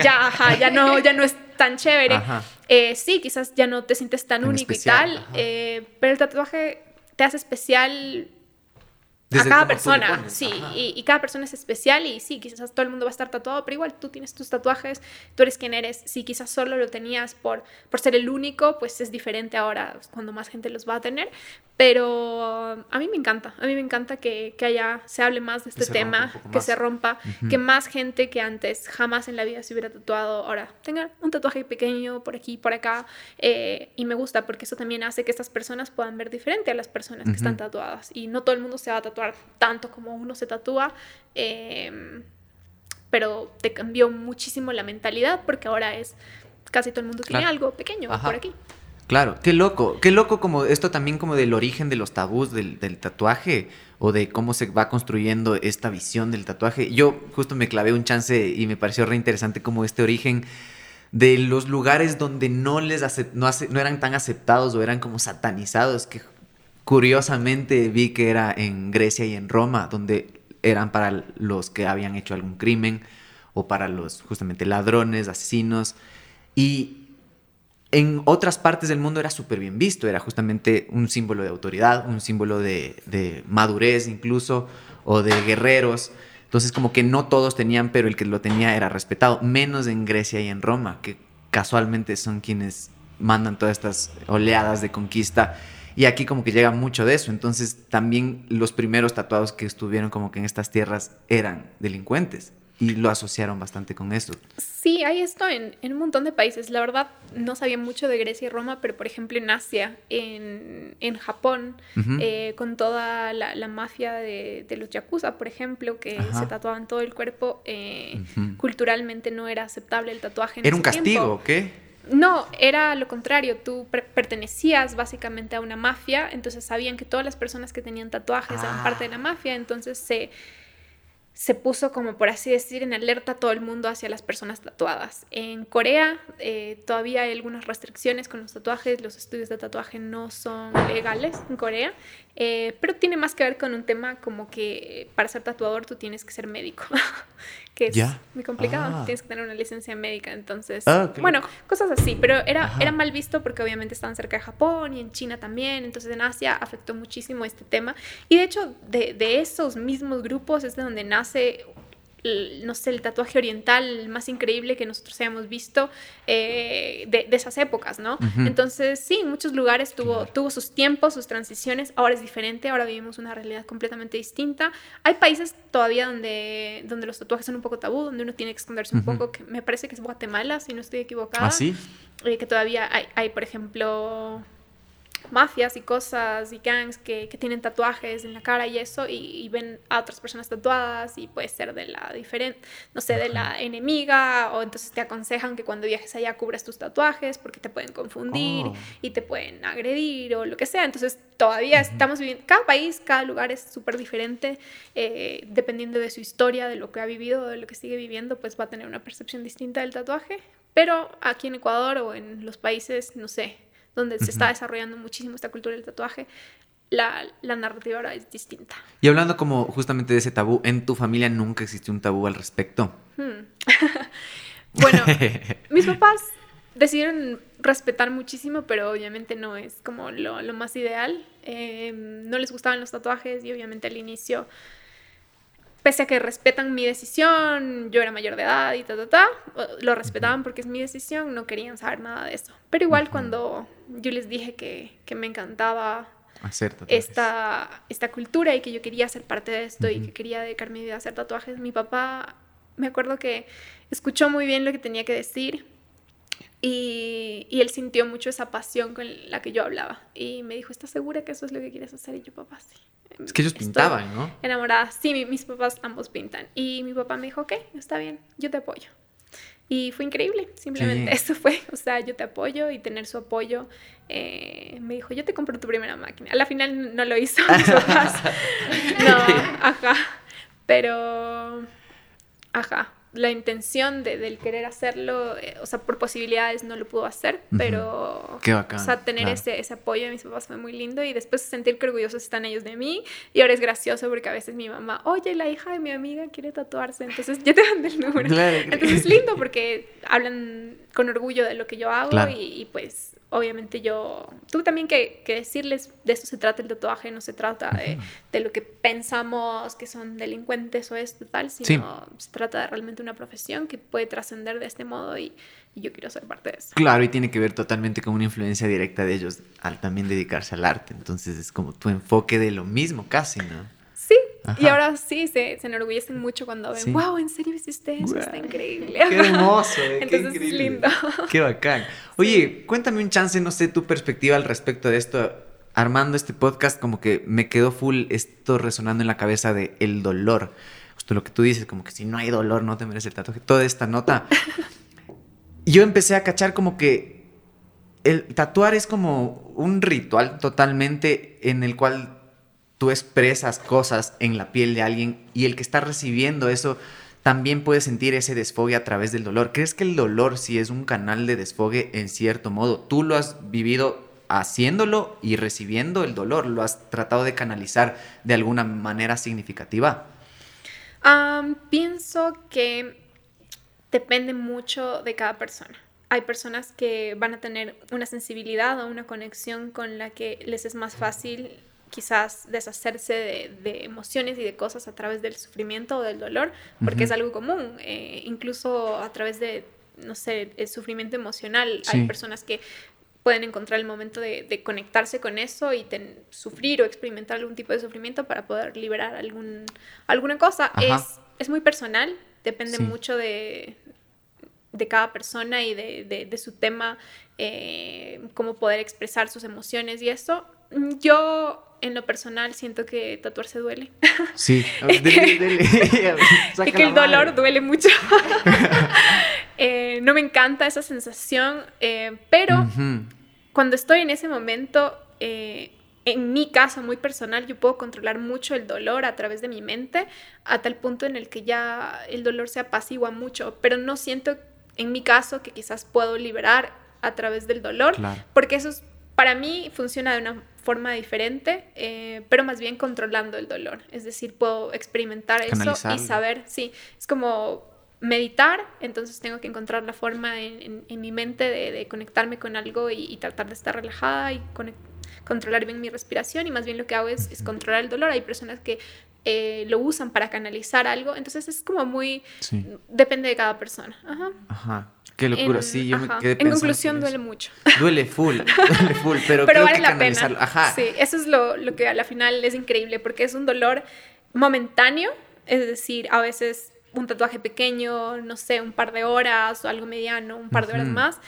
ya, ajá, ya no, ya no es tan chévere. Eh, sí, quizás ya no te sientes tan, único y tal, eh, pero el tatuaje te hace especial a cada persona, sí, y, cada persona es especial y sí, quizás todo el mundo va a estar tatuado, pero igual tú tienes tus tatuajes, tú eres quien eres, si quizás solo lo tenías por, por ser el único, pues es diferente ahora cuando más gente los va a tener, pero a mí me encanta, a mí me encanta que, que haya, se hable más de este tema, que se rompa, que más gente que antes jamás en la vida se hubiera tatuado, ahora tenga un tatuaje pequeño por aquí, por acá, eh, y me gusta porque eso también hace que estas personas puedan ver diferente a las personas que están tatuadas, y no todo el mundo se va a tatuar tanto como uno se tatúa, em, pero te cambió muchísimo la mentalidad porque ahora es casi todo el mundo tiene algo pequeño por aquí. Claro, qué loco, qué loco como esto también como del origen de los tabús del, tatuaje o de cómo se va construyendo esta visión del tatuaje. Yo justo me clavé un chance y me pareció re interesante como este origen de los lugares donde no les no, no eran tan aceptados o eran como satanizados, que curiosamente vi que era en Grecia y en Roma, donde eran para los que habían hecho algún crimen o para los justamente ladrones, asesinos. Y en otras partes del mundo era súper bien visto, era justamente un símbolo de autoridad, un símbolo de, de, madurez incluso, o de guerreros. Entonces como que no todos tenían, pero el que lo tenía era respetado, menos en Grecia y en Roma, que casualmente son quienes mandan todas estas oleadas de conquista. Y aquí como que llega mucho de eso. Entonces también los primeros tatuados que estuvieron como que en estas tierras eran delincuentes y lo asociaron bastante con eso. Sí, hay esto en, en, un montón de países. La verdad, no sabía mucho de Grecia y Roma, pero por ejemplo en Asia, en, en Japón, eh, con toda la, la mafia de, de, los yakuza, por ejemplo, que se tatuaban todo el cuerpo, eh, culturalmente no era aceptable el tatuaje. ¿Era un castigo qué? No, era lo contrario, tú pertenecías básicamente a una mafia, entonces sabían que todas las personas que tenían tatuajes eran parte de la ah. mafia, entonces se se puso como por así decir en alerta todo el mundo hacia las personas tatuadas. En Corea eh, todavía hay algunas restricciones con los tatuajes, los estudios de tatuaje no son legales en Corea, eh, pero tiene más que ver con un tema como que para ser tatuador tú tienes que ser médico. que es muy complicado. Ah. Tienes que tener una licencia médica, entonces, ah, bueno, cosas así, pero era, era mal visto porque obviamente estaban cerca de Japón y en China también, entonces en Asia afectó muchísimo este tema. Y de hecho, de, de esos mismos grupos es de donde nace no sé, el tatuaje oriental más increíble que nosotros hayamos visto eh, de, esas épocas, ¿no? Entonces, sí, en muchos lugares tuvo, tuvo sus tiempos, sus transiciones, ahora es diferente, ahora vivimos una realidad completamente distinta. Hay países todavía donde, donde los tatuajes son un poco tabú, donde uno tiene que esconderse un poco, que me parece que es Guatemala, si no estoy equivocada. ¿Ah, sí? Eh, que todavía hay, hay, por ejemplo, mafias y cosas y gangs que, que, tienen tatuajes en la cara y eso y, ven a otras personas tatuadas y puede ser de la diferente, no sé, de la enemiga o entonces te aconsejan que cuando viajes allá cubras tus tatuajes porque te pueden confundir oh. y te pueden agredir o lo que sea. Entonces todavía estamos viviendo, cada país, cada lugar es súper diferente eh, dependiendo de su historia, de lo que ha vivido, de lo que sigue viviendo, pues va a tener una percepción distinta del tatuaje. Pero aquí en Ecuador o en los países, no sé, donde se está desarrollando muchísimo esta cultura del tatuaje, la, la, narrativa ahora es distinta. Y hablando como justamente de ese tabú, ¿en tu familia nunca existió un tabú al respecto? Hmm. bueno, mis papás decidieron respetar muchísimo, pero obviamente no es como lo, lo más ideal. Em, no les gustaban los tatuajes y obviamente al inicio pese a que respetan mi decisión, yo era mayor de edad y ta, ta, ta, lo respetaban porque es mi decisión, no querían saber nada de eso. Pero igual cuando yo les dije que, que me encantaba hacer esta, esta cultura y que yo quería ser parte de esto y que quería dedicar mi vida a hacer tatuajes, mi papá, me acuerdo que escuchó muy bien lo que tenía que decir y, y, él sintió mucho esa pasión con la que yo hablaba. Y me dijo, ¿estás segura que eso es lo que quieres hacer? Y yo, papá, sí. Es que ellos pintaban, ¿no? Enamorada. Sí, mis papás ambos pintan. Y mi papá me dijo, ok, está bien, yo te apoyo. Y fue increíble, simplemente eso fue, o sea, yo te apoyo y tener su apoyo. Eh, me dijo, yo te compro tu primera máquina. A la final no lo hizo mis papás. no, ajá. Pero, ajá, la intención de, del querer hacerlo, eh, o sea, por posibilidades no lo pudo hacer, pero... Qué bacán. O sea, tener ese, ese apoyo de mis papás fue muy lindo y después sentir que orgullosos están ellos de mí y ahora es gracioso porque a veces mi mamá, oye, la hija de mi amiga quiere tatuarse, entonces yo te mando el número. Entonces es lindo porque hablan con orgullo de lo que yo hago y, y pues obviamente yo tuve también que, que, decirles, de esto se trata el tatuaje, no se trata de, de, lo que pensamos que son delincuentes o esto tal, sino se trata de realmente una profesión que puede trascender de este modo y, y, yo quiero ser parte de eso. Claro, y tiene que ver totalmente con una influencia directa de ellos al también dedicarse al arte, entonces es como tu enfoque de lo mismo casi, ¿no? Y ahora sí, se, se enorgullecen mucho cuando ven, wow, ¿en serio hiciste eso? Está increíble. Qué hermoso, eh, Entonces qué es lindo. Qué bacán. Oye, cuéntame un chance, no sé, tu perspectiva al respecto de esto. Armando este podcast, como que me quedó full esto resonando en la cabeza de el dolor. Justo lo que tú dices, como que si no hay dolor, no te merece el tatuaje. Toda esta nota. Yo empecé a cachar como que el tatuar es como un ritual totalmente en el cual tú expresas cosas en la piel de alguien y el que está recibiendo eso también puede sentir ese desfogue a través del dolor. ¿Crees que el dolor sí es un canal de desfogue en cierto modo? ¿Tú lo has vivido haciéndolo y recibiendo el dolor? ¿Lo has tratado de canalizar de alguna manera significativa? pienso que depende mucho de cada persona. Hay personas que van a tener una sensibilidad o una conexión con la que les es más fácil quizás deshacerse de, emociones y de cosas a través del sufrimiento o del dolor, porque es algo común, eh, incluso a través de, no sé, el sufrimiento emocional. Hay personas que pueden encontrar el momento de, conectarse con eso y sufrir o experimentar algún tipo de sufrimiento para poder liberar algún, alguna cosa. Es, es, muy personal, depende mucho de, de cada persona y de, de su tema, eh, cómo poder expresar sus emociones y eso. Yo en lo personal siento que tatuarse duele. Sí, y que el dolor duele mucho. Eh, no me encanta esa sensación, eh, pero cuando estoy en ese momento, eh, en mi caso muy personal, yo puedo controlar mucho el dolor a través de mi mente, a tal punto en el que ya el dolor se apacigua mucho, pero no siento en mi caso que quizás puedo liberar a través del dolor, porque eso para mí funciona de una forma diferente, eh, pero más bien controlando el dolor. Es decir, puedo experimentar eso y saber, sí, es como meditar, entonces tengo que encontrar la forma en, mi mente de, conectarme con algo y, tratar de estar relajada y controlar bien mi respiración y más bien lo que hago es, controlar el dolor. Hay personas que eh, lo usan para canalizar algo, entonces es como muy... Depende de cada persona. Ajá. Ajá. Qué locura, sí, yo me quedé En conclusión, duele mucho. Duele full, duele full, pero, pero vale la pena. Ajá. Sí, eso es lo, lo que a la final es increíble, porque es un dolor momentáneo, es decir, a veces un tatuaje pequeño, no sé, un par de horas o algo mediano, un par de horas más,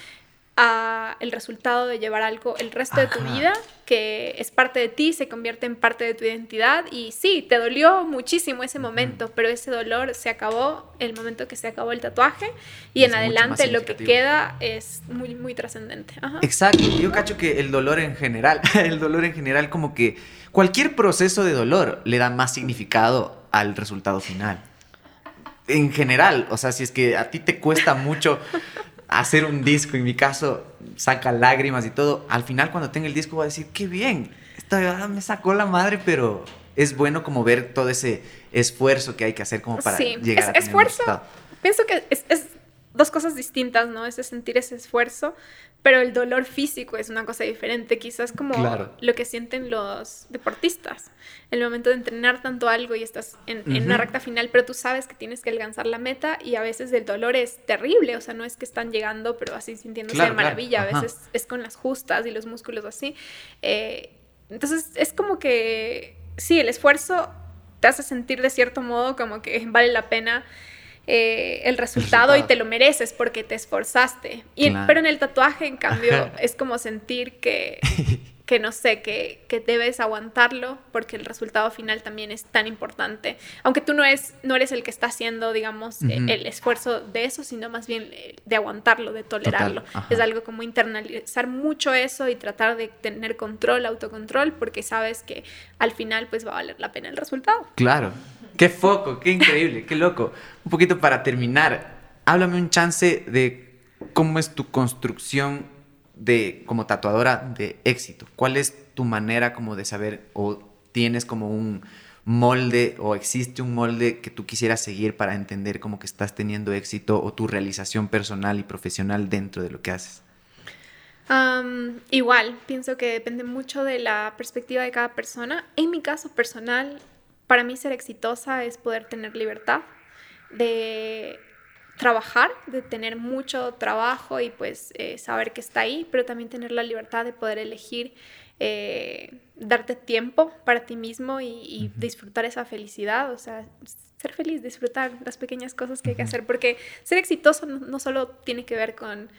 a el resultado de llevar algo el resto de tu vida, que es parte de ti, se convierte en parte de tu identidad. Y sí, te dolió muchísimo ese momento, pero ese dolor se acabó el momento que se acabó el tatuaje y en adelante lo que queda es muy, muy trascendente. Exacto, yo cacho que el dolor en general, el dolor en general como que cualquier proceso de dolor le da más significado al resultado final. En general, o sea, si es que a ti te cuesta mucho hacer un disco, en mi caso, saca lágrimas y todo, al final cuando tenga el disco voy a decir, qué bien, esta me sacó la madre, pero es bueno como ver todo ese esfuerzo que hay que hacer como para llegar a tener esfuerzo. Pienso que es, es, dos cosas distintas, ¿no? Ese sentir ese esfuerzo pero el dolor físico es una cosa diferente, quizás como lo que sienten los deportistas. El momento de entrenar tanto algo y estás en, una recta final, pero tú sabes que tienes que alcanzar la meta y a veces el dolor es terrible, o sea, no es que están llegando, pero así sintiéndose de maravilla, a veces es con las justas y los músculos así. Eh, entonces es como que, sí, el esfuerzo te hace sentir de cierto modo como que vale la pena eh, el, resultado y te lo mereces porque te esforzaste. Y, Pero en el tatuaje, en cambio, es como sentir que, que no sé, que, que, debes aguantarlo porque el resultado final también es tan importante. Aunque tú no, es, no eres el que está haciendo, digamos, eh, el esfuerzo de eso, sino más bien eh, de aguantarlo, de tolerarlo. Es algo como internalizar mucho eso y tratar de tener control, autocontrol, porque sabes que al final pues va a valer la pena el resultado. Claro. Qué foco, qué increíble, qué loco. Un poquito para terminar, háblame un chance de cómo es tu construcción de como tatuadora de éxito. ¿Cuál es tu manera como de saber o tienes como un molde o existe un molde que tú quisieras seguir para entender como que estás teniendo éxito o tu realización personal y profesional dentro de lo que haces? igual, pienso que depende mucho de la perspectiva de cada persona. En mi caso personal, para mí ser exitosa es poder tener libertad de trabajar, de tener mucho trabajo y pues eh, saber que está ahí, pero también tener la libertad de poder elegir eh, darte tiempo para ti mismo y, disfrutar esa felicidad, o sea, ser feliz, disfrutar las pequeñas cosas que hay que hacer, porque ser exitoso no, solo tiene que ver con,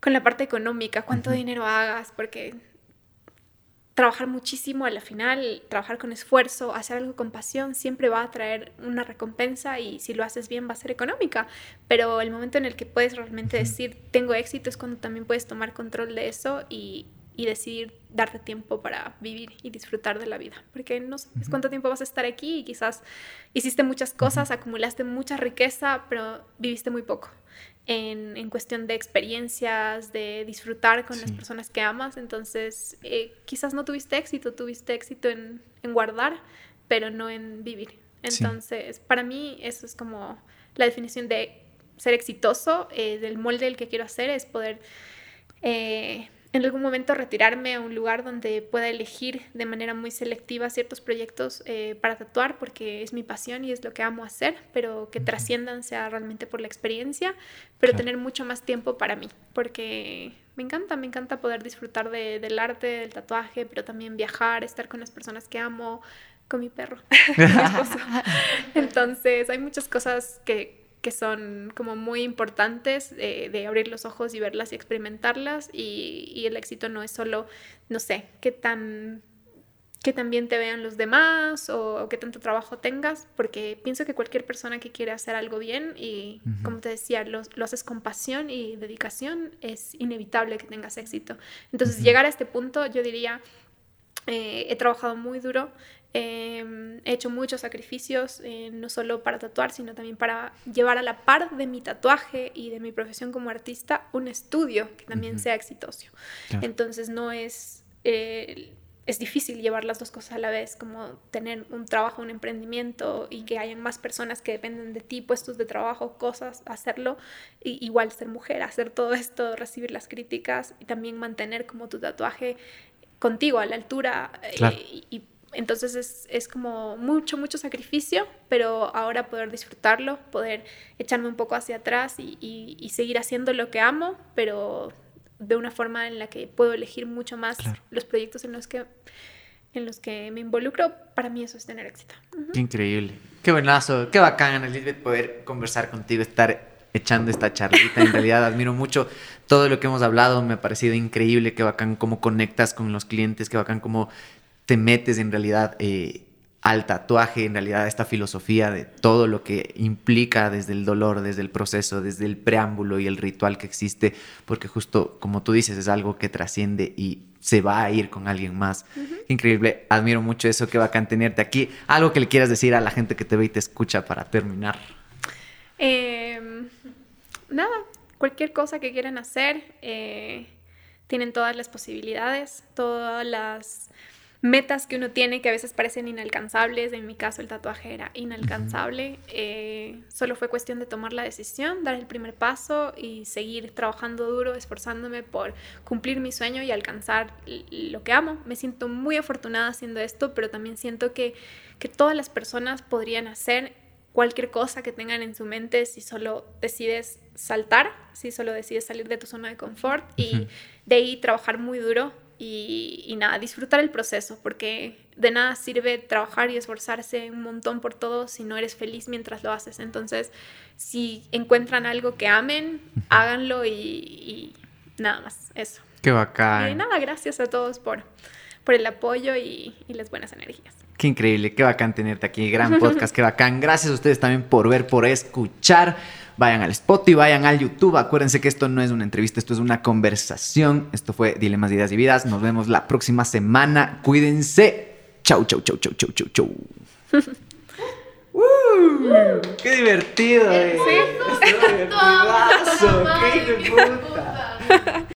con la parte económica, cuánto dinero hagas, porque trabajar muchísimo a la final, trabajar con esfuerzo, hacer algo con pasión, siempre va a traer una recompensa y si lo haces bien va a ser económica. Pero el momento en el que puedes realmente decir tengo éxito es cuando también puedes tomar control de eso y, y decidir darte tiempo para vivir y disfrutar de la vida. Porque no sabes cuánto tiempo vas a estar aquí y quizás hiciste muchas cosas, acumulaste mucha riqueza, pero viviste muy poco. En, cuestión de experiencias, de disfrutar con las personas que amas. Entonces, eh, quizás no tuviste éxito, tuviste éxito en, guardar, pero no en vivir. Entonces, para mí eso es como la definición de ser exitoso, eh, del molde del que quiero hacer, es poder eh, en algún momento retirarme a un lugar donde pueda elegir de manera muy selectiva ciertos proyectos eh, para tatuar porque es mi pasión y es lo que amo hacer, pero que trasciendan sea realmente por la experiencia, pero tener mucho más tiempo para mí, porque me encanta, me encanta poder disfrutar del arte, del tatuaje, pero también viajar, estar con las personas que amo, con mi perro, mi esposo. Entonces hay muchas cosas que que son como muy importantes de abrir los ojos y verlas y experimentarlas y, el éxito no es solo, no sé, qué tan que también te vean los demás o, qué tanto trabajo tengas, porque pienso que cualquier persona que quiere hacer algo bien y, como te decía, lo, haces con pasión y dedicación, es inevitable que tengas éxito. Entonces, llegar a este punto, yo diría, eh, he trabajado muy duro, Em, he hecho muchos sacrificios, eh, no solo para tatuar, sino también para llevar a la par de mi tatuaje y de mi profesión como artista un estudio que también sea exitoso. Entonces no es... Eh, es difícil llevar las dos cosas a la vez, como tener un trabajo, un emprendimiento y que hayan más personas que dependen de ti, puestos de trabajo, cosas, hacerlo, y igual ser mujer, hacer todo esto, recibir las críticas y también mantener como tu tatuaje contigo a la altura eh, y entonces es, es, como mucho, mucho sacrificio, pero ahora poder disfrutarlo, poder echarme un poco hacia atrás y, y, seguir haciendo lo que amo, pero de una forma en la que puedo elegir mucho más los proyectos en los que en los que me involucro, para mí eso es tener éxito. Qué increíble, qué buenazo, qué bacán, Elizabeth, poder conversar contigo, estar echando esta charlita. En realidad admiro mucho todo lo que hemos hablado, me ha parecido increíble, qué bacán cómo conectas con los clientes, qué bacán cómo te metes en realidad eh, al tatuaje, en realidad a esta filosofía de todo lo que implica desde el dolor, desde el proceso, desde el preámbulo y el ritual que existe, porque justo como tú dices es algo que trasciende y se va a ir con alguien más. Increíble, admiro mucho eso, qué bacán tenerte aquí. Algo que le quieras decir a la gente que te ve y te escucha para terminar. Em, nada, cualquier cosa que quieran hacer, eh, tienen todas las posibilidades, todas las metas que uno tiene que a veces parecen inalcanzables. En mi caso el tatuaje era inalcanzable. Eh, solo fue cuestión de tomar la decisión, dar el primer paso y seguir trabajando duro, esforzándome por cumplir mi sueño y alcanzar lo que amo. Me siento muy afortunada haciendo esto, pero también siento que, que todas las personas podrían hacer cualquier cosa que tengan en su mente si solo decides saltar, si solo decides salir de tu zona de confort y de ahí trabajar muy duro y, nada, disfrutar el proceso, porque de nada sirve trabajar y esforzarse un montón por todo si no eres feliz mientras lo haces. Entonces, si encuentran algo que amen, háganlo y, nada más, eso. Qué bacán. Y nada, gracias a todos por, por el apoyo y, y las buenas energías. Qué increíble, qué bacán tenerte aquí, gran podcast, qué bacán. Gracias a ustedes también por ver, por escuchar vayan al Spotify, vayan al YouTube. Acuérdense que esto no es una entrevista, esto es una conversación. Esto fue Dilemas, Ideas y Vidas. Nos vemos la próxima semana. Cuídense. Chau, chau, chau, chau, chau, chau, chau. uh, ¡Qué divertido! Eh. Sí. ¡Qué divertidazo! ¡Qué puta!